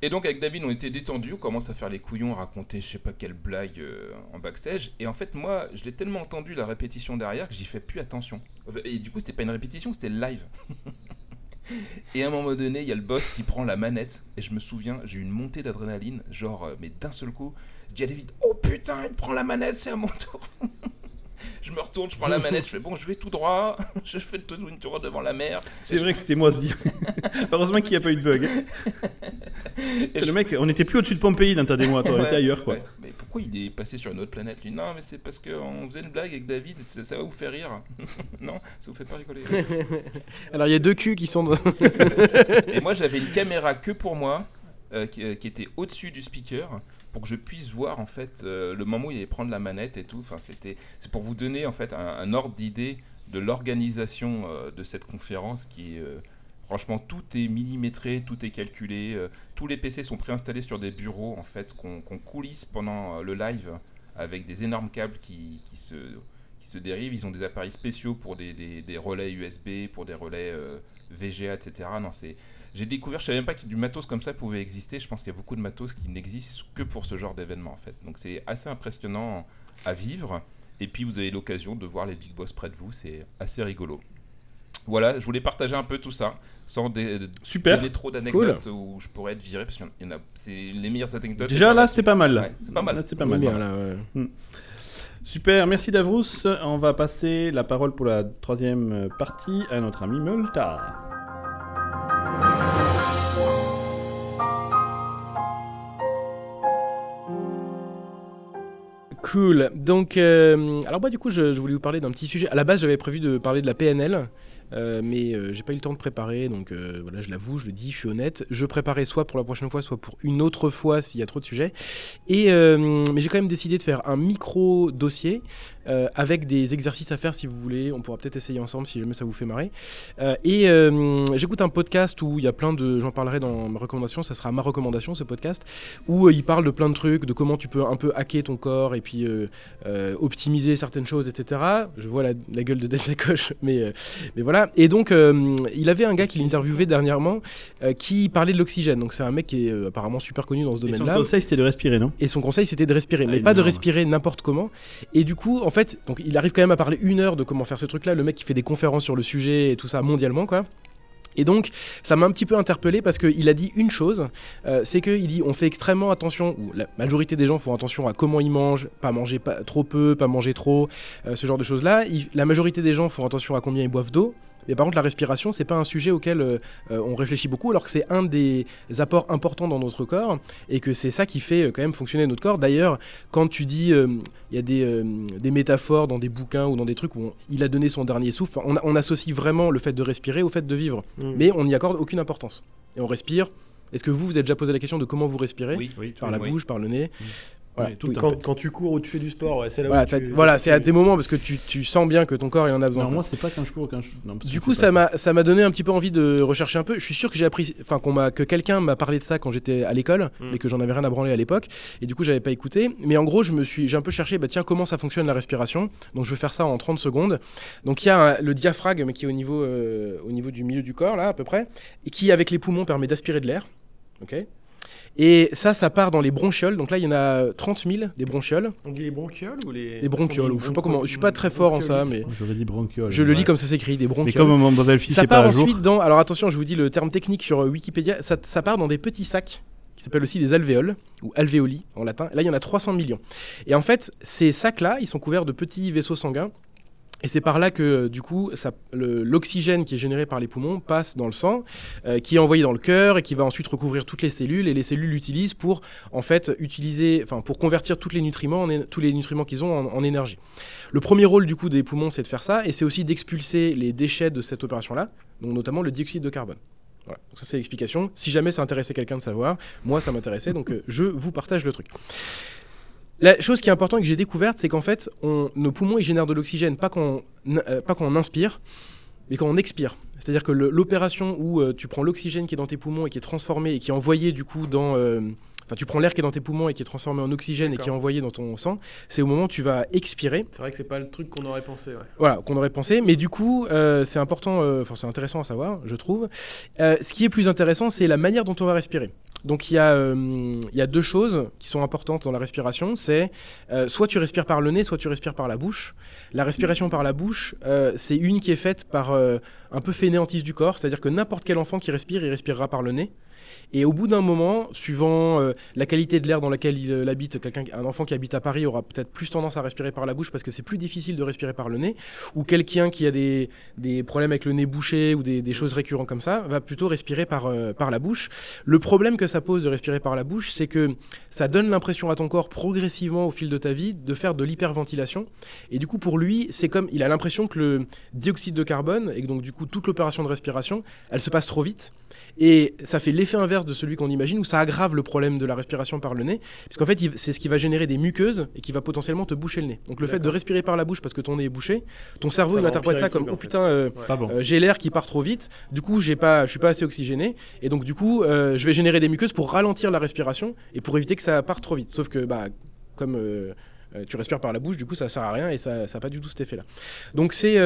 et donc avec David on était détendus on commence à faire les couillons à raconter je sais pas quelle blague euh, en backstage et en fait moi je l'ai tellement entendu la répétition derrière que j'y fais plus attention et du coup c'était pas une répétition c'était live Et à un moment donné, il y a le boss qui prend la manette. Et je me souviens, j'ai eu une montée d'adrénaline. Genre, euh, mais d'un seul coup, à David Oh putain, il prend la manette, c'est à mon tour. je me retourne, je prends la manette, je fais Bon, je vais tout droit. je fais tout une tour devant la mer. C'est vrai que c'était moi, ce dit. Heureusement qu'il n'y a pas eu de bug. Et Le je- mec, on était plus au-dessus de Pompéi dans ta démo, toi, on était ailleurs, quoi. ouais. Mais pourquoi il est passé sur une autre planète lui? Non, mais c'est parce qu'on faisait une blague avec David, ça, ça va vous faire rire. non, ça vous fait pas rigoler. Alors il y a deux culs qui sont. dans- Et moi, j'avais une caméra que pour moi, euh, qui, euh, qui était au-dessus du speaker, pour que je puisse voir en fait euh, le moment où il allait prendre la manette et tout. Enfin, c'était, c'est pour vous donner en fait un, ordre d'idée de l'organisation euh, de cette conférence qui euh, Franchement, tout est millimétré, tout est calculé. euh, tous les PC sont préinstallés sur des bureaux en fait qu'on qu'on coulisse pendant le live avec des énormes câbles qui, qui se, qui se dérivent. Ils ont des appareils spéciaux pour des, des- des relais USB, pour des relais VGA, etc. Non, c'est j'ai découvert, je savais même pas que du matos comme ça pouvait exister. Je pense qu'il y a beaucoup de matos qui n'existent que pour ce genre d'événement en fait. Donc c'est assez impressionnant à vivre. Et puis vous avez l'occasion de voir les big boss près de vous, c'est assez rigolo. Voilà, je voulais partager un peu tout ça, sans dé- Super. donner trop d'anecdotes où je pourrais être viré, parce qu'il y en a, c'est les meilleures anecdotes. Déjà là, c'était pas mal. Ouais, c'est pas mal. Là, c'est pas mal. est bien, là, ouais. Super, merci Davrous. On va passer la parole pour la troisième partie à notre ami Multa. Cool. Donc, euh, alors moi, du coup, je, je voulais vous parler d'un petit sujet. À la base, j'avais prévu de parler de la PNL, mais euh, j'ai pas eu le temps de préparer. Donc, euh, voilà, je l'avoue, je le dis, je suis honnête. Je préparais soit pour la prochaine fois, soit pour une autre fois s'il y a trop de sujets. Et euh, mais j'ai quand même décidé de faire un micro dossier euh, avec des exercices à faire si vous voulez. On pourra peut-être essayer ensemble si jamais ça vous fait marrer. Euh, et euh, j'écoute un podcast où il y a plein de. J'en parlerai dans ma recommandation. Ça sera ma recommandation ce podcast où euh, il parle de plein de trucs, de comment tu peux un peu hacker ton corps et puis euh, euh, optimiser certaines choses, etc. Je vois la, gueule de Delta Coche, mais, euh, mais voilà. Et donc, euh, il avait un gars qui l'interviewait dernièrement euh, qui parlait de l'oxygène. Donc, c'est un mec qui est euh, apparemment super connu dans ce Et son domaine-là. conseil, c'était de respirer, non? Et son conseil, c'était de respirer, mais Ah, pas de respirer n'importe comment. Et du coup, en fait, donc il arrive quand même à parler une heure de comment faire ce truc-là. Le mec qui fait des conférences sur le sujet et tout ça mondialement, quoi. Et donc, ça m'a un petit peu interpellé parce qu'il a dit une chose, euh, c'est qu'il dit on fait extrêmement attention, ou la majorité des gens font attention à comment ils mangent, pas manger pas, trop peu, pas manger trop, euh, ce genre de choses-là. La majorité des gens font attention à combien ils boivent d'eau. Mais par contre, la respiration, c'est pas un sujet auquel euh, on réfléchit beaucoup, alors que c'est un des apports importants dans notre corps et que c'est ça qui fait euh, quand même fonctionner notre corps. D'ailleurs, quand tu dis, euh, il y a des, euh, des métaphores dans des bouquins ou dans des trucs où on- il a donné son dernier souffle, on, on associe vraiment le fait de respirer au fait de vivre, Mm. mais on n'y accorde aucune importance. Et on respire. Est-ce que vous, vous avez déjà posé la question de comment vous respirez? Oui, Oui, Par la oui. bouche, par le nez Voilà. Quand, quand tu cours ou tu fais du sport, ouais, c'est là Voilà, où t'as- tu... voilà, c'est à ces moments parce que tu, tu sens bien que ton corps il en a besoin. Non, moi, c'est pas quand je cours, quand je. non, Du coup, ça m'a ça m'a donné un petit peu envie de rechercher un peu. Je suis sûr que j'ai appris, enfin qu'on m'a que quelqu'un m'a parlé de ça quand j'étais à l'école, Mm. mais que j'en avais rien à branler à l'époque. Et du coup, j'avais pas écouté. Mais en gros, je me suis, j'ai un peu cherché, bah tiens, comment ça fonctionne la respiration. Donc, je vais faire ça en 30 secondes. Donc, il y a un- le diaphragme qui est au niveau, euh, au niveau du milieu du corps là, à peu près, et qui avec les poumons permet d'aspirer de l'air. Ok? Et ça, ça part dans les bronchioles. Donc là, il y en a 30 000 des bronchioles. On dit les bronchioles ou les... Les bronchioles, ou je sais pas broncho- comment- je suis pas très fort en ça, mais- J'aurais dit bronchiole. Je le lis comme ça s'écrit, des Mais bronchioles. comme mon Ça part pas à jour. ensuite dans. Alors attention, je vous dis le terme technique sur euh, Wikipédia. Ça, ça part dans des petits sacs qui s'appellent aussi des alvéoles ou alvéoli en latin. Là, il y en a 300 millions. Et en fait, ces sacs-là, ils sont couverts de petits vaisseaux sanguins. Et c'est par là que, euh, du coup, l'oxygène qui est généré par les poumons passe dans le sang, euh, qui est envoyé dans le cœur et qui va ensuite recouvrir toutes les cellules. Et les cellules l'utilisent pour, en fait, utiliser, enfin, pour convertir tous les nutriments, tous les nutriments qu'ils ont en, énergie. Le premier rôle, du coup, des poumons, c'est de faire ça, et c'est aussi d'expulser les déchets de cette opération-là, donc notamment le dioxyde de carbone. Voilà. Ça, c'est l'explication. Si jamais ça intéressait quelqu'un de savoir, moi, ça m'intéressait, donc euh, je vous partage le truc. La chose qui est importante et que j'ai découverte, c'est qu'en fait, on- nos poumons, ils génèrent de l'oxygène, pas quand, on, euh, pas quand on inspire, mais quand on expire. C'est-à-dire que l'opération où euh, tu prends l'oxygène qui est dans tes poumons et qui est transformé et qui est envoyé du coup dans... euh, Enfin, tu prends l'air qui est dans tes poumons et qui est transformé en oxygène et qui est envoyé dans ton sang, c'est au moment où tu vas expirer. C'est vrai que c'est pas le truc qu'on aurait pensé, ouais. Voilà, qu'on aurait pensé. Mais du coup, euh, c'est important, euh, enfin c'est intéressant à savoir, je trouve. Euh, ce qui est plus intéressant, c'est la manière dont on va respirer. Donc il y, a, euh, il y a deux choses qui sont importantes dans la respiration. C'est euh, soit tu respires par le nez, soit tu respires par la bouche. La respiration par la bouche, euh, c'est une qui est faite par un peu fainéantise du corps, c'est-à-dire que n'importe quel enfant qui respire, il respirera par le nez. Et au bout d'un moment, suivant euh, la qualité de l'air dans laquelle il euh, habite, quelqu'un, un enfant qui habite à Paris aura peut-être plus tendance à respirer par la bouche parce que c'est plus difficile de respirer par le nez. Ou quelqu'un qui a des, des problèmes avec le nez bouché ou des, des choses récurrentes comme ça va plutôt respirer par, euh, par la bouche. Le problème que ça pose de respirer par la bouche, c'est que ça donne l'impression à ton corps progressivement au fil de ta vie de faire de l'hyperventilation. Et du coup, pour lui, c'est comme il a l'impression que le dioxyde de carbone et donc du coup toute l'opération de respiration, elle se passe trop vite. Et ça fait l'effet inverse de celui qu'on imagine, où ça aggrave le problème de la respiration par le nez, puisqu'en fait, c'est ce qui va générer des muqueuses et qui va potentiellement te boucher le nez. Donc le fait de respirer par la bouche parce que ton nez est bouché, ton cerveau Ça il interprète ça comme oh putain, euh, bon. euh, j'ai l'air qui part trop vite, du coup j'ai pas, je suis pas assez oxygéné, et donc du coup euh, je vais générer des muqueuses pour ralentir la respiration et pour éviter que ça parte trop vite. Sauf que bah comme tu respires par la bouche, du coup ça sert à rien et ça n'a pas du tout cet effet-là. Donc c'est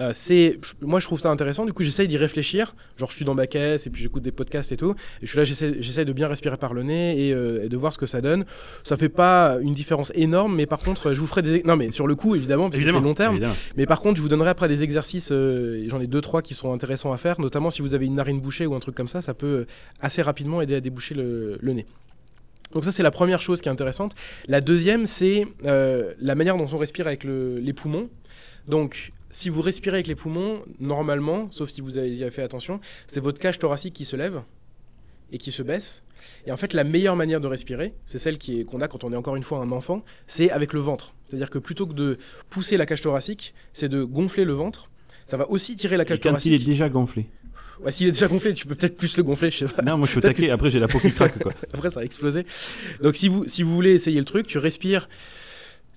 euh, c'est, moi je trouve ça intéressant. Du coup, j'essaye d'y réfléchir. Genre, je suis dans ma caisse et puis j'écoute des podcasts et tout. Et je suis là, j'essaie, j'essaie de bien respirer par le nez et, euh, et de voir ce que ça donne. Ça fait pas une différence énorme, mais par contre, je vous ferai des. Non, mais sur le coup, évidemment, parce que c'est long terme. évidemment. Mais par contre, je vous donnerai après des exercices. euh, J'en ai deux, trois qui sont intéressants à faire. Notamment si vous avez une narine bouchée ou un truc comme ça, ça peut assez rapidement aider à déboucher le, le nez. Donc ça, c'est la première chose qui est intéressante. La deuxième, c'est la manière dont on respire avec le- les poumons. Donc, si vous respirez avec les poumons, normalement, sauf si vous avez fait attention, c'est votre cage thoracique qui se lève et qui se baisse. Et en fait, la meilleure manière de respirer, c'est celle qu'on a quand on est encore une fois un enfant, c'est avec le ventre. C'est-à-dire que plutôt que de pousser la cage thoracique, c'est de gonfler le ventre. Ça va aussi tirer la Et cage quand thoracique. il est déjà gonflé. Ouais, S'il est déjà gonflé, tu peux peut-être plus le gonfler, je sais pas. Non, moi je suis Peut-être taquet, après j'ai la peau qui craque quoi. Après, ça va exploser. Donc, si vous, si vous voulez essayer le truc, tu respires.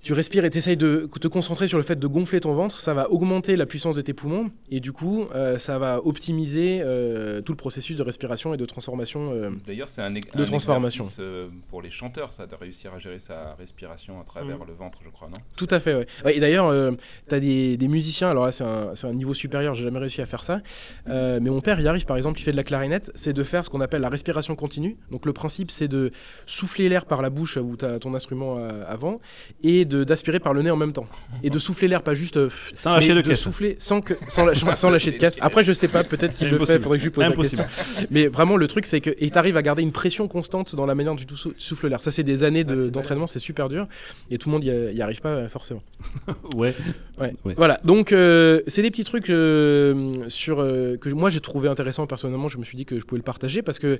Tu respires et t'essayes de te concentrer sur le fait de gonfler ton ventre. Ça va augmenter la puissance de tes poumons et du coup, euh, ça va optimiser euh, tout le processus de respiration et de transformation. euh. D'ailleurs, c'est un, De un transformation. exercice, euh, pour les chanteurs, ça, de réussir à gérer sa respiration à travers Mm. le ventre, je crois, non? Tout à fait, ouais. Ouais, et d'ailleurs, euh, tu as des, des musiciens, alors là, c'est un, c'est un niveau supérieur, j'ai jamais réussi à faire ça. Euh, mais mon père, il arrive, par exemple, il fait de la clarinette, c'est de faire ce qu'on appelle la respiration continue. Donc, le principe, c'est de souffler l'air par la bouche où tu as ton instrument avant et de- d'aspirer par le nez en même temps. Et de souffler l'air, pas juste. euh, Sans lâcher de de souffler sans, que, sans, lâcher- sans lâcher de caisse. Après, je sais pas, peut-être qu'il le fait, faudrait que je lui pose Impossible. la question. Mais vraiment, le truc, c'est que tu arrives à garder une pression constante dans la manière dont tu sou- souffles l'air. Ça, c'est des années de- c'est d'entraînement, c'est super dur. Et tout le monde y, y arrive pas euh, forcément. Ouais. Ouais. Ouais. Voilà, donc euh, c'est des petits trucs euh, sur, euh, que moi j'ai trouvé intéressant personnellement. Je me suis dit que je pouvais le partager parce que,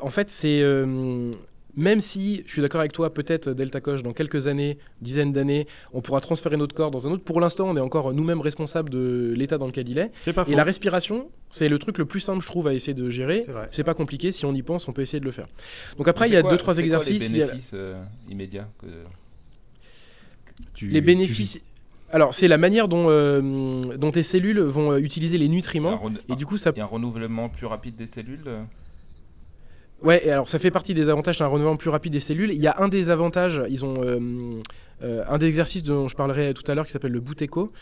en fait, c'est. Même si, je suis d'accord avec toi, peut-être Delta Coche, dans quelques années, dizaines d'années, on pourra transférer notre corps dans un autre. Pour l'instant, on est encore nous-mêmes responsables de l'état dans lequel il est. C'est pas faux. Et la respiration, c'est le truc le plus simple, je trouve, à essayer de gérer. C'est pas compliqué, si on y pense, on peut essayer de le faire. Donc après, il y a quoi- deux, trois quoi exercices. il y les a- bénéfices euh, immédiats que- Tu- Les tu bénéfices. Alors, c'est la manière dont, euh, dont tes cellules vont euh, utiliser les a nutriments. Et du coup, ça il y a un renouvellement plus rapide des cellules euh Ouais, et alors ça fait partie des avantages d'un renouvellement plus rapide des cellules. Il y a un des avantages, ils ont euh, euh, un des exercices dont je parlerai tout à l'heure qui s'appelle le Buteyko,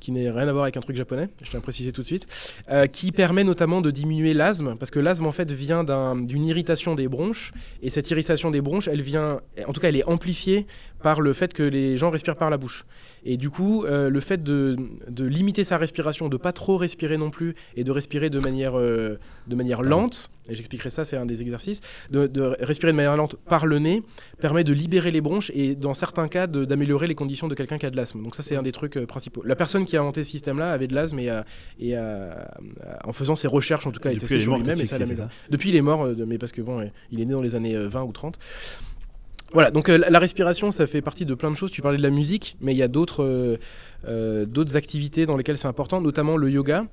qui n'a rien à voir avec un truc japonais, je tiens à préciser tout de suite, euh, qui permet notamment de diminuer l'asthme, parce que l'asthme en fait vient d'un- d'une irritation des bronches, et cette irritation des bronches, elle vient, en tout cas elle est amplifiée par le fait que les gens respirent par la bouche. Et du coup, euh, le fait de, de limiter sa respiration, de pas trop respirer non plus, et de respirer de manière, euh, de manière lente, et j'expliquerai ça, c'est un des exercices, de, de respirer de manière lente par le nez permet de libérer les bronches et dans certains cas d'améliorer les conditions de quelqu'un qui a de l'asthme. Donc ça c'est un des trucs euh, principaux. La personne qui a inventé ce système-là avait de l'asthme et, en faisant ses recherches en tout cas, est sur lui-même Depuis il est mort, mais parce que bon, il est né dans les années euh, 20 ou 30. Voilà, donc euh, la respiration, ça fait partie de plein de choses. Tu parlais de la musique, mais il y a d'autres euh, euh, activités dans lesquelles c'est important, notamment le yoga.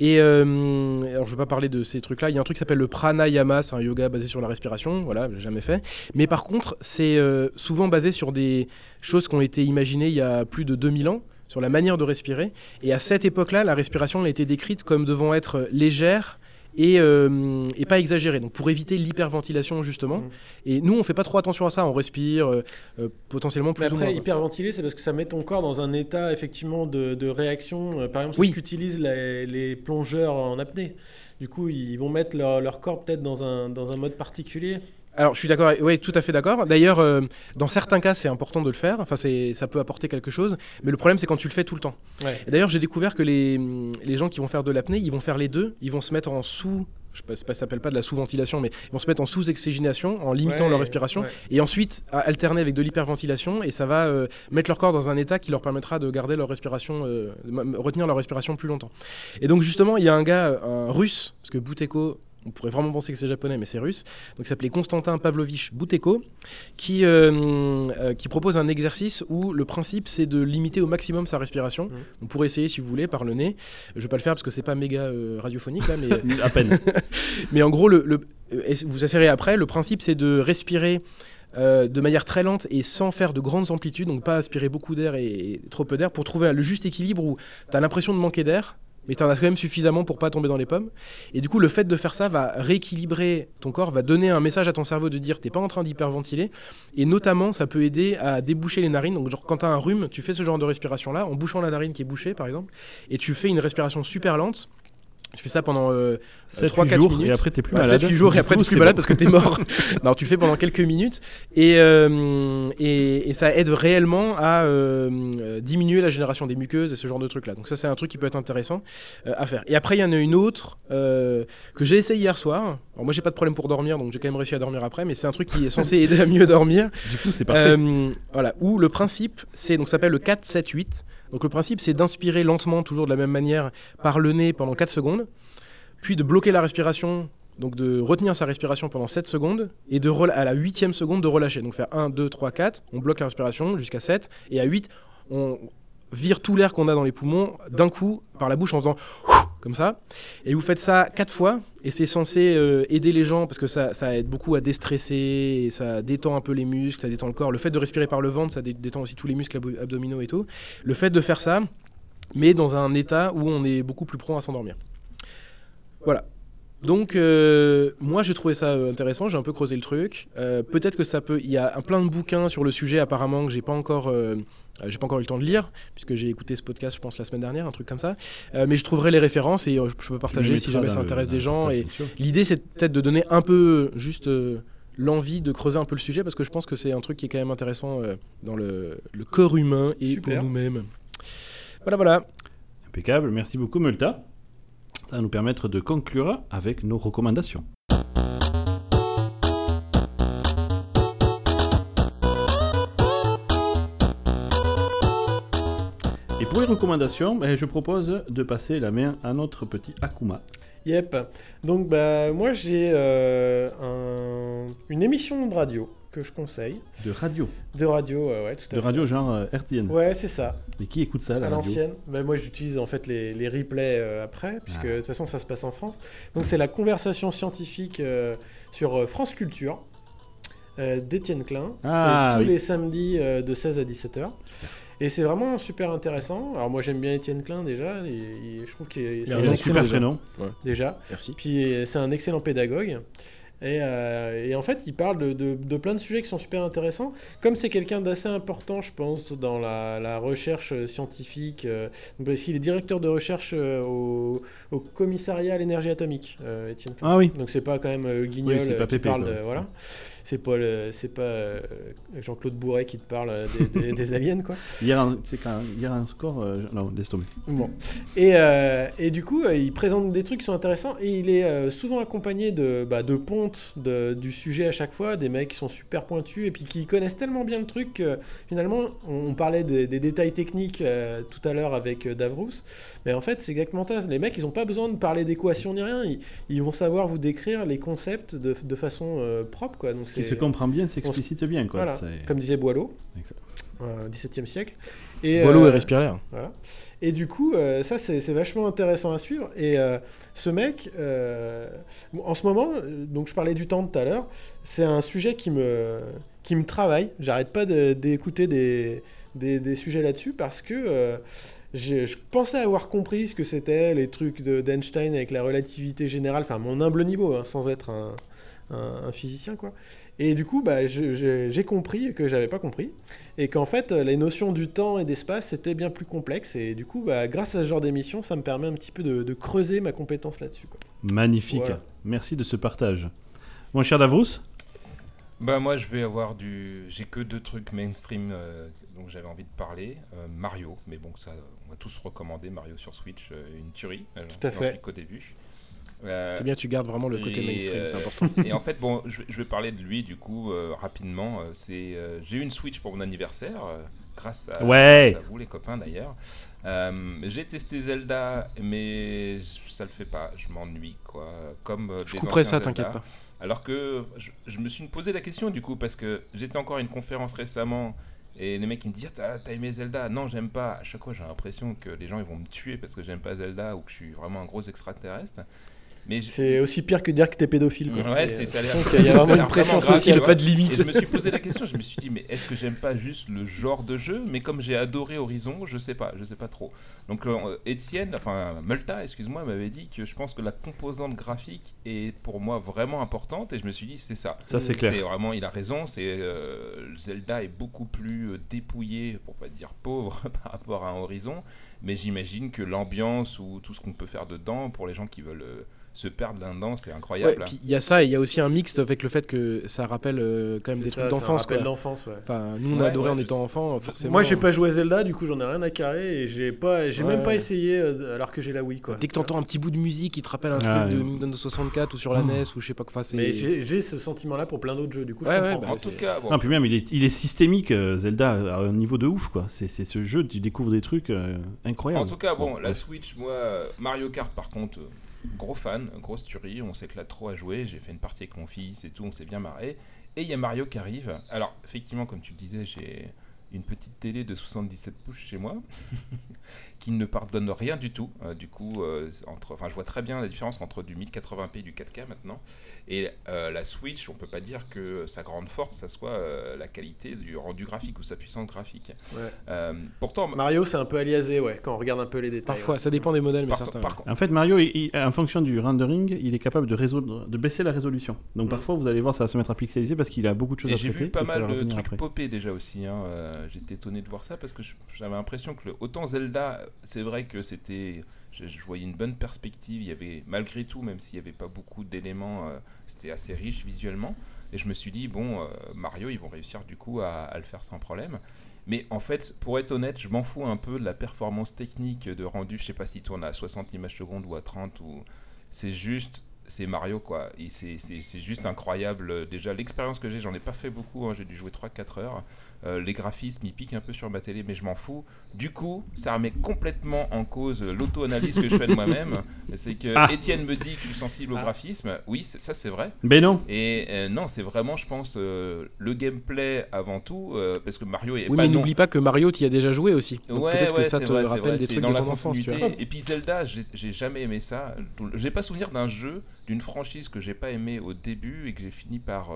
Et alors je vais pas parler de ces trucs-là. Il y a un truc qui s'appelle le pranayama, c'est un yoga basé sur la respiration. Voilà, j'ai jamais fait. Mais par contre, c'est souvent basé sur des choses qui ont été imaginées il y a plus de 2000 ans sur la manière de respirer. Et à cette époque-là, la respiration a été décrite comme devant être légère et, euh, et pas exagérée. Donc pour éviter l'hyperventilation justement. Mhm. Et nous, on fait pas trop attention à ça. On respire euh, euh, potentiellement plus Mais ou moins. après, hyperventiler, c'est parce que ça met ton corps dans un état effectivement de, de réaction. Par exemple, Oui. c'est ce qu'utilisent les, les plongeurs en apnée. Du coup, ils vont mettre leur, leur corps peut-être dans un, dans un mode particulier. Alors, je suis d'accord, oui, tout à fait d'accord. D'ailleurs, euh, dans certains cas, c'est important de le faire. Enfin, c'est, ça peut apporter quelque chose. Mais le problème, c'est quand tu le fais tout le temps. Ouais. D'ailleurs, j'ai découvert que les, les gens qui vont faire de l'apnée, ils vont faire les deux. Ils vont se mettre en sous. Je sais pas, ça s'appelle pas de la sous-ventilation, mais ils vont se mettre en sous-oxygénation en limitant Ouais, leur respiration. ouais. Et ensuite, à alterner avec de l'hyperventilation. Et ça va euh, mettre leur corps dans un état qui leur permettra de garder leur respiration, euh, retenir leur respiration plus longtemps. Et donc, justement, il y a un gars, un russe, parce que Buteyko, on pourrait vraiment penser que c'est japonais, mais c'est russe. Donc, il s'appelait Konstantin Pavlovich Buteyko, qui, euh, euh, qui propose un exercice où le principe, c'est de limiter au maximum sa respiration. Mhm. On pourrait essayer, si vous voulez, par le nez. Je vais pas le faire parce que c'est pas méga euh, radiophonique, là, mais À peine. mais en gros, le, vous essayerez après. Le principe, c'est de respirer euh, de manière très lente et sans faire de grandes amplitudes, donc pas aspirer beaucoup d'air et, et trop peu d'air, pour trouver le juste équilibre où tu as l'impression de manquer d'air, mais tu en as quand même suffisamment pour pas tomber dans les pommes. Et du coup, le fait de faire ça va rééquilibrer ton corps, va donner un message à ton cerveau de dire t'es pas en train d'hyperventiler. Et notamment, ça peut aider à déboucher les narines. Donc, genre, quand tu as un rhume, tu fais ce genre de respiration-là, en bouchant la narine qui est bouchée, par exemple, et tu fais une respiration super lente. Tu fais ça pendant euh, 7 3-4 jours minutes. et après t'es plus Ouais, malade. 7-8 jours et après t'es plus malade bon. parce que t'es mort. non, tu le fais pendant quelques minutes et, euh, et, et ça aide réellement à euh, diminuer la génération des muqueuses et ce genre de trucs là. Donc ça c'est un truc qui peut être intéressant euh, à faire. Et après il y en a une autre que j'ai essayé hier soir. Alors moi j'ai pas de problème pour dormir donc j'ai quand même réussi à dormir après mais c'est un truc qui est censé aider à mieux dormir. Du coup, c'est parfait. Voilà, où le principe, c'est donc ça s'appelle le 4-7-8. Donc le principe, c'est d'inspirer lentement, toujours de la même manière, par le nez pendant 4 secondes, puis de bloquer la respiration, donc de retenir sa respiration pendant 7 secondes, et de à la huitième seconde de relâcher. Donc faire 1, 2, 3, 4, on bloque la respiration jusqu'à 7, et à 8, on vire tout l'air qu'on a dans les poumons d'un coup par la bouche en faisant comme ça. Et vous faites ça quatre fois, et c'est censé euh, aider les gens parce que ça, ça aide beaucoup à déstresser, ça détend un peu les muscles, ça détend le corps. Le fait de respirer par le ventre, ça dé- détend aussi tous les muscles abdominaux et tout. Le fait de faire ça, mais dans un état où on est beaucoup plus prompt à s'endormir. Voilà. Donc, euh, moi, j'ai trouvé ça euh, intéressant. J'ai un peu creusé le truc. Peut-être que ça peut. Il y a un plein de bouquins sur le sujet, apparemment, que j'ai pas encore. J'ai pas encore eu le temps de lire, puisque j'ai écouté ce podcast, je pense, la semaine dernière, un truc comme ça. Euh, mais je trouverai les références et euh, je peux partager si jamais ça intéresse des gens. Et l'idée, c'est peut-être de donner un peu juste euh, l'envie de creuser un peu le sujet, parce que je pense que c'est un truc qui est quand même intéressant euh, dans le, le corps humain et Super. pour nous-mêmes. Voilà, voilà. Impeccable. Merci beaucoup, Multa. Ça va nous permettre de conclure avec nos recommandations. Et pour les recommandations, ben, je propose de passer la main à notre petit Akuma. Yep. Donc bah moi j'ai euh, un- une émission de radio que je conseille. De radio. De radio, ouais, ouais, tout à De fait. radio genre euh, RTN. Ouais, c'est ça, Mais qui écoute ça, la à radio? l'ancienne. Bah, moi j'utilise en fait les, les replays euh, après, puisque Ah. de toute façon ça se passe en France. Donc c'est la conversation scientifique euh, sur France Culture. d'Étienne Klein. Ah, c'est tous oui. les samedis de 16 à 17h. Et c'est vraiment super intéressant. Alors moi j'aime bien Étienne Klein déjà, et, et je trouve qu'il est, un excellent super déjà. prénom. déjà. Merci. Puis c'est un excellent pédagogue. Et, euh, et en fait, il parle de, de- de plein de sujets qui sont super intéressants. Comme c'est quelqu'un d'assez important, je pense, dans la, la recherche euh, scientifique. euh, donc, parce qu'il est directeur de recherche euh, au, au commissariat à l'énergie atomique, euh, Étienne Klein. Ah oui. Donc c'est pas quand même le guignol Oui, c'est pas qui Pépé, parle de- voilà. C'est pas, le- c'est pas euh, Jean-Claude Bourret qui te parle euh, des, des- des aliens, quoi. Hier, un- c'est quand hier un score. euh, non, laisse tomber. Bon. Et, euh, et du coup, il présente des trucs qui sont intéressants et il est souvent accompagné de, bah, de pontes de- du sujet à chaque fois, des mecs qui sont super pointus et puis qui connaissent tellement bien le truc que finalement, on, on parlait des, des détails techniques euh, tout à l'heure avec Davrous, mais en fait, c'est exactement ça. Les mecs, ils n'ont pas besoin de parler d'équations ni rien, ils, ils vont savoir vous décrire les concepts de, de façon propre. Quoi. Donc, qui se comprend bien s'explicite bien. Quoi. voilà, comme disait Boileau, euh, 17e siècle. Et, Boileau euh, et respire l'air. voilà. Et du coup, euh, ça, c'est vachement intéressant à suivre. Et euh, ce mec, euh, en ce moment, donc je parlais du temps tout à l'heure, c'est un sujet qui me, qui me travaille. J'arrête pas de- d'écouter des, des, des sujets là-dessus parce que euh, je pensais avoir compris ce que c'était, les trucs de- d'Einstein avec la relativité générale, enfin mon humble niveau, hein, sans être un, un- un physicien, quoi. Et du coup, bah, j'ai compris que j'avais pas compris et qu'en fait euh, les notions du temps et d'espace c'était bien plus complexe et du coup bah, grâce à ce genre d'émission ça me permet un petit peu de, de creuser ma compétence là-dessus. Magnifique. Voilà. Merci de ce partage. Mon cher Davrous Bah moi je vais avoir du... J'ai que deux trucs mainstream euh, dont j'avais envie de parler. Euh, Mario, mais bon ça on va tous recommander Mario sur Switch, euh, une tuerie. Tout à fait. suis qu'au début. Euh, C'est bien, tu gardes vraiment le côté et, mainstream, c'est euh, important. et en fait, bon, je, vais- je vais parler de lui du coup euh, rapidement. C'est, euh, j'ai eu une Switch pour mon anniversaire, grâce, à, Ouais. grâce à vous les copains d'ailleurs. J'ai testé Zelda, mais ça le fait pas. Je m'ennuie quoi. Comme Je couperai ça, t'inquiète pas. Alors que je, je me suis posé la question du coup parce que j'étais encore à une conférence récemment et les mecs ils me disent Ah, t'as, t'as aimé Zelda? Non j'aime pas. À chaque fois j'ai l'impression que les gens ils vont me tuer parce que j'aime pas Zelda ou que je suis vraiment un gros extraterrestre. Mais je- C'est aussi pire que dire que t'es pédophile. Quoi. Ouais, c'est- ça a l'air- je pense qu'il y a vraiment une pression sociale. Il pas de Et limite. je me suis posé la question, je me suis dit, mais est-ce que j'aime pas juste le genre de jeu? Mais comme j'ai adoré Horizon, je sais pas, je sais pas trop. Donc euh, Étienne, enfin Multa, excuse-moi, m'avait dit que je pense que la composante graphique est pour moi vraiment importante et je me suis dit, c'est ça. Ça, c'est clair. C'est vraiment, il a raison, c'est euh, Zelda est beaucoup plus euh, dépouillé, pour pas dire pauvre, par rapport à un Horizon, mais j'imagine que l'ambiance ou tout ce qu'on peut faire dedans, pour les gens qui veulent euh, se perdre là-dedans, c'est incroyable. puis il y a ça, et il y a aussi un mixte avec le fait que ça rappelle euh, quand même des ça, trucs d'enfance. ouais. Enfin, nous on Ouais, a adoré ouais, en étant sais. enfant, forcément. Moi j'ai pas joué à Zelda, du coup j'en ai rien à carrer et j'ai pas, j'ai Ouais, même pas essayé euh, alors que j'ai la Wii quoi. Dès que t'entends un petit bout de musique qui te rappelle un Ah, truc de. Nintendo 64 ou sur la Oh. NES ou je sais pas quoi. Mais j'ai ce sentiment-là pour plein d'autres jeux, du coup Ouais, je ouais, comprends. bah, En tout cas, bon, Non, puis même, il est, il est systémique, euh, Zelda, à un niveau de ouf, quoi. C'est ce jeu, tu découvres des trucs euh, incroyables. En tout cas, bon, la. Switch, moi, euh, Mario Kart, par contre, euh, gros fan, grosse tuerie, on s'éclate trop à jouer. J'ai fait une partie avec mon fils et tout, on s'est bien marré. Et il y a Mario qui arrive. Alors, effectivement, comme tu le disais, j'ai une petite télé de 77 pouces chez moi qui ne pardonne rien du tout. Euh, du coup, euh, entre, enfin, je vois très bien la différence entre du 1080p et du 4K maintenant. Et euh, la Switch, on peut pas dire que sa grande force, ça soit euh, la qualité du rendu graphique ou sa puissance graphique. Ouais. Euh, pourtant, Mario c'est un peu aliasé, ouais, quand on regarde un peu les détails. Parfois, ouais. ça dépend des modèles, mais par, certains. par contre, En fait, Mario, il- il- en fonction du rendering, il est capable de, résoudre, de baisser la résolution. Donc Mm. parfois, vous allez voir, ça va se mettre à pixeliser parce qu'il a beaucoup de choses Et à j'ai traiter. vu pas mal de trucs popés déjà aussi. Hein. J'étais étonné de voir ça parce que j'avais l'impression que autant Zelda, c'est vrai que c'était, je, voyais une bonne perspective. Il y avait malgré tout, même s'il n'y avait pas beaucoup d'éléments, euh, c'était assez riche visuellement. Et je me suis dit bon, euh, Mario, ils vont réussir du coup à, le faire sans problème. Mais en fait, pour être honnête, je m'en fous un peu de la performance technique de rendu. Je sais pas s'il tourne à 60 images secondes ou à 30 ou c'est juste c'est Mario quoi c'est juste incroyable déjà l'expérience que j'ai j'en ai pas fait beaucoup hein, j'ai dû jouer 3-4 heures euh, les graphismes ils piquent un peu sur ma télé, mais je m'en fous. Du coup, ça remet complètement en cause l'auto-analyse que je fais de moi-même. C'est que Ah. Étienne me dit que je suis sensible au Ah. graphisme. Oui, c'est- ça c'est vrai. Mais non. Et euh, non, c'est vraiment, je pense, euh, le gameplay avant tout, euh, parce que Mario est Oui, pas mais non n'oublie pas que Mario, tu y as déjà joué aussi. Donc Ouais, peut-être que ça te vrai, rappelle des trucs dans de la ton enfance, tu vois. Et puis Zelda, j'ai- j'ai jamais aimé ça. J'ai pas souvenir d'un jeu, d'une franchise que j'ai pas aimé au début et que j'ai fini par,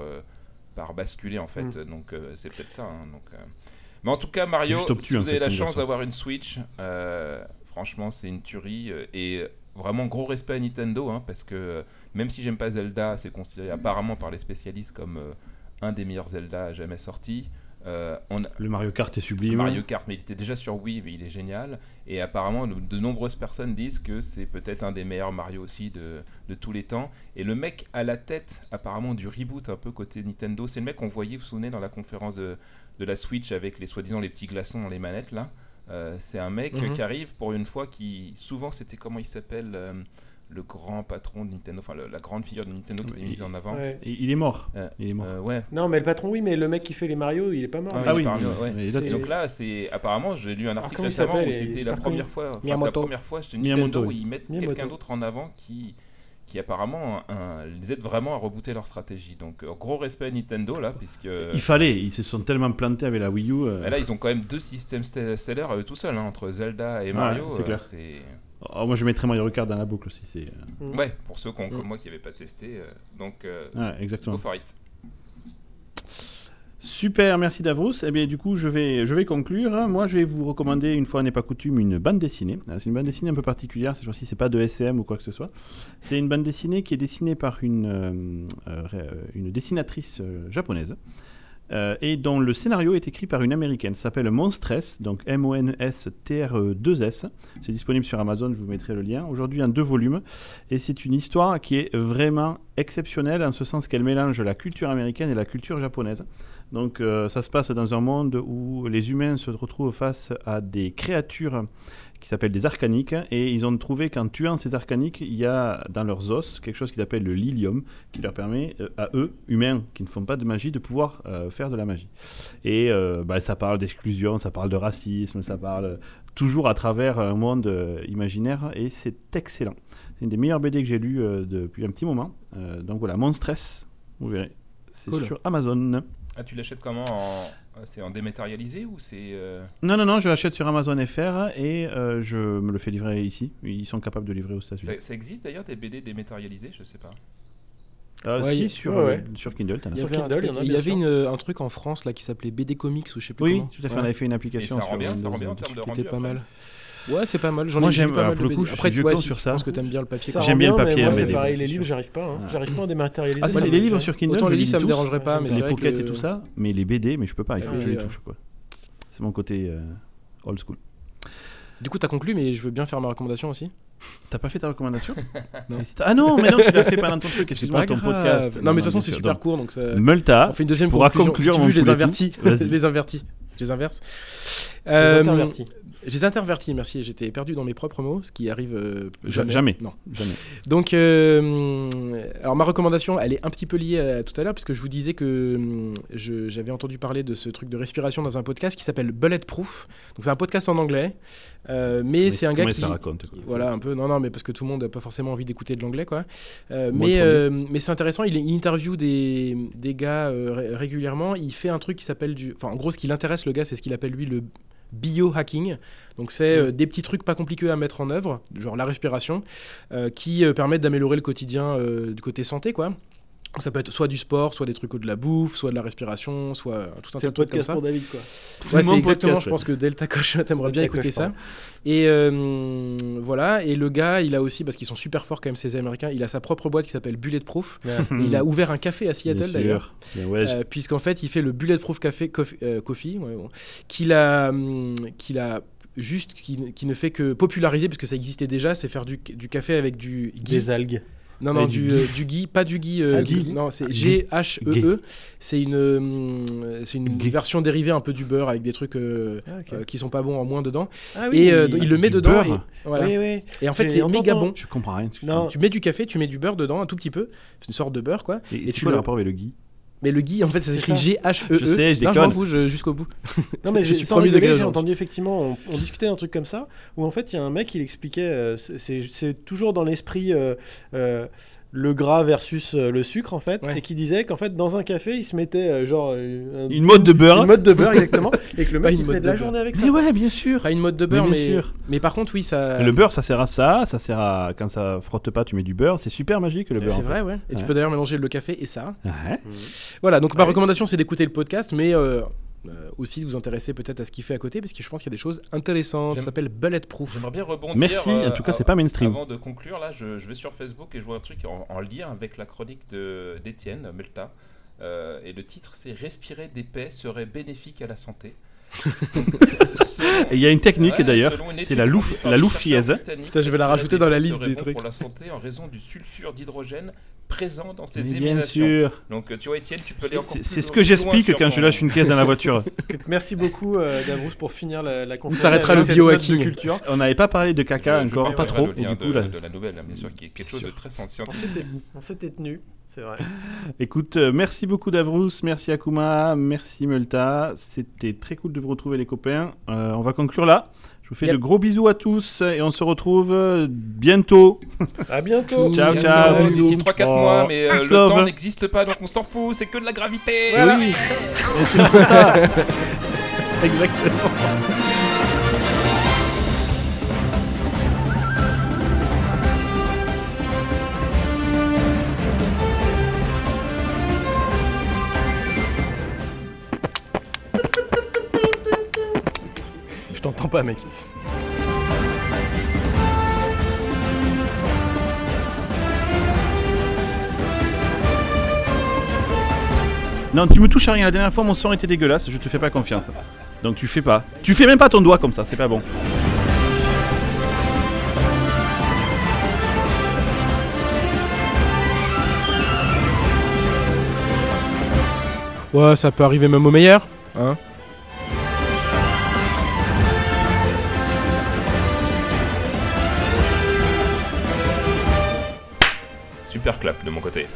euh, par basculer en fait. Mm. Donc euh, c'est peut-être ça. hein, donc, euh. Mais en tout cas, Mario, obtus, si vous fait, avez la chance d'avoir une Switch, euh, franchement, c'est une tuerie. euh, Et vraiment gros respect à Nintendo, hein, parce que même si j'aime pas Zelda, c'est considéré apparemment par les spécialistes comme euh, un des meilleurs Zelda jamais sortis. Euh, on a- Le Mario Kart est sublime. Mario Kart, mais il était déjà sur Wii, mais il est génial. Et apparemment, de, nombreuses personnes disent que c'est peut-être un des meilleurs Mario aussi de, de tous les temps. Et le mec à la tête, apparemment, du reboot un peu côté Nintendo, c'est le mec qu'on voyait, vous vous souvenez, dans la conférence de, de la Switch avec les soi-disant les petits glaçons dans les manettes là. Euh, c'est un mec Mhm. qui arrive pour une fois qui, souvent, c'était comment il s'appelle euh, le grand patron de Nintendo, enfin la grande figure de Nintendo qui était mise en avant. Ouais. Et il est mort. Euh, Il est mort. Euh, ouais, Non, mais le patron, oui, mais le mec qui fait les Mario, il est pas mort. Ah. Ah oui, mais- ouais. mais là, donc là, c'est apparemment, j'ai lu un article récemment où c'était la première fois, enfin, c'est Miyamoto. la première fois chez Miyamoto, Nintendo où oui. ils mettent Miyamoto. quelqu'un d'autre en avant qui qui apparemment un- les aide vraiment à rebooter leur stratégie. Donc euh, gros respect à Nintendo là, puisque Il fallait, ils se sont tellement plantés avec la Wii U. euh, bah là ils ont quand même deux systèmes st- sellers euh, tout seuls hein, entre Zelda et Mario. c'est euh, clair. c'est- oh, moi je mettrais Mario Kart dans la boucle aussi. C'est... euh, ouais pour ceux qui ont- Mm. comme moi qui n'avaient pas testé. euh, donc euh, Ouais, exactement. go for it. Super, merci Davos. Eh bien, du coup, je vais, je vais conclure. Moi, je vais vous recommander, une fois n'est pas coutume, une bande dessinée. C'est une bande dessinée un peu particulière. Cette fois-ci, c'est pas de SM ou quoi que ce soit. C'est une bande dessinée qui est dessinée par une, euh, euh, euh, une dessinatrice japonaise. et dont le scénario est écrit par une américaine. Ça s'appelle Monstress, donc M-O-N-S-T-R-E-2-S. C'est disponible sur Amazon, je vous mettrai le lien. Aujourd'hui en deux volumes. Et c'est une histoire qui est vraiment exceptionnelle en ce sens qu'elle mélange la culture américaine et la culture japonaise. Donc euh, ça se passe dans un monde où les humains se retrouvent face à des créatures qui s'appellent des arcaniques et ils ont trouvé qu'en tuant ces arcaniques, il y a dans leurs os quelque chose qu'ils appellent le lilium qui leur permet euh, à eux, humains qui ne font pas de magie, de pouvoir euh, faire de la magie. Et bah, ça parle d'exclusion, ça parle de racisme, ça parle toujours à travers un monde imaginaire et c'est excellent. C'est une des meilleures BD que j'ai lues depuis un petit moment. Donc voilà, Monstress, vous verrez. C'est Cool. sur Amazon. Ah tu l'achètes comment en... C'est en dématérialisé ou c'est euh, Non, non, non, je l'achète sur Amazon FR et euh, je me le fais livrer ici. Ils sont capables de livrer aux États-Unis. ça, ça existe d'ailleurs des BD dématérialisés Je sais pas. Euh, Ouais, si, sur, ouais, euh, ouais. sur Kindle, as. Il y avait, un, truc- il y en a, il y bien avait sûr. une- un truc en France là qui s'appelait BD Comics ou je sais plus Oui, comment. tout à fait, Ouais. on avait fait une Et application. ça rend sur bien, ça rend bien en termes de qui rendu. était pas après. mal. Ouais, c'est pas mal. J'en Moi, ai j'ai j'aime- pas mal pour de le coup, BD. je suis Après, vieux toi, con si, sur je ça. pense que t'aimes bien le papier. Ça. J'aime bien le mais papier, moi, c'est pareil, les livres, j'arrive pas. hein. Ah. J'arrive pas à dématérialiser. Ah, ça les livres sur Kindle, Autant je les livres, ça me tous. dérangerait pas, Ouais, mais les pockets et tout ça, mais les BD, mais je peux pas, il faut Ouais, que je les ouais. touche. quoi. C'est mon côté euh, old school. Du coup, t'as conclu, mais je veux bien faire ma recommandation aussi. T'as pas fait ta recommandation Non. Ah non, mais non, tu l'as fait pendant ton truc, C'est excuse-moi, pas ton podcast. Non, mais de toute façon, c'est super Donc, court, donc ça. Multa, On fait une deuxième pourra conclusion. conclure si tu mon veux, je les invertis. je les invertis. Je les Euh, intervertis. Je les intervertis, merci. J'étais perdu dans mes propres mots, ce qui arrive euh, Ja- jamais. jamais. Non. Jamais. Donc, euh, alors ma recommandation, elle est un petit peu liée à tout à l'heure, parce que je vous disais que je- j'avais entendu parler de ce truc de respiration dans un podcast qui s'appelle Bulletproof. Donc c'est un podcast en anglais, euh, mais c'est un gars qui, ça raconte, quoi. voilà un peu, non non, mais parce que tout le monde n'a pas forcément envie d'écouter de l'anglais quoi. Euh, mais mais c'est intéressant, il, il interview des, des gars ré- régulièrement. Il fait un truc qui s'appelle du, enfin en gros ce qui l'intéresse le gars, c'est ce qu'il appelle lui le biohacking. Donc c'est euh, des petits trucs pas compliqués à mettre en œuvre, genre la respiration, euh, qui euh, permettent d'améliorer le quotidien du côté santé quoi. Donc, Ça peut être soit du sport, soit des trucs de la bouffe, soit de la respiration, soit euh, tout un tas C'est de trucs comme podcast ça. pour David, quoi. Ouais, c'est exactement, podcast, je pense que Delta Coche, t'aimerais bien écouter Coche, ça. Et euh, voilà, et le gars, il a aussi, parce qu'ils sont super forts quand même, ces Américains, il a sa propre boîte qui s'appelle Bulletproof. Et il a ouvert un café à Seattle d'ailleurs. ouais, je- Euh, Puisqu'en fait, il fait le Bulletproof Café Coffee, euh, coffee, ouais, bon, qu'il a, hum, qu'il a juste, qui, qui ne fait que populariser, parce que ça existait déjà, c'est faire du, du café avec du ghee. Des algues. Non, non, du, du euh, du ghee, pas du ghee. euh, Ah, ghee. Non, c'est G-H-E-E. ghee. C'est une, c'est une version dérivée un peu du beurre avec des trucs euh, Ah, euh, qui sont pas bons en moins dedans. Ah et euh, il le met du dedans. Et, voilà. Oui, oui. et en fait, c'est méga bon. Je comprends rien. excuse-moi. Non. Tu mets du café, tu mets du beurre dedans, un tout petit peu. C'est une sorte de beurre, quoi. Et, tu quoi le- le rapport avec le gui Mais le Guy, en fait, ça C'est s'écrit ça. G-H-E-E. Je sais, je Non, déconne. m'en fous, je- jusqu'au bout. Non mais Je j'ai suis sans premier rigoler, degré j'ai entendu effectivement, on, on discutait d'un truc comme ça, où en fait il y a un mec, il expliquait, euh, c'est toujours dans l'esprit euh, euh, le gras versus euh, le sucre en fait, Ouais. et qui disait qu'en fait dans un café il se mettait euh, genre euh, un- Une mode de beurre. une mode de beurre exactement, et que le mec une il de de la beurre. journée avec ça. Mais ouais, bien sûr. Pas une mode de beurre, mais, sûr. mais par contre, oui, ça. Le beurre, ça sert à ça, ça sert à quand ça frotte pas, tu mets du beurre, c'est super magique le beurre. C'est fait. vrai, ouais. Et Ouais. tu peux d'ailleurs mélanger le café et ça. Ouais. Voilà, donc ma recommandation, c'est d'écouter le podcast, mais euh, euh, aussi de vous intéresser peut-être à ce qu'il fait à côté, parce que je pense qu'il y a des choses intéressantes. Ça s'appelle Bulletproof. J'aimerais bien rebondir. Merci, euh, en tout cas, av- c'est pas mainstream. Avant de conclure, là, je, je vais sur Facebook et je vois un truc en, en lien avec la chronique de- d'Étienne Melta. Euh, et le titre, c'est Respirer des paix serait bénéfique à la santé. Il y a une technique Ouais, d'ailleurs, c'est la, par la loufiaise. Putain, je vais la rajouter dans la liste des trucs. pour la santé en raison du sulfure d'hydrogène présent dans ces Mais Bien sûr. Donc, tu vois, Étienne, tu peux aller encore C'est plus c'est ce que j'explique quand ton- je lâche une caisse dans la voiture. Merci beaucoup euh, Davrous pour finir la, la conférence. s'arrêtera avec le biohacking. note de culture. On n'avait pas parlé de caca Je- je encore, pas trop. le Et du coup, de, là, de la nouvelle, bien sûr, qui est quelque chose de très On scientifique. s'était- On s'était tenu, c'est vrai. Écoute, euh, merci beaucoup Davrous, merci Akuma, merci Multa. C'était très cool de vous retrouver les copains. Euh, on va conclure là. Je vous fais Yep. de gros bisous à tous et on se retrouve euh, bientôt. À bientôt. Ciao, Bientôt. ciao. Bisous. D'ici 3-4 Oh, mois, mais euh, le love. temps n'existe pas, donc on s'en fout, c'est que de la gravité. Voilà. Oui. C'est ça. Exactement. T'entends pas, mec. Non, tu me touches à rien. La dernière fois, mon son était dégueulasse. Je te fais pas confiance. Donc tu fais pas. Tu fais même pas ton doigt comme ça. C'est pas bon. Ouais, ça peut arriver même au meilleur. Hein Super clap de mon côté.